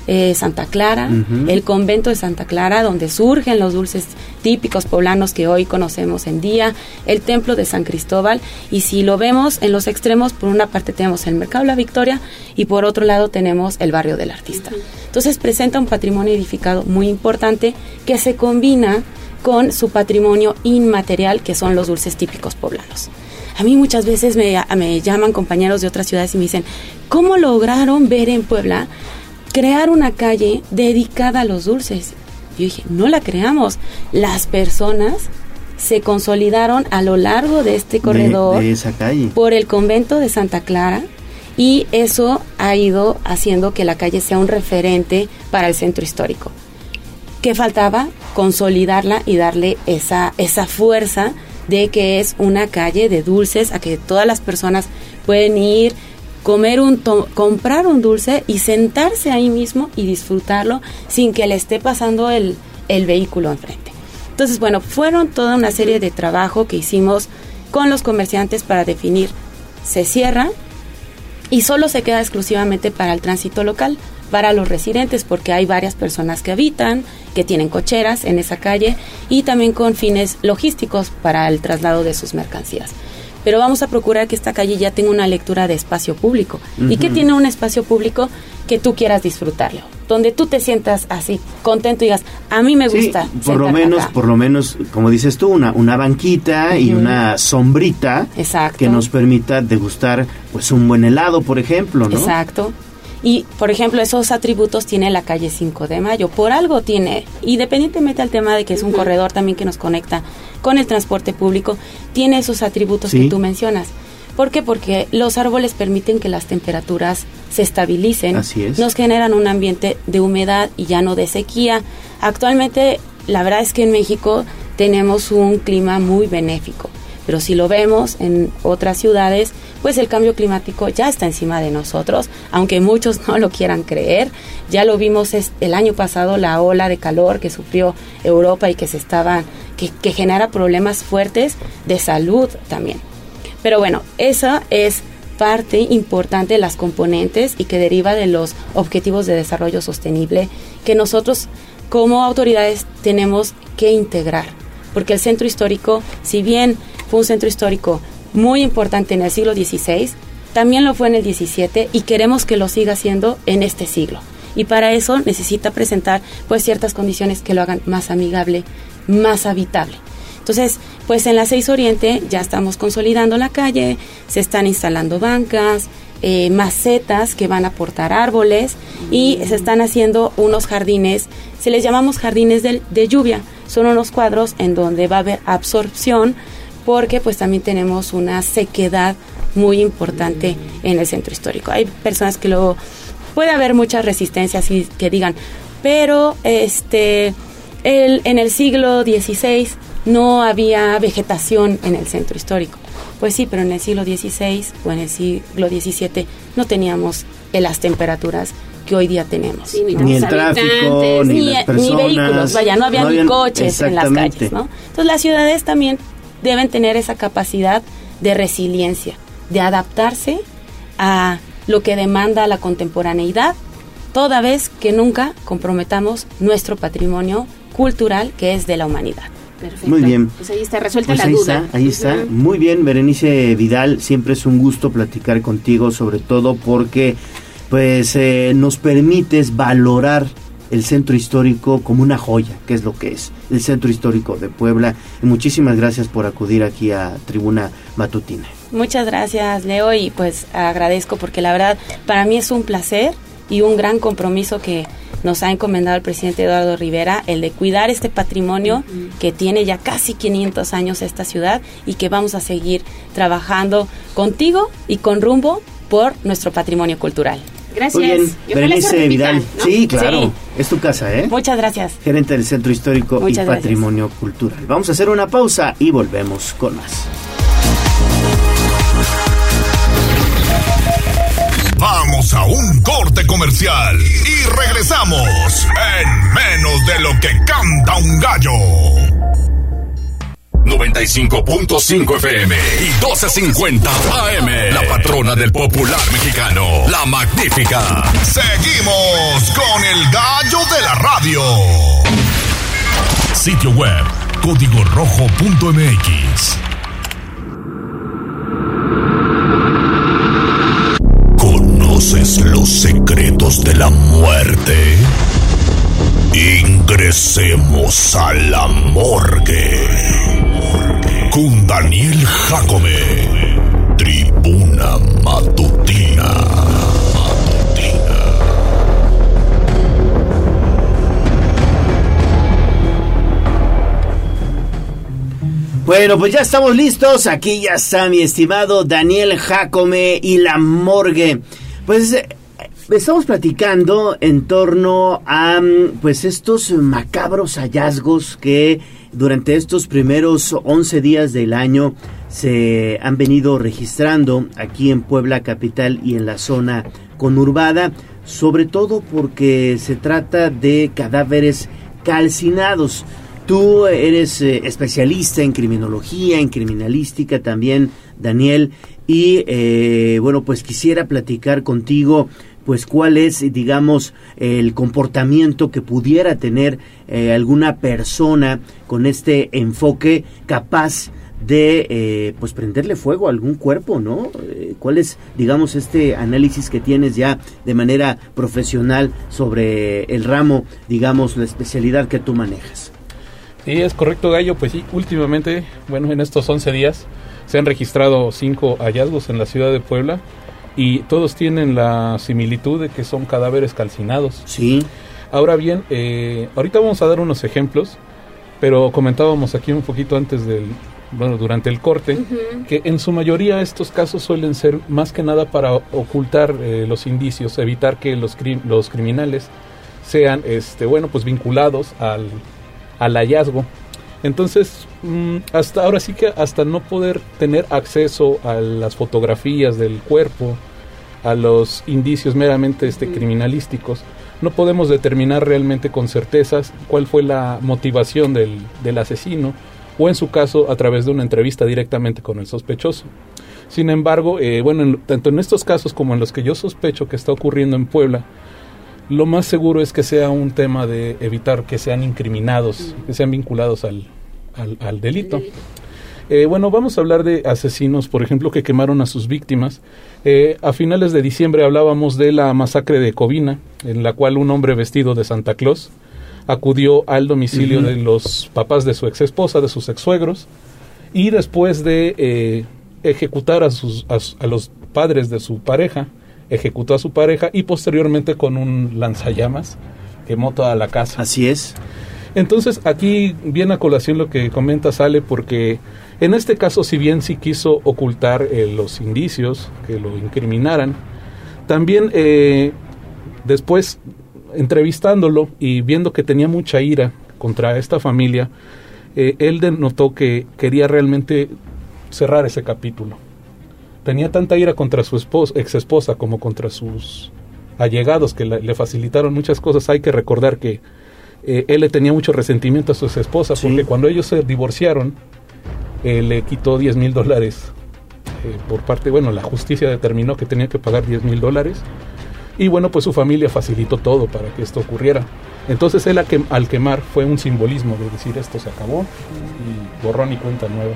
eh, Santa Clara, el convento de Santa Clara, donde surgen los dulces típicos poblanos que hoy conocemos en día, el templo de San Cristóbal, y si lo vemos en los extremos, por una parte tenemos el Mercado La Victoria y por otro lado tenemos el barrio del artista. Entonces presenta un patrimonio edificado muy importante que se combina con su patrimonio inmaterial, que son los dulces típicos poblanos. A mí muchas veces me, me llaman compañeros de otras ciudades y me dicen, ¿cómo lograron ver en Puebla crear una calle dedicada a los dulces? Yo dije, no la creamos. Las personas se consolidaron a lo largo de este De- corredor de esa calle. por el convento de Santa Clara y eso ha ido haciendo que la calle sea un referente para el centro histórico. ¿Qué faltaba? Consolidarla y darle esa, esa fuerza de que es una calle de dulces a que todas las personas pueden ir, comer un comprar un dulce y sentarse ahí mismo y disfrutarlo sin que le esté pasando el, el vehículo enfrente. Entonces, bueno, fueron toda una serie de trabajo que hicimos con los comerciantes para definir se cierra y solo se queda exclusivamente para el tránsito local, para los residentes, porque hay varias personas que habitan, que tienen cocheras en esa calle y también con fines logísticos para el traslado de sus mercancías. Pero vamos a procurar que esta calle ya tenga una lectura de espacio público. ¿Y que tiene un espacio público que tú quieras disfrutarlo? Donde tú te sientas así, contento y digas, a mí me Sí, gusta. por lo menos, acá". por lo menos, como dices tú, una, una banquita y una sombrita Exacto. que nos permita degustar pues un buen helado, por ejemplo, ¿no? Exacto. Y, por ejemplo, esos atributos tiene la calle 5 de Mayo. Por algo tiene, independientemente al tema de que es un corredor también que nos conecta con el transporte público, tiene esos atributos Sí. que tú mencionas. ¿Por qué? Porque los árboles permiten que las temperaturas se estabilicen. Así es. Nos generan un ambiente de humedad y ya no de sequía. Actualmente, la verdad es que en México tenemos un clima muy benéfico. Pero si lo vemos en otras ciudades, pues el cambio climático ya está encima de nosotros, aunque muchos no lo quieran creer. Ya lo vimos el año pasado, la ola de calor que sufrió Europa y que se estaba, que genera problemas fuertes de salud también. Pero bueno, esa es parte importante de las componentes y que deriva de los objetivos de desarrollo sostenible que nosotros como autoridades tenemos que integrar. Porque el centro histórico, si bien fue un centro histórico muy importante en el siglo XVI, también lo fue en el XVII y queremos que lo siga siendo en este siglo. Y para eso necesita presentar pues ciertas condiciones que lo hagan más amigable, más habitable. Entonces, pues en la 6 Oriente ya estamos consolidando la calle, se están instalando bancas, eh, macetas que van a aportar árboles y se están haciendo unos jardines, se les llamamos jardines del- de, lluvia, son unos cuadros en donde va a haber absorción porque pues también tenemos una sequedad muy importante en el centro histórico. Hay personas que lo puede haber muchas resistencias y que digan, pero este el, en el siglo XVI no había vegetación en el centro histórico. Pues sí, pero en el siglo XVI o en el siglo XVII no teníamos eh, las temperaturas que hoy día tenemos. Ni el tráfico, ni las personas. vehículos, vaya, no había no ni habían- coches en las calles, ¿no? Entonces las ciudades también deben tener esa capacidad de resiliencia, de adaptarse a lo que demanda la contemporaneidad, toda vez que nunca comprometamos nuestro patrimonio cultural que es de la humanidad. Perfecto. Muy bien. Pues ahí está resuelta Pues la ahí duda. está, ahí está. Muy bien, Berenice Vidal, siempre es un gusto platicar contigo, sobre todo porque pues eh, nos permites valorar el centro histórico como una joya, que es lo que es, el centro histórico de Puebla. Y muchísimas gracias por acudir aquí a Tribuna Matutina. Muchas gracias, Leo, y pues agradezco porque la verdad para mí es un placer y un gran compromiso que nos ha encomendado el presidente Eduardo Rivera, el de cuidar este patrimonio que tiene ya casi 500 años esta ciudad y que vamos a seguir trabajando contigo y con rumbo por nuestro patrimonio cultural. Gracias. Muy bien, Berenice Vidal. ¿no? Sí, claro, Sí. es tu casa, ¿eh? Muchas gracias. Gerente del Centro Histórico Muchas y gracias. Patrimonio Cultural. Vamos a hacer una pausa y volvemos con más. Vamos a un corte comercial y regresamos en menos de lo que canta un gallo. 95.5 FM y 12.50 AM. La patrona del popular mexicano, la magnífica. Seguimos con el gallo de la radio. Sitio web, código rojo.mx. ¿Conoces los secretos de la muerte? Ingresemos a la morgue. Con Daniel Jacome. Tribuna Matutina. Bueno, pues ya estamos listos. Aquí ya está mi estimado Daniel Jacome y la morgue. Pues eh, estamos platicando en torno a mm, pues estos macabros hallazgos que durante estos primeros 11 días del año se han venido registrando aquí en Puebla capital y en la zona conurbada, sobre todo porque se trata de cadáveres calcinados. Tú eres eh, especialista en criminología, en criminalística también, Daniel, y eh, bueno, pues quisiera platicar contigo, pues cuál es, digamos, el comportamiento que pudiera tener eh, alguna persona con este enfoque capaz de eh, pues prenderle fuego a algún cuerpo, ¿no? Eh, ¿Cuál es, digamos, este análisis que tienes ya de manera profesional sobre el ramo, digamos, la especialidad que tú manejas? Sí, es correcto, Gallo. Pues sí, últimamente, bueno, en estos 11 días se han registrado cinco hallazgos en la ciudad de Puebla. Y todos tienen la similitud de que son cadáveres calcinados. Sí. Ahora bien, eh, ahorita vamos a dar unos ejemplos, pero comentábamos aquí un poquito antes del, bueno, durante el corte, que en su mayoría estos casos suelen ser más que nada para ocultar eh, los indicios, evitar que los, cri- los criminales sean, este, bueno, pues vinculados al, al hallazgo. Entonces, mm, hasta ahora sí que hasta no poder tener acceso a las fotografías del cuerpo, a los indicios meramente este, criminalísticos, no podemos determinar realmente con certezas cuál fue la motivación del, del asesino o en su caso a través de una entrevista directamente con el sospechoso. Sin embargo, eh, bueno, en- tanto en estos casos como en los que yo sospecho que está ocurriendo en Puebla, lo más seguro es que sea un tema de evitar que sean incriminados, que sean vinculados al, al, al delito. Eh, bueno, vamos a hablar de asesinos, por ejemplo, que quemaron a sus víctimas. Eh, a finales de diciembre hablábamos de la masacre de Covina, en la cual un hombre vestido de Santa Claus acudió al domicilio de los papás de su ex esposa, de sus ex suegros, y después de eh, ejecutar a, sus, a, a los padres de su pareja, ejecutó a su pareja y posteriormente con un lanzallamas quemó toda la casa. Así es. Entonces aquí viene a colación lo que comenta Sale porque en este caso si bien sí quiso ocultar eh, los indicios que lo incriminaran, también eh, después entrevistándolo y viendo que tenía mucha ira contra esta familia, eh, él denotó que quería realmente cerrar ese capítulo. Tenía tanta ira contra su esposa, ex esposa como contra sus allegados que la- le facilitaron muchas cosas. Hay que recordar que eh, él le tenía mucho resentimiento a su ex esposa porque cuando ellos se divorciaron, eh, le quitó 10 mil dólares eh, por parte, bueno, la justicia determinó que tenía que pagar 10 mil dólares y bueno, pues su familia facilitó todo para que esto ocurriera. Entonces él al quemar fue un simbolismo de decir esto se acabó y borrón y cuenta nueva.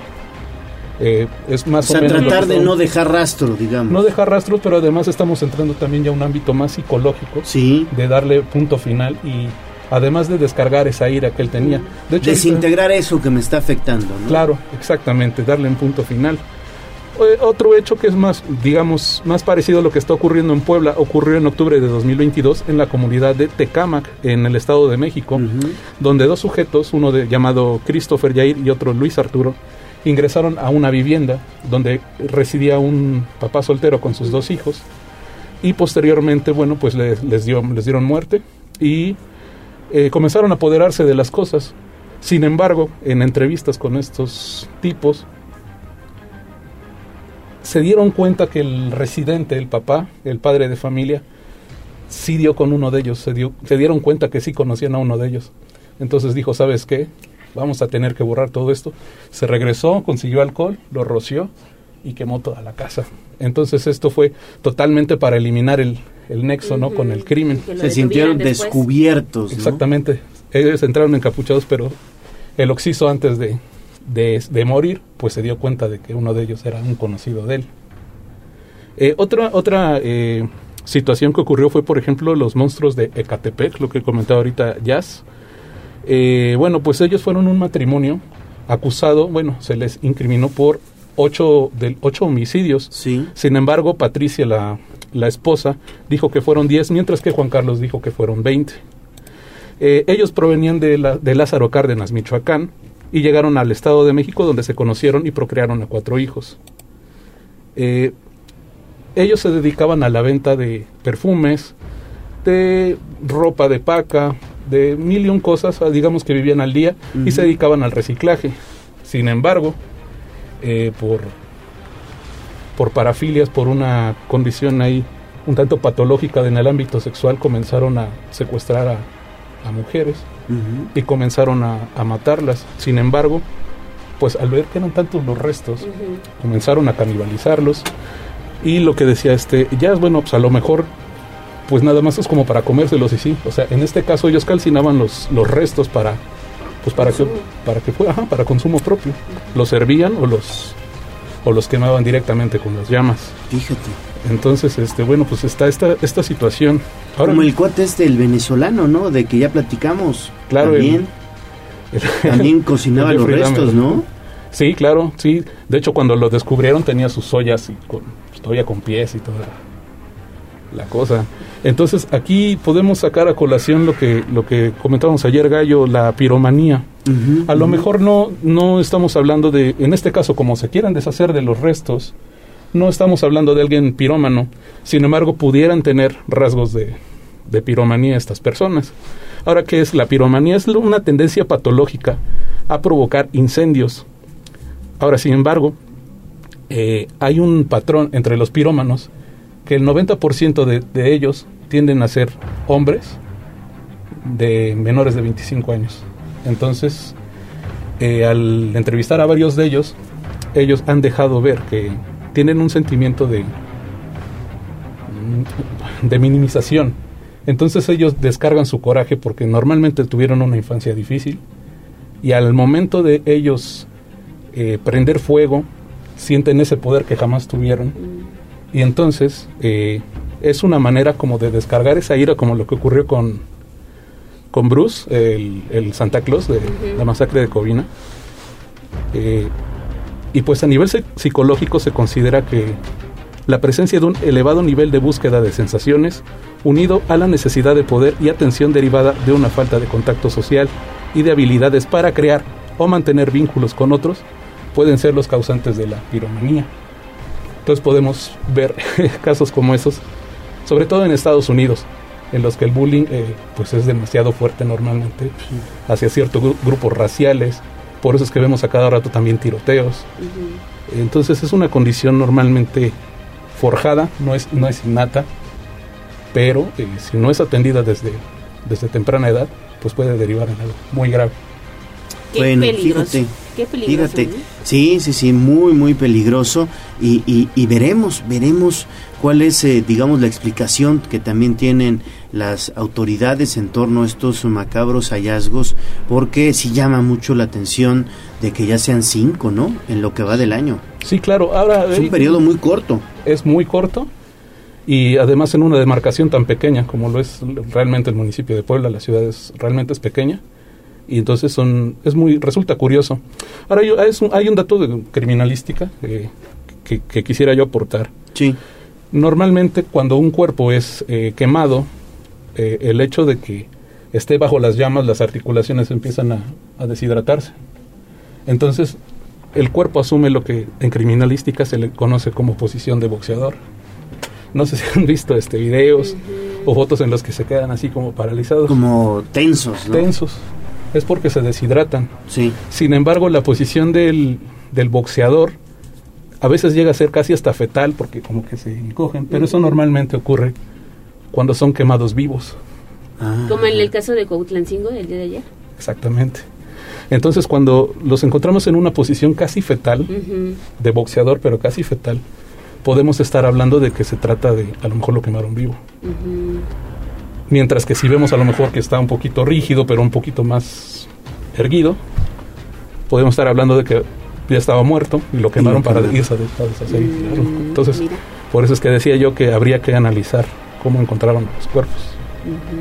Eh, es O más sea, o menos tratar de no dejar rastro, digamos. no dejar rastros, pero además estamos entrando también ya a un ámbito más psicológico de darle punto final y además de descargar esa ira que él tenía. De hecho, ahorita- Desintegrar eso que me está afectando, ¿no? Claro, exactamente, darle un punto final. Eh, Otro hecho que es más, digamos, más parecido a lo que está ocurriendo en Puebla, ocurrió en octubre de 2022 en la comunidad de Tecámac, en el Estado de México, donde dos sujetos, uno de, llamado Christopher Yair y otro Luis Arturo, ingresaron a una vivienda donde residía un papá soltero con sus dos hijos y posteriormente, bueno, pues les, les, dio, les dieron muerte y eh, comenzaron a apoderarse de las cosas. Sin embargo, en entrevistas con estos tipos, se dieron cuenta que el residente, el papá, el padre de familia, sí dio con uno de ellos, se, se dieron cuenta que sí conocían a uno de ellos. Entonces dijo, ¿sabes qué? Vamos a tener que borrar todo esto. Se regresó, consiguió alcohol, lo roció y quemó toda la casa. Entonces esto fue totalmente para eliminar el, el nexo ¿no? con el crimen. Se sintieron después. descubiertos, ¿no? Exactamente. Ellos entraron encapuchados, pero el occiso antes de, de, de morir, pues se dio cuenta de que uno de ellos era un conocido de él. Eh, otra otra eh, situación que ocurrió fue, por ejemplo, los monstruos de Ecatepec, lo que comentaba ahorita Jazz. Eh, bueno, pues ellos fueron un matrimonio acusado, bueno, se les incriminó por ocho, del, ocho homicidios. Sin embargo, Patricia, la, la esposa, dijo que fueron 10, mientras que Juan Carlos dijo que fueron 20. Eh, ellos provenían de, la, de Lázaro Cárdenas, Michoacán, y llegaron al Estado de México donde se conocieron y procrearon a cuatro hijos. Eh, ellos se dedicaban a la venta de perfumes, de ropa de paca, de mil y un cosas, ah, digamos que vivían al día y se dedicaban al reciclaje. Sin embargo, eh, por, por parafilias, por una condición ahí un tanto patológica en el ámbito sexual, comenzaron a secuestrar a, a mujeres y comenzaron a, a matarlas. Sin embargo, pues al ver que eran tantos los restos, comenzaron a canibalizarlos. Y lo que decía este, ya es bueno, pues a lo mejor, pues nada más es como para comérselos y sí. O sea, en este caso ellos calcinaban los, los restos para, pues para que, para que fuera, ajá, para consumo propio. Los servían o los, o los quemaban directamente con las llamas. Fíjate. Entonces, este, bueno, pues está esta, esta situación. Ahora, Como el cuate este, el venezolano, ¿no? De que ya platicamos. Claro, También, también cocinaba los restos. ¿no? Sí, claro, sí. De hecho, cuando lo descubrieron tenía sus ollas y con, pues, todavía con pies y todo. La cosa. Entonces aquí podemos sacar a colación lo que lo que comentábamos ayer Gallo, la piromanía. a lo mejor no no estamos hablando de en este caso como se quieran deshacer de los restos, no estamos hablando de alguien pirómano. Sin embargo, pudieran tener rasgos de de piromanía estas personas. Ahora, ¿qué es la piromanía? Es una tendencia patológica a provocar incendios. Ahora, sin embargo, eh, hay un patrón entre los pirómanos que el 90% de, ellos tienden a ser hombres de menores de 25 años. Entonces, eh, al entrevistar a varios de ellos, ellos han dejado ver que tienen un sentimiento de, mm, de minimización. Entonces ellos descargan su coraje porque normalmente tuvieron una infancia difícil y al momento de ellos eh, prender fuego, sienten ese poder que jamás tuvieron y entonces eh, es una manera como de descargar esa ira como lo que ocurrió con, con Bruce, el, el Santa Claus de la masacre de Covina. Eh, y pues a nivel psi- psicológico se considera que la presencia de un elevado nivel de búsqueda de sensaciones, unido a la necesidad de poder y atención derivada de una falta de contacto social y de habilidades para crear o mantener vínculos con otros, pueden ser los causantes de la piromanía. Entonces podemos ver casos como esos, sobre todo en Estados Unidos, en los que el bullying eh, pues es demasiado fuerte normalmente hacia ciertos gru- grupos raciales, por eso es que vemos a cada rato también tiroteos. Entonces es una condición normalmente forjada, no es, no es innata, pero eh, si no es atendida desde, desde temprana edad, pues puede derivar en algo muy grave. Qué bueno, peligroso. fíjate. Qué peligroso. Fíjate, ¿no? sí, sí, sí, muy, muy peligroso y, y, y veremos, veremos cuál es, eh, digamos, la explicación que también tienen las autoridades en torno a estos macabros hallazgos, porque sí llama mucho la atención de que ya sean cinco, ¿no? En lo que va del año. Sí, claro, ahora... Es un eh, periodo muy corto. Es muy corto y además en una demarcación tan pequeña como lo es realmente el municipio de Puebla, la ciudad es, realmente es pequeña y entonces son es muy resulta curioso. Ahora yo, es un- hay un dato de criminalística eh, que, que quisiera yo aportar. Sí. Normalmente cuando un cuerpo es eh, quemado, eh, el hecho de que esté bajo las llamas, las articulaciones empiezan a, a deshidratarse. Entonces, el cuerpo asume lo que en criminalística se le conoce como posición de boxeador. No sé si han visto este videos o fotos en los que se quedan así como paralizados. Como tensos, ¿no? Tensos. Es porque se deshidratan. Sí. Sin embargo, la posición del, del boxeador a veces llega a ser casi hasta fetal porque como que se encogen, pero eso normalmente ocurre cuando son quemados vivos. Como en el caso de Cuautlancingo del día de ayer. Exactamente. Entonces, cuando los encontramos en una posición casi fetal, de boxeador, pero casi fetal, podemos estar hablando de que se trata de, a lo mejor lo quemaron vivo. Mientras que si vemos a lo mejor que está un poquito rígido, pero un poquito más erguido, podemos estar hablando de que ya estaba muerto y lo quemaron para irse a des- a deshacer tirarlo. Entonces, por eso es que decía yo que habría que analizar cómo encontraron los cuerpos.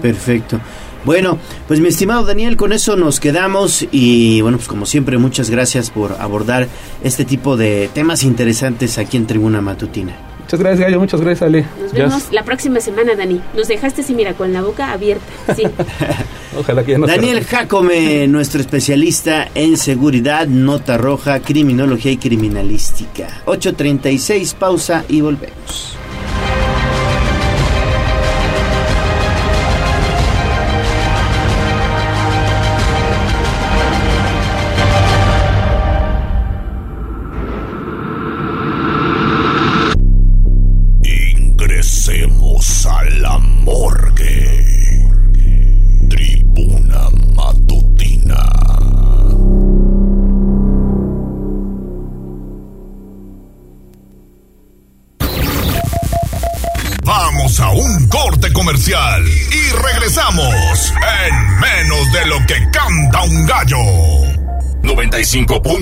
Perfecto. Bueno, pues mi estimado Daniel, con eso nos quedamos y bueno, pues como siempre, muchas gracias por abordar este tipo de temas interesantes aquí en Tribuna Matutina. Muchas gracias, Gallo. Muchas gracias, Ale. Nos vemos la próxima semana, Dani. Nos dejaste así, mira, con la boca abierta. Sí. Ojalá que ya no Daniel Jacome, nuestro especialista en seguridad, nota roja, criminología y criminalística. 8.36, pausa y volvemos.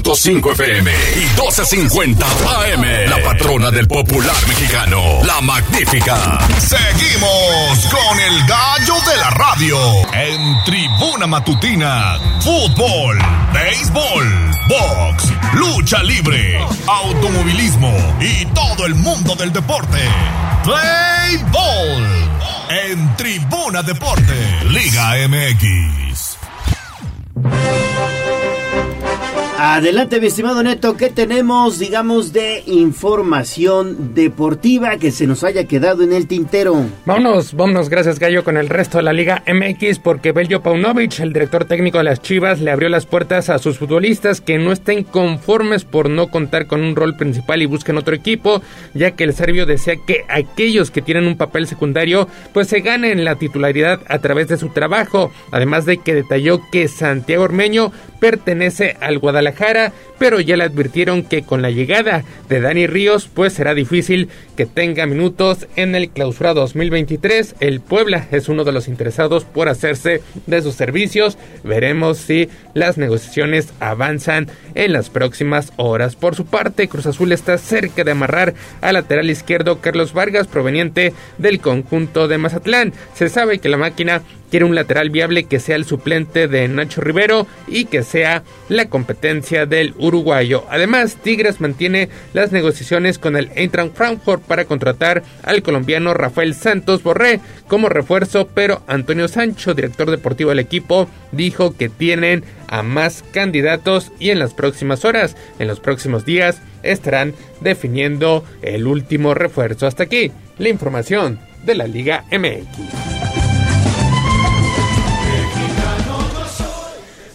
95.5 FM y 12.50 AM. La patrona del popular mexicano, la magnífica. Seguimos con el gallo de la radio en Tribuna Matutina. Fútbol, béisbol, box, lucha libre, automovilismo y todo el mundo del deporte. Play Ball en Tribuna Deporte, Liga MX. Adelante, mi estimado Neto, ¿qué tenemos, digamos, de información deportiva que se nos haya quedado en el tintero? Vámonos, vámonos, gracias Gallo, con el resto de la Liga MX, porque Beljo Paunovic, el director técnico de las Chivas, le abrió las puertas a sus futbolistas que no estén conformes por no contar con un rol principal y busquen otro equipo, ya que el serbio desea que aquellos que tienen un papel secundario, pues se ganen la titularidad a través de su trabajo, además de que detalló que Santiago Ormeño pertenece al Guadalajara, pero ya le advirtieron que con la llegada de Dani Ríos, pues será difícil que tenga minutos en el clausura 2023. El Puebla es uno de los interesados por hacerse de sus servicios. Veremos si las negociaciones avanzan en las próximas horas. Por su parte, Cruz Azul está cerca de amarrar al lateral izquierdo Carlos Vargas, proveniente del conjunto de Mazatlán. Se sabe que la máquina quiere un lateral viable que sea el suplente de Nacho Rivero y que sea la competencia del uruguayo. Además, Tigres mantiene las negociaciones con el Eintracht Frankfurt para contratar al colombiano Rafael Santos Borré como refuerzo, pero Antonio Sancho, director deportivo del equipo, dijo que tienen a más candidatos y en las próximas horas, en los próximos días, estarán definiendo el último refuerzo. Hasta aquí la información de la Liga MX.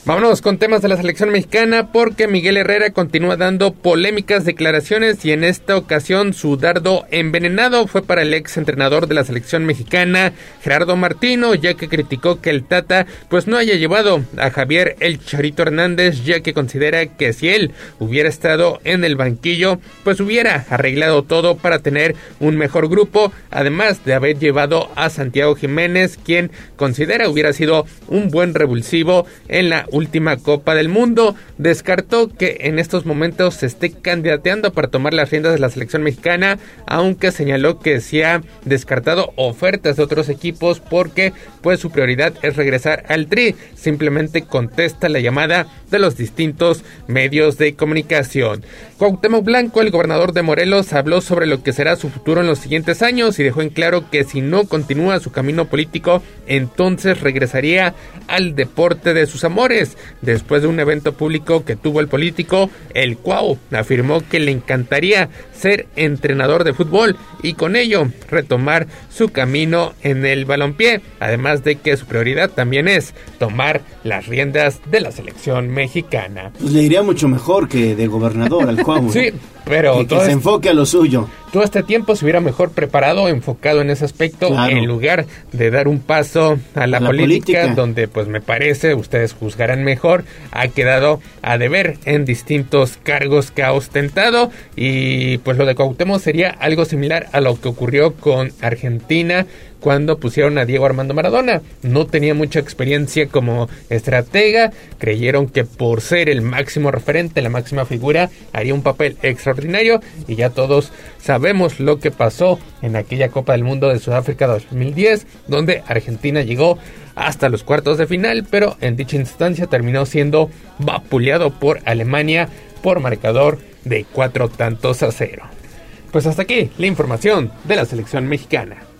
Vámonos con temas de la selección mexicana porque Miguel Herrera continúa dando polémicas declaraciones y en esta ocasión su dardo envenenado fue para el ex entrenador de la selección mexicana Gerardo Martino ya que criticó que el Tata pues no haya llevado a Javier El Charito Hernández ya que considera que si él hubiera estado en el banquillo pues hubiera arreglado todo para tener un mejor grupo además de haber llevado a Santiago Jiménez quien considera hubiera sido un buen revulsivo en la última Copa del Mundo. Descartó que en estos momentos se esté candidateando para tomar las riendas de la selección mexicana, aunque señaló que se ha descartado ofertas de otros equipos porque pues su prioridad es regresar al Tri. Simplemente contesta la llamada de los distintos medios de comunicación. Cuauhtémoc Blanco, el gobernador de Morelos, habló sobre lo que será su futuro en los siguientes años y dejó en claro que si no continúa su camino político, entonces regresaría al deporte de sus amores. Después de un evento público que tuvo el político, el Cuau afirmó que le encantaría ser entrenador de fútbol y con ello retomar su camino en el balompié, además de que su prioridad también es tomar las riendas de la selección mexicana. Pues le iría mucho mejor que de gobernador al Sí, pero que, que se enfoque a lo suyo. Todo este tiempo se hubiera mejor preparado, enfocado en ese aspecto, claro. en lugar de dar un paso a la, a la política, política, donde pues me parece, ustedes juzgarán mejor, ha quedado a deber en distintos cargos que ha ostentado y pues lo de Cuauhtémoc sería algo similar a lo que ocurrió con Argentina cuando pusieron a Diego Armando Maradona. No tenía mucha experiencia como estratega, creyeron que por ser el máximo referente, la máxima figura, haría un papel extraordinario y ya todos sabemos lo que pasó en aquella Copa del Mundo de Sudáfrica 2010, donde Argentina llegó hasta los cuartos de final, pero en dicha instancia terminó siendo vapuleado por Alemania por marcador de cuatro tantos a cero. Pues hasta aquí la información de la selección mexicana.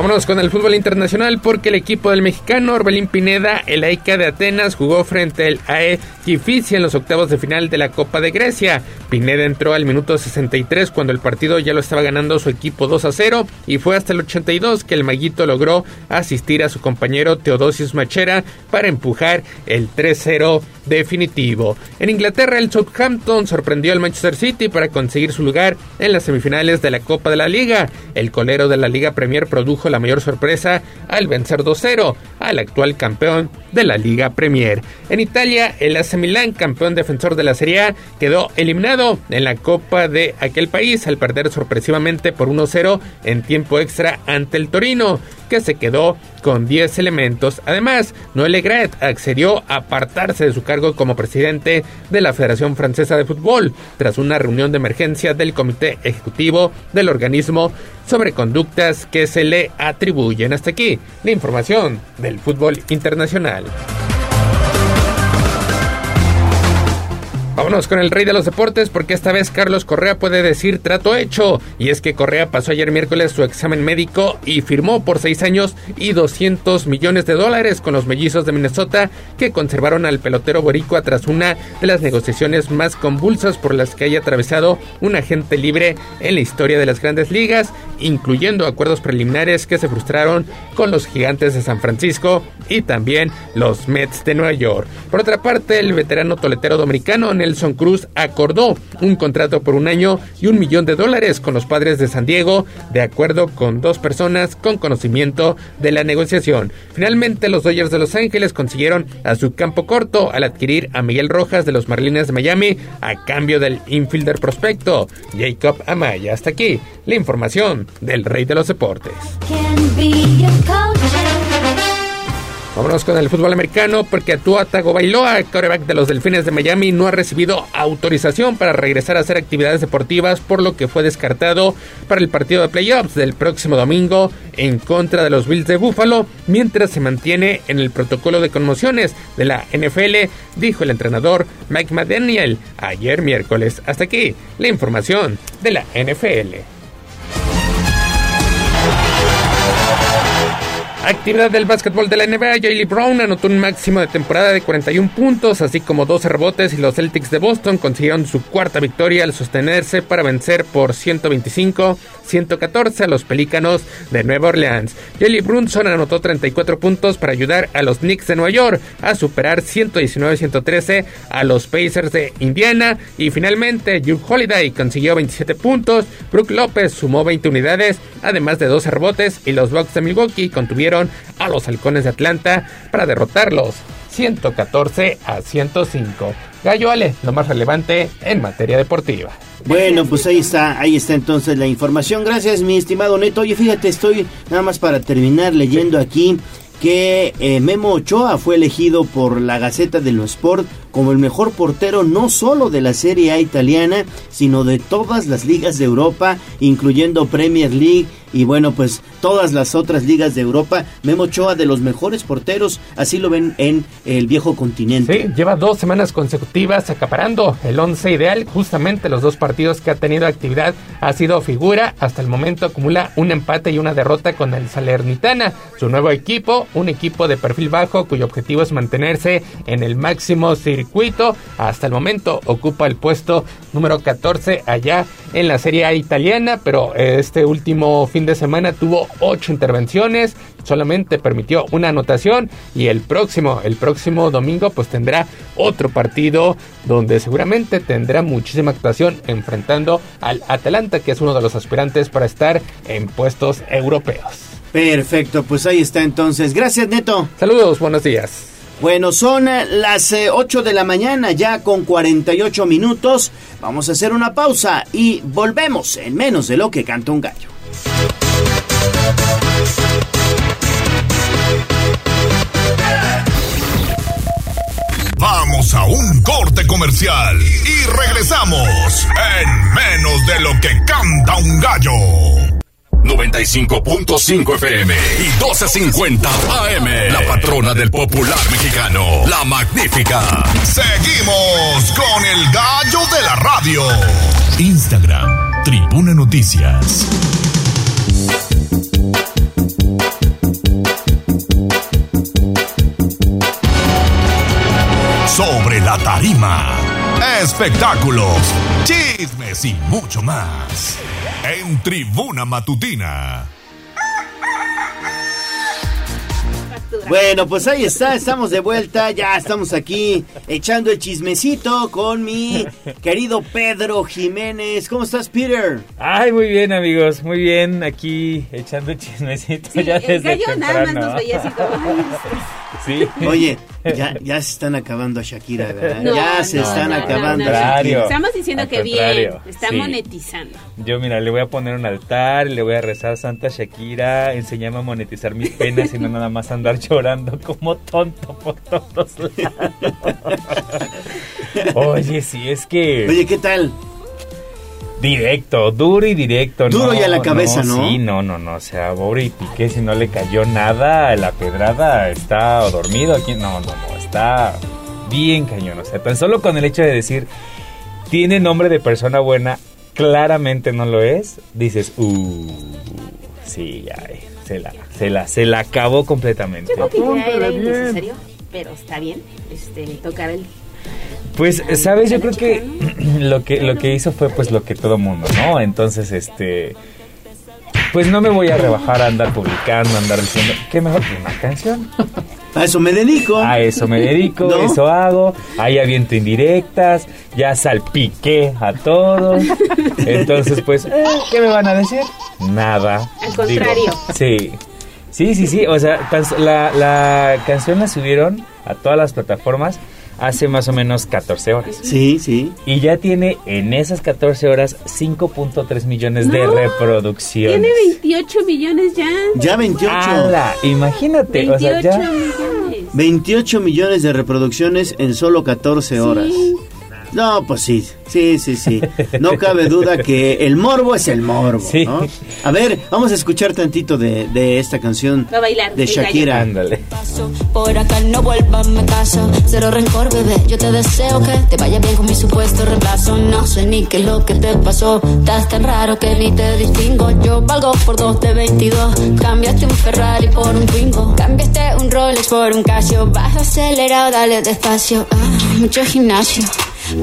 Vámonos con el fútbol internacional porque el equipo del mexicano Orbelín Pineda, el AICA de Atenas, jugó frente al AE Kifisia en los octavos de final de la Copa de Grecia. Pineda entró al minuto 63 cuando el partido ya lo estaba ganando su equipo 2 a 0 y fue hasta el 82 que el maguito logró asistir a su compañero Teodosius Machera para empujar el 3-0 definitivo. En Inglaterra el Southampton sorprendió al Manchester City para conseguir su lugar en las semifinales de la Copa de la Liga. El colero de la Liga Premier produjo la mayor sorpresa al vencer 2-0 al actual campeón de la Liga Premier. En Italia, el AC Milan, campeón defensor de la Serie A, quedó eliminado en la Copa de aquel país al perder sorpresivamente por 1-0 en tiempo extra ante el Torino. Que se quedó con 10 elementos. Además, Noel Legret accedió a apartarse de su cargo como presidente de la Federación Francesa de Fútbol tras una reunión de emergencia del Comité Ejecutivo del organismo sobre conductas que se le atribuyen. Hasta aquí la información del fútbol internacional. Vámonos con el rey de los deportes porque esta vez Carlos Correa puede decir trato hecho. Y es que Correa pasó ayer miércoles su examen médico y firmó por seis años y 200 millones de dólares con los mellizos de Minnesota que conservaron al pelotero boricua tras una de las negociaciones más convulsas por las que haya atravesado un agente libre en la historia de las grandes ligas, incluyendo acuerdos preliminares que se frustraron con los gigantes de San Francisco y también los Mets de Nueva York. Por otra parte, el veterano toletero dominicano Nelson Cruz acordó un contrato por un año y un millón de dólares con los padres de San Diego, de acuerdo con dos personas con conocimiento de la negociación. Finalmente, los Dodgers de Los Ángeles consiguieron a su campo corto al adquirir a Miguel Rojas de los Marlins de Miami a cambio del infielder prospecto Jacob Amaya. Hasta aquí la información del rey de los deportes. Vámonos con el fútbol americano porque Tua Tagovailoa, quarterback de los Delfines de Miami, no ha recibido autorización para regresar a hacer actividades deportivas, por lo que fue descartado para el partido de playoffs del próximo domingo en contra de los Bills de Buffalo, mientras se mantiene en el protocolo de conmociones de la NFL, dijo el entrenador Mike McDaniel ayer miércoles. Hasta aquí la información de la NFL. Actividad del básquetbol de la NBA, Jaylee Brown anotó un máximo de temporada de 41 puntos, así como 12 rebotes y los Celtics de Boston consiguieron su cuarta victoria al sostenerse para vencer por 125-114 a los Pelícanos de Nueva Orleans. Jaylee Brunson anotó 34 puntos para ayudar a los Knicks de Nueva York a superar 119-113 a los Pacers de Indiana y finalmente Drew Holiday consiguió 27 puntos, Brook López sumó 20 unidades, además de 12 rebotes y los Bucks de Milwaukee contuvieron a los halcones de Atlanta para derrotarlos 114 a 105. Gallo Ale, lo más relevante en materia deportiva. Bueno, pues ahí está, ahí está entonces la información. Gracias, mi estimado Neto. Oye, fíjate, estoy nada más para terminar leyendo aquí que eh, Memo Ochoa fue elegido por la Gaceta de los Sport como el mejor portero no solo de la Serie A italiana, sino de todas las ligas de Europa, incluyendo Premier League y bueno, pues todas las otras ligas de Europa. Memo Ochoa de los mejores porteros, así lo ven en el viejo continente. Sí, lleva dos semanas consecutivas acaparando el once ideal. Justamente los dos partidos que ha tenido actividad ha sido figura. Hasta el momento acumula un empate y una derrota con el Salernitana, su nuevo equipo, un equipo de perfil bajo cuyo objetivo es mantenerse en el máximo circuito. Hasta el momento ocupa el puesto número 14 allá en la Serie A italiana, pero este último fin de semana tuvo ocho intervenciones, solamente permitió una anotación y el próximo, el próximo domingo pues tendrá otro partido donde seguramente tendrá muchísima actuación enfrentando al Atalanta que es uno de los aspirantes para estar en puestos europeos. Perfecto, pues ahí está entonces. Gracias, Neto. Saludos, buenos días. Bueno, son eh, las eh, 8 de la mañana ya con 48 minutos. Vamos a hacer una pausa y volvemos en menos de lo que canta un gallo. Vamos a un corte comercial y regresamos en menos de lo que canta un gallo. 95.5 FM y 1250 AM. La patrona del popular mexicano, la magnífica. Seguimos con el gallo de la radio. Instagram, Tribuna Noticias. Sobre la tarima. Espectáculos, chismes y mucho más. En Tribuna Matutina. Bueno, pues ahí está, estamos de vuelta, ya estamos aquí echando el chismecito con mi querido Pedro Jiménez. ¿Cómo estás, Peter? Ay, muy bien, amigos, muy bien, aquí echando el chismecito ya el desde gallo nada más temprano. nos veía así como, "Ay, Sí. Oye, ya, ya se están acabando a Shakira, ¿verdad? No, ya se no, están no, acabando no, a no. Shakira. Estamos diciendo Al que bien, contrario, está sí. monetizando. Yo, mira, le voy a poner un altar, le voy a rezar a Santa Shakira, enséñame a monetizar mis penas y no nada más andar llorando como tonto por todos lados. Oye, sí, es que... Oye, ¿qué tal? Directo, duro y directo. Duro y a la cabeza, ¿no? Sí, no, no, no. O sea, pobre y Piqué, si no le cayó nada, la pedrada está dormido aquí. No, no, no. Está bien cañón. O sea, tan solo con el hecho de decir, tiene nombre de persona buena, claramente no lo es, dices, uh, sí, ya, eh, se la, se la, se la acabó completamente. Yo creo que ya era innecesario, pero está bien este, tocar el... Pues, ¿sabes? Yo creo que lo que lo que hizo fue pues lo que todo mundo, ¿no? Entonces, este pues no me voy a rebajar a andar publicando, a andar diciendo, ¿qué mejor que una canción? A eso me dedico. A eso me dedico, ¿No? eso hago. Ahí aviento indirectas, ya salpiqué a todos. Entonces, pues, eh, ¿qué me van a decir? Nada. Al contrario. sí. Sí, sí, sí. O sea, la, la canción la subieron a todas las plataformas hace más o menos 14 horas. Sí, sí. Y ya tiene en esas 14 horas 5.3 millones de No, reproducciones. Tiene 28 millones ya. Ya 28. ¡Hala! Imagínate, 28 o sea, ya... millones. 28 millones de reproducciones en solo 14 horas. No, pues sí, sí, sí, sí. No cabe duda que el morbo es el morbo, ¿no? A ver, vamos a escuchar tantito de, de esta canción Va a bailar. de. Shakira. Ándale. Por acá no vuelvas a casa, cero rencor, bebé. Yo te deseo que te vaya bien con mi supuesto reemplazo. No sé ni qué es lo que te pasó. Estás tan raro que ni te distingo. Yo valgo por dos de 22. Cambiaste un Ferrari por un Twingo. Cambiaste un Rolex por un Casio. Baja acelerado, dale despacio. Ah, mucho gimnasio.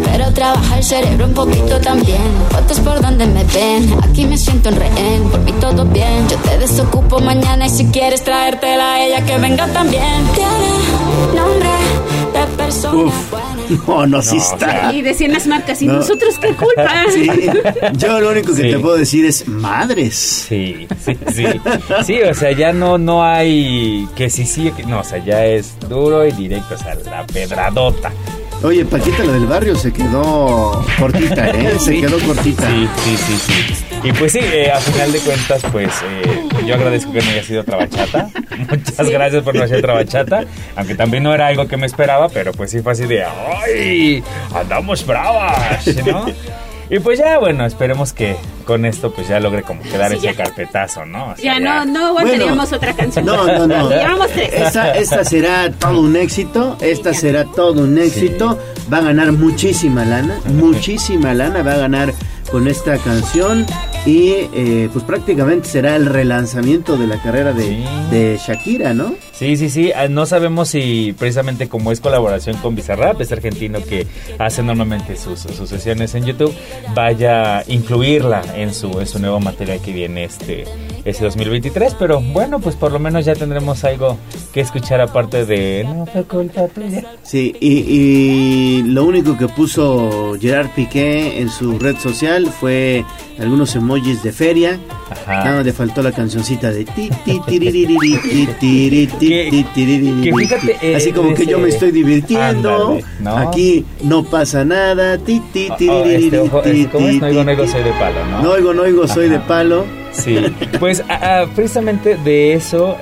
Pero trabaja el cerebro un poquito también. Fotos por donde me ven. Aquí me siento en rehén. Por mí todo bien. Yo te desocupo mañana y si quieres traértela a ella que venga también. Tiene nombre de persona. Uf. No, no, sí está. Y decían las marcas, ¿y No. nosotros qué culpa? Sí. Yo lo único que Sí. te puedo decir es madres. Sí, sí, sí. Sí, o sea, ya no, no hay que sí, sí, que no, o sea, ya es duro y directo, o sea, la pedradota. Oye, Paquita, la del barrio se quedó cortita, ¿eh? Se Sí. quedó cortita. Sí, sí, sí, sí. Y pues sí, eh, a final de cuentas, pues eh, yo agradezco que no haya sido otra bachata. Muchas gracias por no hacer otra bachata. Aunque también no era algo que me esperaba, pero pues sí fue así de ¡ay! ¡Andamos bravas! ¿no? Y pues ya, bueno, esperemos que con esto pues ya logre como quedar Sí, ese ya. carpetazo, ¿no? O sea, Ya no, no aguantaríamos otra canción. No, no, no. Llevamos tres. Esta, esta será todo un éxito. Esta será todo un éxito. Va a ganar muchísima lana. Muchísima lana va a ganar con esta canción. Y eh, pues prácticamente será el relanzamiento de la carrera de, de Shakira, ¿no? Sí, sí, sí. Ah, No sabemos si precisamente como es colaboración con Bizarrap, este argentino que hace normalmente sus, sus sesiones en YouTube, vaya a incluirla en su, en su nuevo material que viene este, este 2023. Pero bueno, pues por lo menos ya tendremos algo que escuchar aparte de No fue culpa tuya. Sí, y, y lo único que puso Gerard Piqué en su red social fue algunos emojis de feria. Ajá. Nada le faltó la cancioncita de ti, ti, fíjate, Así como que yo me estoy divirtiendo. Aquí no pasa nada. Ti, ti, No oigo, no oigo, soy de palo, ¿no? No oigo, no oigo, soy de palo. Sí, pues a- a- precisamente de eso,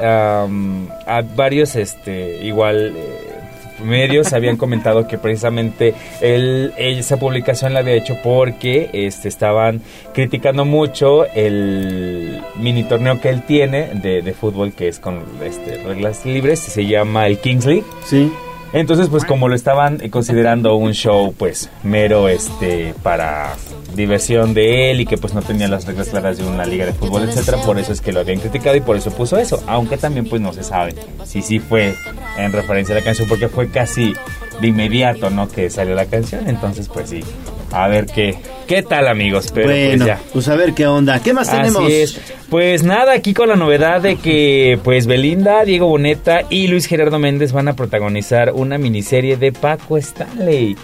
a varios, este, igual eh, medios habían comentado que precisamente él, esa publicación la había hecho porque este, estaban criticando mucho el mini torneo que él tiene de, de fútbol que es con este, reglas libres, se llama el Kings League. Sí. Entonces, pues como lo estaban considerando un show, pues mero, este, para diversión de él y que pues no tenía las reglas claras de una liga de fútbol, etcétera, por eso es que lo habían criticado y por eso puso eso, aunque también pues no se sabe si sí fue en referencia a la canción porque fue casi de inmediato, ¿no? Que salió la canción, entonces pues sí, a ver qué, qué tal amigos, pero bueno, pues ya. pues a ver qué onda. ¿Qué más tenemos? Es. Pues nada, aquí con la novedad de que pues Belinda, Diego Boneta y Luis Gerardo Méndez van a protagonizar una miniserie de Paco Stanley.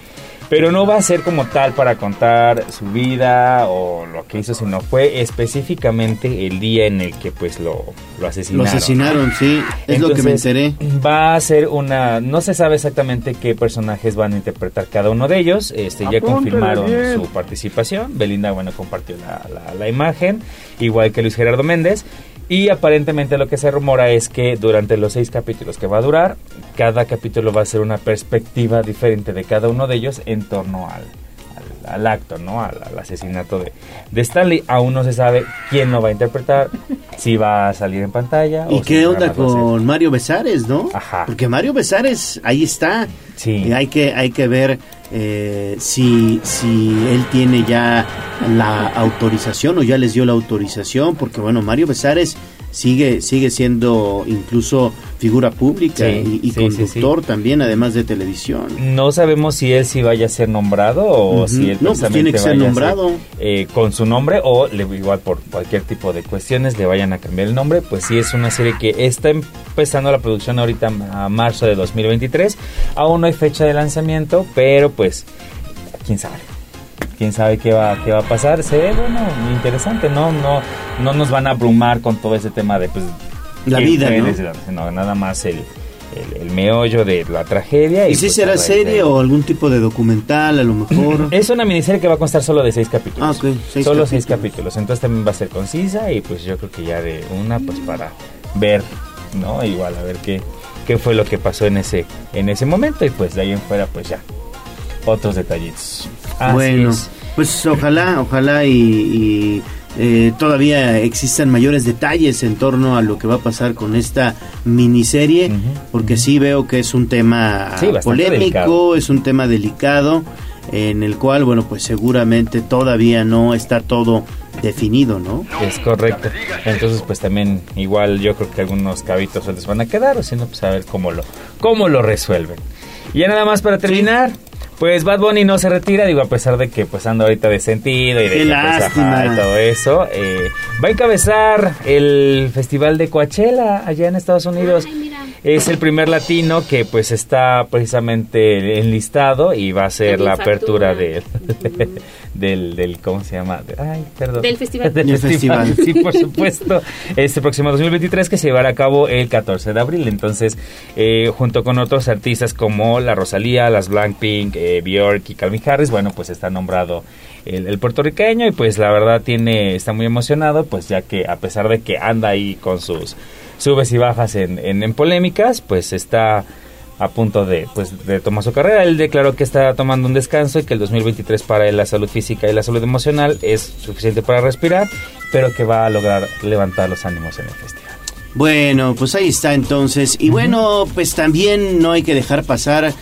Pero no va a ser como tal para contar su vida o lo que hizo, sino fue específicamente el día en el que pues lo, lo asesinaron. Lo asesinaron, sí, es lo que me enteré. Va a ser una, no se sabe exactamente qué personajes van a interpretar cada uno de ellos. Este, ya Apúntale confirmaron bien. su participación. Belinda, bueno, compartió la, la- la imagen, igual que Luis Gerardo Méndez. Y aparentemente lo que se rumora es que durante los seis capítulos que va a durar, cada capítulo va a ser una perspectiva diferente de cada uno de ellos en torno al, al, al acto, ¿no? Al, al asesinato de, de Stanley. Aún no se sabe quién lo va a interpretar, si va a salir en pantalla. ¿Y o qué onda con Mario Besares, no? Porque Mario Besares ahí está. Y hay que hay que ver eh, si si él tiene ya la autorización o ya les dio la autorización, porque bueno Mario Besares sigue sigue siendo incluso figura pública Sí, y, y sí, sí, sí. conductor también, además de televisión. No sabemos si él sí vaya a ser nombrado o si él No, pues tiene que ser nombrado. eh, con su nombre o le, igual por cualquier tipo de cuestiones le vayan a cambiar el nombre. Pues sí es una serie que está empezando la producción ahorita a marzo de 2023. Aún no hay fecha de lanzamiento, pero pues quién sabe. Quién sabe qué va, qué va a pasar. Se ve bueno, interesante, ¿no? No, no nos van a abrumar con todo ese tema de pues La vida, ¿no? sino nada más el, el, el meollo de la tragedia. ¿Y si pues, será serie de- o algún tipo de documental a lo mejor? Es una miniserie que va a constar solo de seis capítulos. Ah, ok, seis solo capítulos. seis capítulos. Entonces también va a ser concisa y pues yo creo que ya de una pues para ver, ¿no? Igual a ver qué, qué fue lo que pasó en ese, en ese momento y pues de ahí en fuera pues ya otros detallitos. Así bueno, es. pues ojalá, ojalá y, y, eh, todavía existan mayores detalles en torno a lo que va a pasar con esta miniserie, porque sí veo que es un tema Sí, polémico, delicado. es un tema delicado, en el cual, bueno, pues seguramente todavía no está todo definido, ¿no? Es correcto. Entonces, pues también igual yo creo que algunos cabitos se les van a quedar, o si no, pues a ver cómo lo, cómo lo resuelven. Y ya nada más para terminar, pues Bad Bunny no se retira, digo, a pesar de que pues anda ahorita de sentido y de Qué que, pues, ajá, y todo eso. eh, va a encabezar el festival de Coachella allá en Estados Unidos. Es el primer latino que pues está precisamente enlistado y va a ser la apertura de, del, del, ¿cómo se llama? Ay, perdón. Del festival. Del Del festival, festival. sí, por supuesto. Este próximo 2023 que se llevará a cabo el 14 de abril. Entonces, eh, junto con otros artistas como la Rosalía, las Blackpink, eh, Bjork y Calvin Harris, bueno, pues está nombrado el, el puertorriqueño y pues la verdad tiene está muy emocionado, pues ya que a pesar de que anda ahí con sus subes y bajas en, en, en polémicas, pues está a punto de, pues, de tomar su carrera. Él declaró que está tomando un descanso y que el 2023 para él la salud física y la salud emocional es suficiente para respirar, pero que va a lograr levantar los ánimos en el festival. Bueno, pues ahí está entonces. Y bueno, pues también no hay que dejar pasar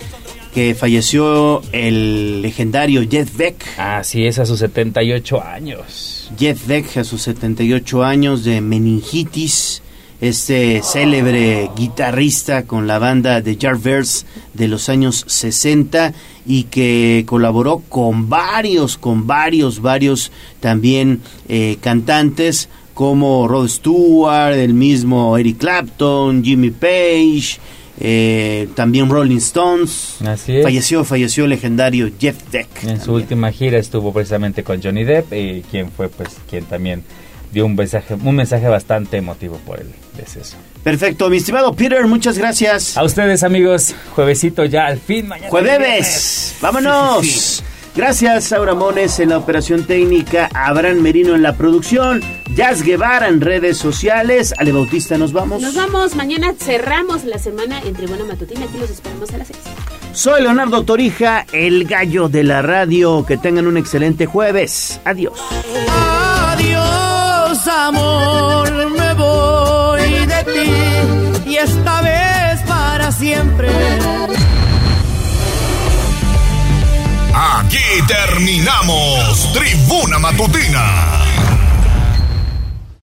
que falleció el legendario Jeff Beck. Así es, a sus 78 años. Jeff Beck a sus 78 años de meningitis. Este célebre guitarrista con la banda de Jarvers de los años 60 y que colaboró con varios, con varios, varios también eh, cantantes como Rod Stewart, el mismo Eric Clapton, Jimmy Page, eh, también Rolling Stones. Así es. Falleció, falleció el legendario Jeff Beck. En su última gira estuvo precisamente con Johnny Depp, quien fue pues quien también dio un mensaje, un mensaje bastante emotivo por deceso. Perfecto, mi estimado Peter, muchas gracias. A ustedes amigos, juevesito ya al fin, mañana. Jueves, vámonos. Sí, sí, sí. Gracias, Aura Mones en la operación técnica, Abraham Merino en la producción, Jazz Guevara en redes sociales, Ale Bautista, nos vamos. Nos vamos, mañana cerramos la semana en Tribuna Matutina, aquí los esperamos a las 6. Soy Leonardo Torija, el gallo de la radio. Que tengan un excelente jueves. Adiós. Adiós, amor, esta vez para siempre. Aquí terminamos Tribuna Matutina